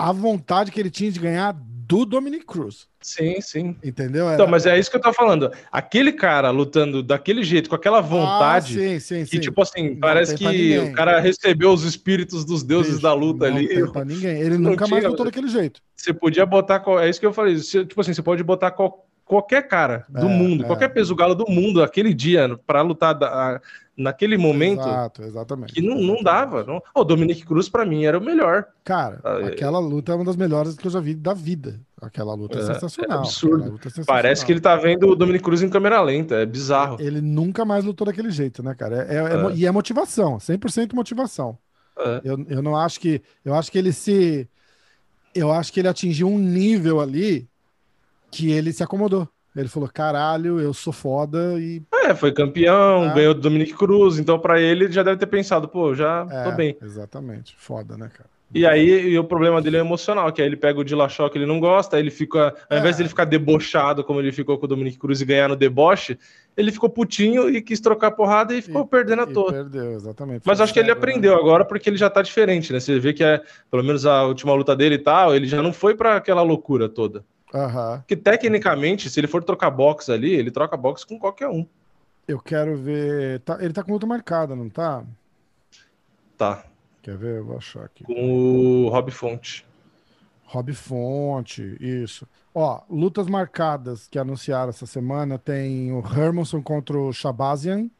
a vontade que ele tinha de ganhar do Dominic Cruz. Sim, sim. Entendeu? Era... Então, mas é isso que eu tô falando. Aquele cara lutando daquele jeito, com aquela vontade. Ah, sim, sim, que, tipo assim, não parece que o cara recebeu os espíritos dos deuses Bicho, da luta não ali. Tem pra ninguém. Ele nunca tinha... mais lutou daquele jeito. Você podia botar. É isso que eu falei. Tipo assim, você pode botar qual qualquer cara do é, mundo, é. qualquer peso galo do mundo, aquele dia, para lutar da, naquele momento. Exato, exatamente. Que não, não dava. Não... O Dominic Cruz, para mim, era o melhor. Cara, ah, é. aquela luta é uma das melhores que eu já vi da vida. Aquela luta é, é sensacional. É absurdo. É sensacional. Parece que ele tá vendo o Dominic Cruz em câmera lenta, é bizarro. Ele nunca mais lutou daquele jeito, né, cara? É, é, e é motivação, 100% motivação. Eu, eu não acho que. Eu acho que ele se. Eu acho que ele atingiu um nível ali que ele se acomodou. Ele falou: caralho, eu sou foda e. É, foi campeão, é. ganhou do Dominic Cruz, então para ele já deve ter pensado, pô, já é, tô bem. Exatamente, foda, né, cara? E aí e o problema dele é emocional, que aí ele pega o Dillashaw que ele não gosta, aí ele fica, ao invés de ele ficar debochado como ele ficou com o Dominic Cruz e ganhar no deboche, ele ficou putinho e quis trocar porrada e ficou e, perdendo a toa. Perdeu, exatamente. Mas acho que ele aprendeu agora porque ele já tá diferente, né? Você vê que é, pelo menos a última luta dele e tal, ele já não foi para aquela loucura toda. Uhum. Que tecnicamente, se ele for trocar box ali, ele troca box com qualquer um. Eu quero ver. Tá, ele tá com luta marcada, não tá? Tá. Quer ver? Eu vou achar aqui. Com o Rob Fonte. Rob Fonte, isso. Ó, lutas marcadas que anunciaram essa semana tem o Hermanson contra o Shabazian.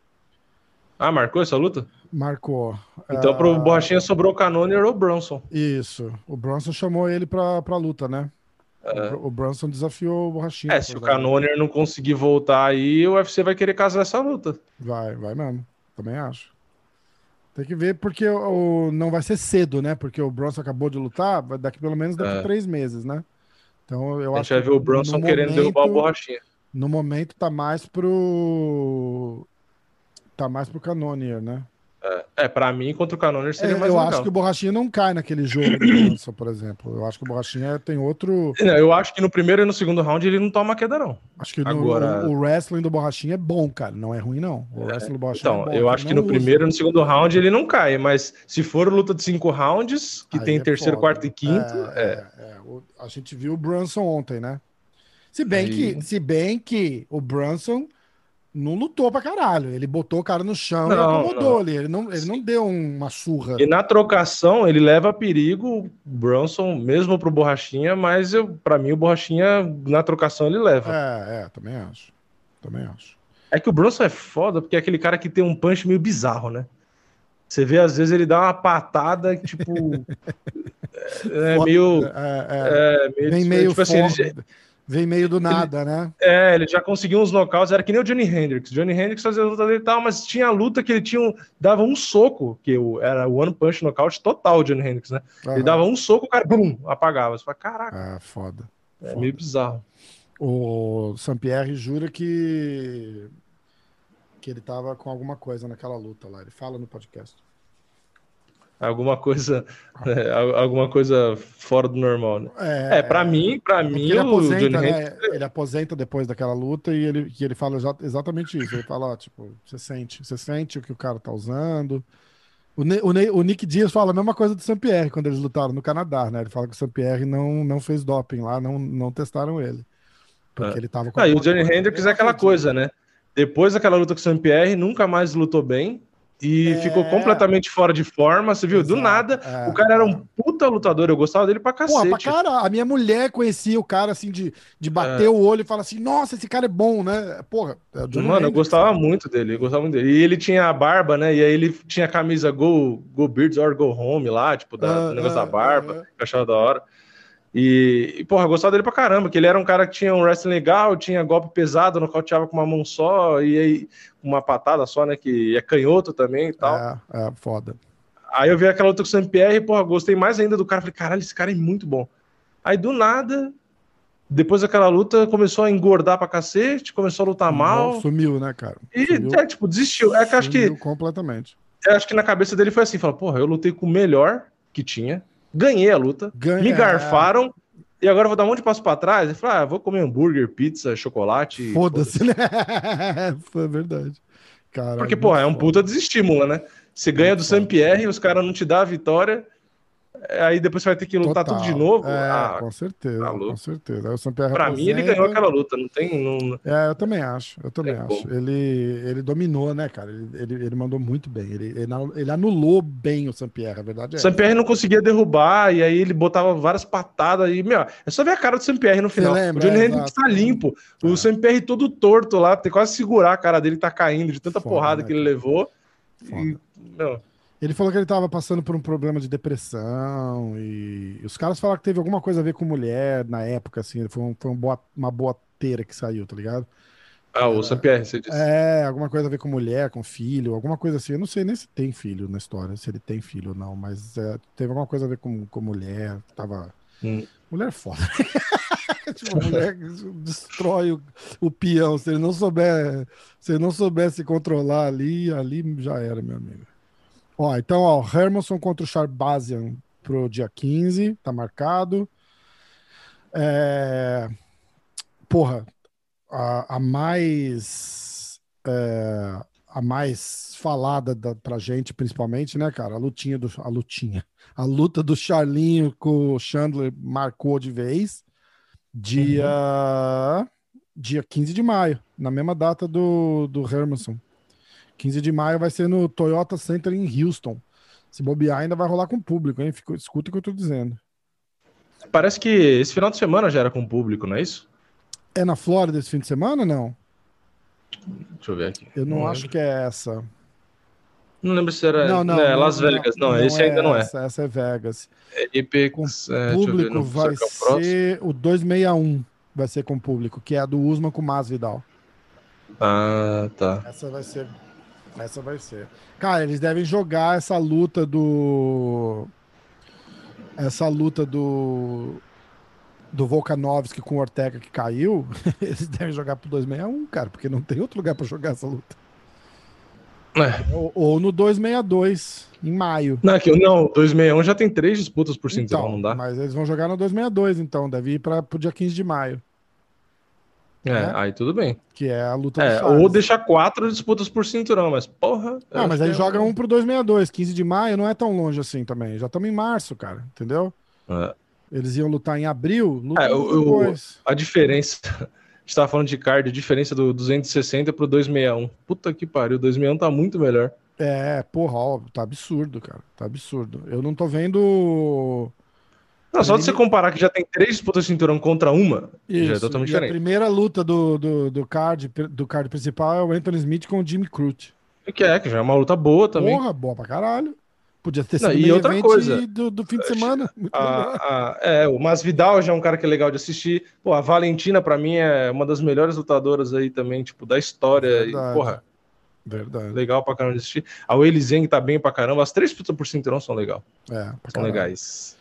Ah, marcou essa luta? Marcou. Então, uh... pro Borrachinha sobrou o Canoner ou o Bronson. Isso. O Bronson chamou ele pra, pra luta, né? É. O Brunson desafiou o Borrachinha. É, se o Canoner não conseguir voltar aí, o UFC vai querer casar essa luta. Vai, vai mesmo. Também acho. Tem que ver porque o, não vai ser cedo, né? Porque o Bronson acabou de lutar, daqui pelo menos daqui é. três meses, né? Então eu A acho gente vai ver o Bronson querendo derrubar o Borrachinha. No momento tá mais pro. Tá mais pro Canonier, né? É, pra mim, contra o Cannonier seria É, mais eu legal. acho que o Borrachinha não cai naquele jogo Bronson, por exemplo. Eu acho que o Borrachinha tem outro. Não, Eu acho que no primeiro e no segundo round ele não toma queda, não. Acho que no- Agora- o, o wrestling do Borrachinha é bom, cara. Não é ruim, não. O wrestling do Borrachinha Então, é bom. eu acho que no usa. primeiro e no segundo round ele não cai, mas se for luta de cinco rounds, que Aí tem é terceiro, foda. quarto e quinto, é. É, é, a gente viu o Brunson ontem, né? Se bem, Aí- que, se bem que o Brunson não lutou pra caralho. Ele botou o cara no chão e Não, acomodou não. ali. Ele não, ele não deu uma surra. E na trocação ele leva perigo o Bronson, mesmo pro Borrachinha, mas eu, pra mim o Borrachinha na trocação ele leva. É, é, também acho. Também acho. É que o Bronson é foda porque é aquele cara que tem um punch meio bizarro, né? Você vê, às vezes, ele dá uma patada tipo. é, é meio. é, é. É, meio, Vem meio tipo assim, ele. Vem meio do nada, né? É, ele já conseguiu uns knockouts, era que nem o Johnny Hendricks. Johnny Hendricks fazia luta dele e tal, mas tinha a luta que ele tinha um, dava um soco, que era o one punch knockout total, o Johnny Hendricks, né? Ele dava um soco, o cara, bum, apagava. Você fala, caraca, Ah, foda. é foda. meio bizarro. O Sampierre jura que que ele tava com alguma coisa naquela luta lá. Ele fala no podcast. Alguma coisa, é, al- alguma coisa fora do normal, né? É, É, pra mim, pra porque mim, ele o Johnny aposenta, né? Ele aposenta depois daquela luta e ele, que ele fala exa- exatamente isso. Ele fala, ó, tipo, você sente, você sente o que o cara tá usando. O, Ne- o Ne- o Nick Dias fala a mesma coisa do Sampierre quando eles lutaram no Canadá, né? Ele fala que o Sampierre não, não fez doping lá, não, não testaram ele. Porque É. ele tava com Ah, e o Johnny. Hendricks é aquela coisa, né? Depois daquela luta com o Saint-Pierre, nunca mais lutou bem e É. ficou completamente fora de forma. Você viu? Do Exato, nada, é, o cara era um puta lutador. Eu gostava dele pra Porra, pra cacete. cara, a minha mulher conhecia o cara assim de, de bater É. o olho e falar assim: nossa, esse cara é bom, né? Porra, é Mano, eu gostava muito dele, eu gostava muito dele. E ele tinha a barba, né? E aí ele tinha a camisa Go, Go Birds or Go Home lá, tipo, da, Ah, do negócio ah, da barba, ah. que eu achava da hora. E, e, porra, eu gostava dele pra caramba, que ele era um cara que tinha um wrestling legal, tinha golpe pesado, nocauteava com uma mão só, e aí uma patada só, né? Que é canhoto também e tal. É, é, foda. Aí eu vi aquela luta com o Saint-Pierre e, porra, gostei mais ainda do cara. Falei, caralho, esse cara é muito bom. Aí do nada, depois daquela luta, começou a engordar pra cacete, começou a lutar mal. Sumiu, né, cara? E, Sumiu, é, tipo, desistiu. É que acho que, sumiu completamente. eu acho que na cabeça dele foi assim: falou, porra, eu lutei com o melhor que tinha, ganhei a luta, Ganha- me garfaram, e agora eu vou dar um monte de passo pra trás. Ele falou, ah, vou comer hambúrguer, pizza, chocolate. e Foda-se, né? Foi verdade. Caralho, Porque, porra, é um puta desestímulo, né? Você ganha do foda. Saint-Pierre, os caras não te dão a vitória, aí depois você vai ter que lutar Total. tudo de novo. É, ah, com certeza, tá com certeza. Aí o Sampierre pra mim, ele ganhou aquela luta, não tem. Não... É, eu também acho, eu também Tem acho. Ele, ele dominou, né, cara? Ele, ele, ele mandou muito bem. Ele, ele, ele anulou bem o Sampierre, a verdade é. O Saint-Pierre não conseguia derrubar, e aí ele botava várias patadas, e, meu, é só ver a cara do Saint-Pierre no final. lembra? o Johnny É, Hendricks tá limpo, É. o Saint-Pierre todo torto lá, tem quase segurar a cara dele, tá caindo de tanta Foda, porrada né, que ele levou. Foda. E, meu, Ele falou que ele tava passando por um problema de depressão e os caras falaram que teve alguma coisa a ver com mulher na época, assim. Foi, um- foi um boa, uma boa teira que saiu, tá ligado? ah, o Saint-Pierre, você disse. É, alguma coisa a ver com mulher, com filho, alguma coisa assim. Eu não sei nem se tem filho na história, se ele tem filho ou não, mas é, teve alguma coisa a ver com, com mulher. Tava. Hum. Mulher é foda. tipo, mulher destrói o, o peão. Se ele não souber, se ele não souber se controlar ali, ali já era, meu amigo. Ó, então, ó, Hermanson contra o Sharbazian pro dia 15, tá marcado. É, Porra, a, a mais é, a mais falada da, pra gente, principalmente, né, cara? A lutinha do a lutinha, a luta do Charlinho com o Chandler marcou de vez. Dia dia 15 de maio, na mesma data do do Hermanson. 15 de maio vai ser no Toyota Center em Houston. Se bobear, ainda vai rolar com o público, hein? Fica, escuta o que eu tô dizendo. Parece que esse final de semana já era com o público, não é isso? É na Flórida esse fim de semana, não? Deixa eu ver aqui. Eu não, lembro. acho que é essa. Não lembro se era. Não, não. é, não, Las Vegas, não, esse ainda não é. Essa, essa é Vegas. É Apex, é, ver, público não vai é o ser o 261 vai ser com público, que é a do Usman com o Masvidal. Ah, tá. Essa vai ser essa vai ser. Cara, eles devem jogar essa luta do essa luta do do Volkanovski com o Ortega que caiu, eles devem jogar pro 261, cara, porque não tem outro lugar para jogar essa luta. É. Ou, ou, no 262, em maio. Não, aqui, não, 261 já tem três disputas por cinturão, então, não dá? Mas eles vão jogar no 262, então, deve ir para o dia 15 de maio. É, né? aí tudo bem. Que é a luta é, Ou deixar quatro disputas por cinturão, mas porra. Ah, mas aí é joga um pro 262, 15 de maio não é tão longe assim também. Já estamos em março, cara, entendeu? É. Eles iam lutar em abril, é, a diferença. A gente tava falando de card, a diferença do 260 pro 261. Puta que pariu, o 261 tá muito melhor. É, porra, ó, tá absurdo, cara. Tá absurdo. Eu não tô vendo não, só de você comparar que já tem três disputas de cinturão contra uma, Isso. já é totalmente diferente. A primeira luta do, do, do, card, do card principal é o Anthony Smith com o Jimmy Crute. Que é, que já é uma luta boa também. Porra, boa pra caralho. Podia ter sido Não, e outra coisa do, do, fim de semana. A, a, é, o Masvidal já é um cara que é legal de assistir. Pô, a Valentina, para mim, é uma das melhores lutadoras aí também, tipo, da história. Verdade. E, porra, Verdade. Legal pra caramba de assistir. A Weili Zeng tá bem pra caramba. As três disputas por cinturão são legal. É, são caramba. legais.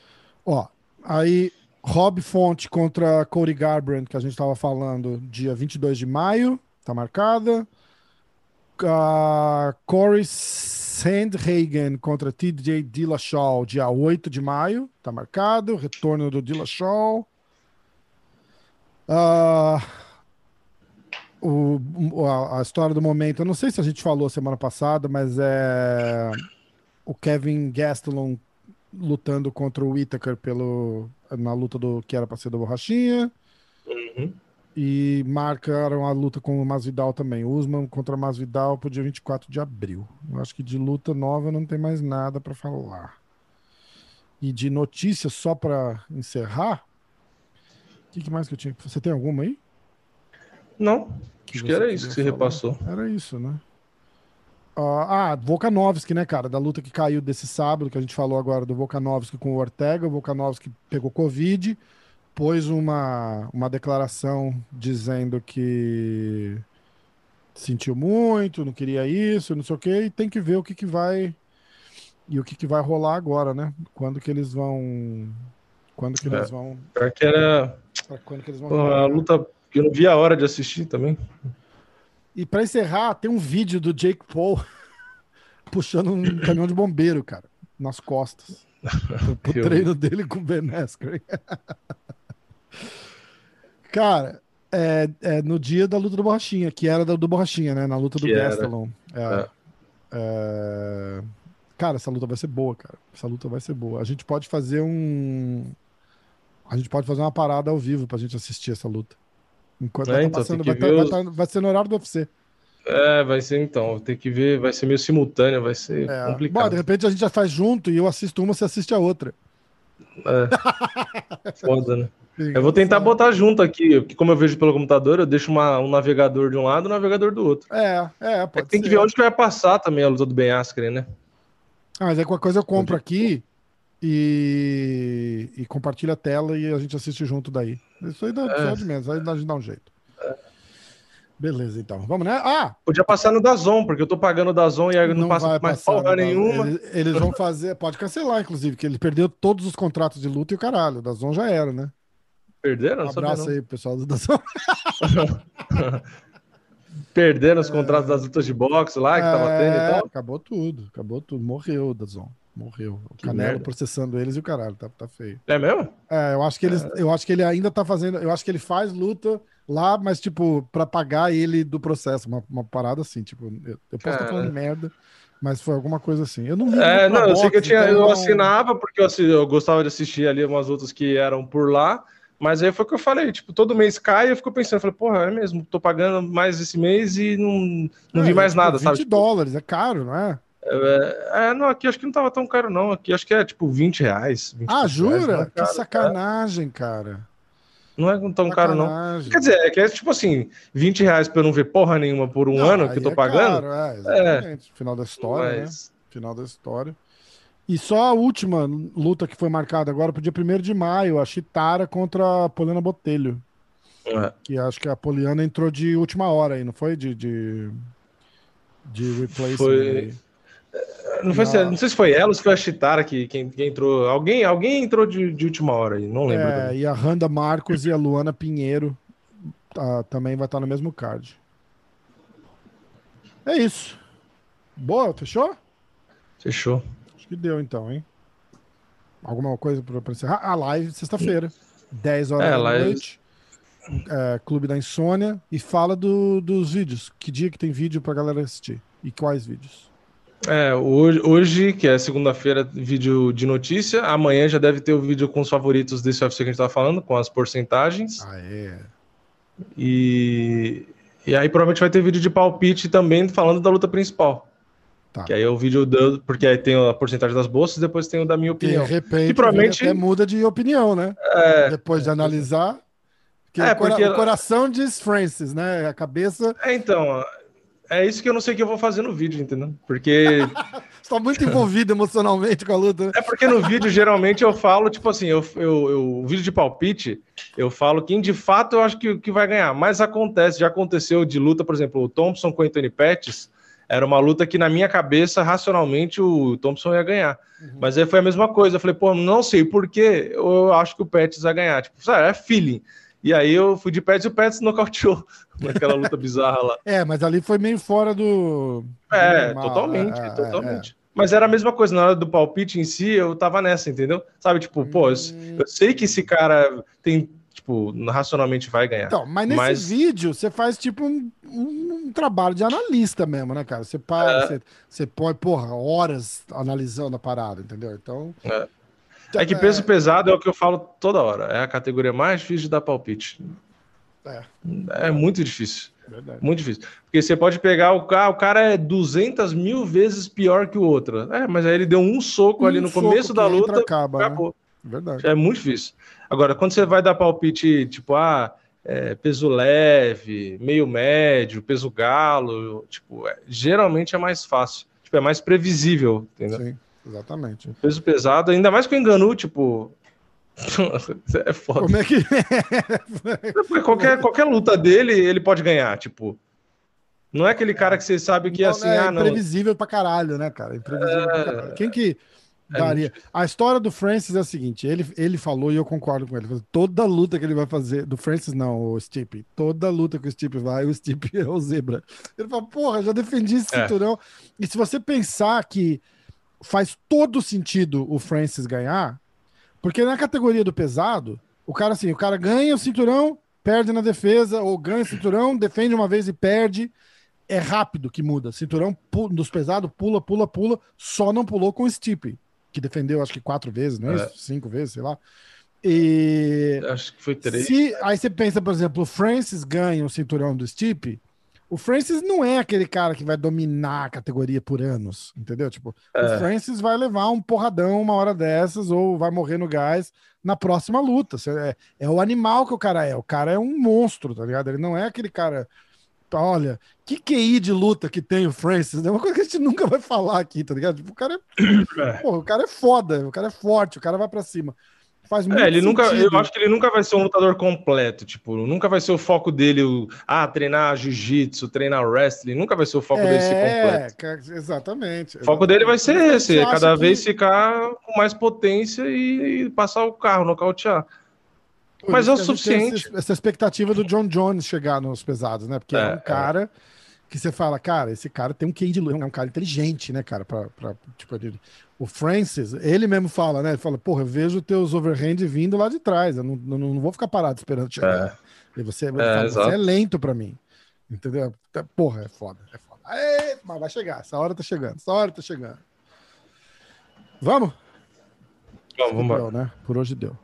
Ó, Aí, Rob Fonte contra Cody Garbrandt, que a gente estava falando, dia 22 de maio, tá marcada. Uh, Corey Sandhagen contra TJ Dillashaw, dia 8 de maio, tá marcado. Retorno do Dillashaw. Uh, o, a, a, história do momento, eu não sei se a gente falou semana passada, mas é o Kevin Gastelum lutando contra o Whittaker pelo, na luta do que era para ser da borrachinha. Uhum. E marcaram a luta com o Masvidal também. Usman contra Masvidal pro dia 24 de abril. Eu acho que de luta nova não tem mais nada para falar. E de notícias só para encerrar. O que, que, mais que eu tinha? Você tem alguma aí? Não. Que acho que era isso que você falar? repassou. Era isso, né? Uh, ah, Volkanovski, né, cara? Da luta que caiu desse sábado, que a gente falou agora do Volkanovski com o Ortega. O Volkanovski pegou Covid, pôs uma, uma declaração dizendo que sentiu muito, não queria isso, não sei o quê, e tem que ver o que, que vai. E o que, que vai rolar agora, né? Quando que eles vão. Quando que eles é, vão. Porque era. Quando que eles vão. Pô, a luta que eu não vi a hora de assistir também. E para encerrar, tem um vídeo do Jake Paul puxando um caminhão de bombeiro, cara, nas costas. o treino dele com o Ben Askren. cara, é, é, no dia da luta do Borrachinha, que era do, do Borrachinha, né? Na luta do Gastelum. É, é. é, cara, essa luta vai ser boa, cara. Essa luta vai ser boa. A gente pode fazer um. A gente pode fazer uma parada ao vivo pra gente assistir essa luta. Enquanto é, tá então, passando, vai, tá, vai, tá, vai, ser no horário do UFC. É, vai ser então. Tem que ver, vai ser meio simultâneo, vai ser é. complicado. Bom, de repente a gente já faz junto e eu assisto uma, você assiste a outra. É. Foda, né? Eu vou tentar botar junto aqui, porque como eu vejo pelo computador, eu deixo uma, um navegador de um lado e um navegador do outro. É, é, pode é Tem ser. que ver onde que vai passar também a luta do Ben Askren, né? Ah, mas aí qualquer coisa eu compro aqui e, e compartilha a tela e a gente assiste junto daí. Isso aí dá é. de menos, aí a gente dá um jeito. É. Beleza, então. Vamos, né? Ah! Podia passar no Dazon, porque eu tô pagando o Dazon e aí não, não passa mais porra nenhuma. Eles, eles, vão fazer, pode cancelar, inclusive, que ele perdeu todos os contratos de luta e o caralho. O Dazon já era, né? Perderam? Um abraço aí, pessoal do Dazon. Perderam os contratos das lutas de boxe lá que é, tava tendo e tal. Acabou tudo, acabou tudo. Morreu o Dazon. Morreu. O que Canelo merda. processando eles e o caralho, tá, tá feio. É mesmo? É, eu acho que eles, é. eu acho que ele ainda tá fazendo, eu acho que ele faz luta lá, mas tipo, para pagar ele do processo, uma, uma parada assim, tipo, eu, eu posso estar falando merda, mas foi alguma coisa assim. Eu não li É, não, boxe, eu sei que eu tinha, então... eu assinava porque eu, eu gostava de assistir ali umas lutas que eram por lá. Mas aí foi o que eu falei, tipo, todo mês cai, eu fico pensando, eu falei, porra, é mesmo, tô pagando mais esse mês e não, não é, vi mais nada, 20 sabe? 20 dólares, é caro, não é? É, é, não, aqui acho que não tava tão caro, não. Aqui acho que é tipo 20 reais. 20 ah, jura? Reais, é que sacanagem, é. cara. Não é tão sacanagem. caro, não. Quer dizer, é que é tipo assim, 20 reais pra eu não ver porra nenhuma por um não, ano que eu tô é pagando. Caro, é, exatamente. Final da história, né? Mas... né? Final da história. E só a última luta que foi marcada agora pro dia 1 de maio, a Chitara contra a Poliana Botelho. É. Que acho que a Poliana entrou de última hora aí, não foi? De, de, de replacement. Foi... Não, foi, não. não sei se foi ela ou se foi a Chitara que, que, que entrou. Alguém, alguém entrou de, de última hora aí, não lembro. É, e a Randa Marcos e a Luana Pinheiro tá, também vai estar no mesmo card. É isso. Boa, fechou? Fechou. Acho que deu então, hein? Alguma coisa para encerrar? A live sexta-feira, 10 horas é, da noite. É, Clube da Insônia. E fala do, dos vídeos. Que dia que tem vídeo pra galera assistir? E quais vídeos? É, hoje, hoje que é segunda-feira, vídeo de notícia. Amanhã já deve ter o vídeo com os favoritos desse UFC que a gente tava falando, com as porcentagens. Ah, é. E, e aí provavelmente vai ter vídeo de palpite também falando da luta principal. Tá. Que aí é o vídeo do. Porque aí tem a porcentagem das bolsas e depois tem o da minha opinião. De repente, e provavelmente até muda de opinião, né? É, depois de analisar. Porque, é, porque o coração diz Francis, né? A cabeça. É, então. É isso que eu não sei o que eu vou fazer no vídeo, entendeu? Porque. Você tá muito envolvido emocionalmente com a luta. Né? É porque no vídeo, geralmente, eu falo, tipo assim, eu, eu, eu, o vídeo de palpite, eu falo quem de fato eu acho que, que vai ganhar. Mas acontece, já aconteceu de luta, por exemplo, o Thompson com o Anthony Pettis era uma luta que, na minha cabeça, racionalmente, o Thompson ia ganhar. Uhum. Mas aí foi a mesma coisa. Eu falei, pô, não sei por quê, eu acho que o Pettis vai ganhar. Tipo, sabe, é feeling. E aí eu fui de Pettis e o Pettis nocauteou naquela luta bizarra lá. É, mas ali foi meio fora do. É, do totalmente, é, totalmente. É, é. Mas era a mesma coisa, na hora do palpite em si, eu tava nessa, entendeu? Sabe, tipo, pô, eu, hum. eu sei que esse cara tem tipo, racionalmente vai ganhar. Então, mas nesse mas... vídeo você faz tipo um, um, um, trabalho de analista mesmo, né, cara? Você para, é. você, você põe, porra, horas analisando a parada, entendeu? Então. É. é que peso é... pesado é o que eu falo toda hora. É a categoria mais difícil de dar palpite. É. É muito difícil. Verdade. Muito difícil. Porque você pode pegar o cara, o cara é 200 mil vezes pior que o outro. É, mas aí ele deu um soco um ali no soco começo da luta. Acaba, né? acabou. Né? Verdade. É muito difícil. Agora, quando você vai dar palpite, tipo, ah, é, peso leve, meio médio, peso galo, tipo, é, geralmente é mais fácil. Tipo, é mais previsível, entendeu? Sim, exatamente. O peso pesado, ainda mais com o enganu, tipo. é foda. Como é que. qualquer, qualquer luta dele, ele pode ganhar, tipo. Não é aquele cara que você sabe que não, assim, é ah, não. imprevisível pra caralho, né, cara? Imprevisível é... pra caralho. Quem que é Daria. A história do Francis é a seguinte: ele, ele falou e eu concordo com ele. Toda luta que ele vai fazer, do Francis não, o Stipe, toda luta que o Stipe vai, o Stipe é o zebra. Ele fala, porra, já defendi esse é. cinturão. E se você pensar que faz todo sentido o Francis ganhar, porque na categoria do pesado, o cara assim, o cara ganha o cinturão, perde na defesa, ou ganha o cinturão, defende uma vez e perde. É rápido que muda. Cinturão dos pesados, pula, pula, pula, só não pulou com o Stipe que defendeu acho que quatro vezes, não é, é. Cinco vezes, sei lá. E acho que foi três. Se, aí você pensa, por exemplo, o Francis ganha o cinturão do Stipe, o Francis não é aquele cara que vai dominar a categoria por anos, entendeu? Tipo, é. o Francis vai levar um porradão uma hora dessas ou vai morrer no gás na próxima luta. É, é o animal que o cara é. O cara é um monstro, tá ligado? Ele não é aquele cara olha, que QI de luta que tem o Francis, é uma coisa que a gente nunca vai falar aqui, tá ligado? Tipo, o cara é, é. Porra, o cara é foda, o cara é forte, o cara vai para cima. Faz muito é, ele sentido. nunca, eu acho que ele nunca vai ser um lutador completo, tipo, nunca vai ser o foco dele, o, ah, treinar jiu-jitsu, treinar wrestling, nunca vai ser o foco é, dele ser completo. Exatamente. O foco dele vai ser esse, cada vez que... ficar com mais potência e, e passar o carro, nocautear. Mas é o suficiente. Essa expectativa do John Jones chegar nos pesados, né? Porque é, é um cara é. que você fala, cara, esse cara tem um QI de luz, é um cara inteligente, né, cara? Pra, pra, tipo, ele, o Francis, ele mesmo fala, né? Ele fala, porra, eu vejo teus overhand vindo lá de trás, eu não, não, não vou ficar parado esperando chegar. É. E você, é, fala, você é lento pra mim. Entendeu? Tá, porra, é foda, é foda. Aê, mas vai chegar, essa hora tá chegando, essa hora tá chegando. Vamos? Vamos, vamos. Deu, né? Por hoje deu.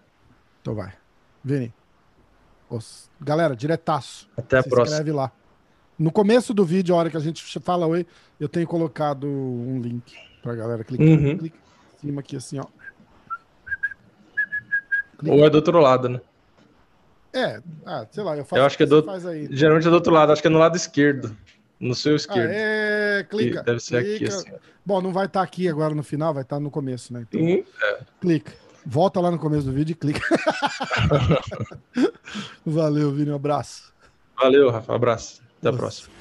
Então vai. Vini. Os... Galera, diretaço. Até a Se próxima. inscreve lá. No começo do vídeo, a hora que a gente fala oi, eu tenho colocado um link pra galera clicar. Uhum. Clica em cima aqui assim, ó. Clica. Ou é do outro lado, né? É, ah, sei lá, eu faço. Eu acho que é do. Geralmente é do outro lado, acho que é no lado esquerdo. No seu esquerdo. Ah, é, clica. E deve ser clica. aqui, assim. Bom, não vai estar tá aqui agora no final, vai estar tá no começo, né? Então, uhum. é. Clica. Volta lá no começo do vídeo e clica. Valeu, Vini. Um abraço. Valeu, Rafa. Um abraço. Até Nossa. a próxima.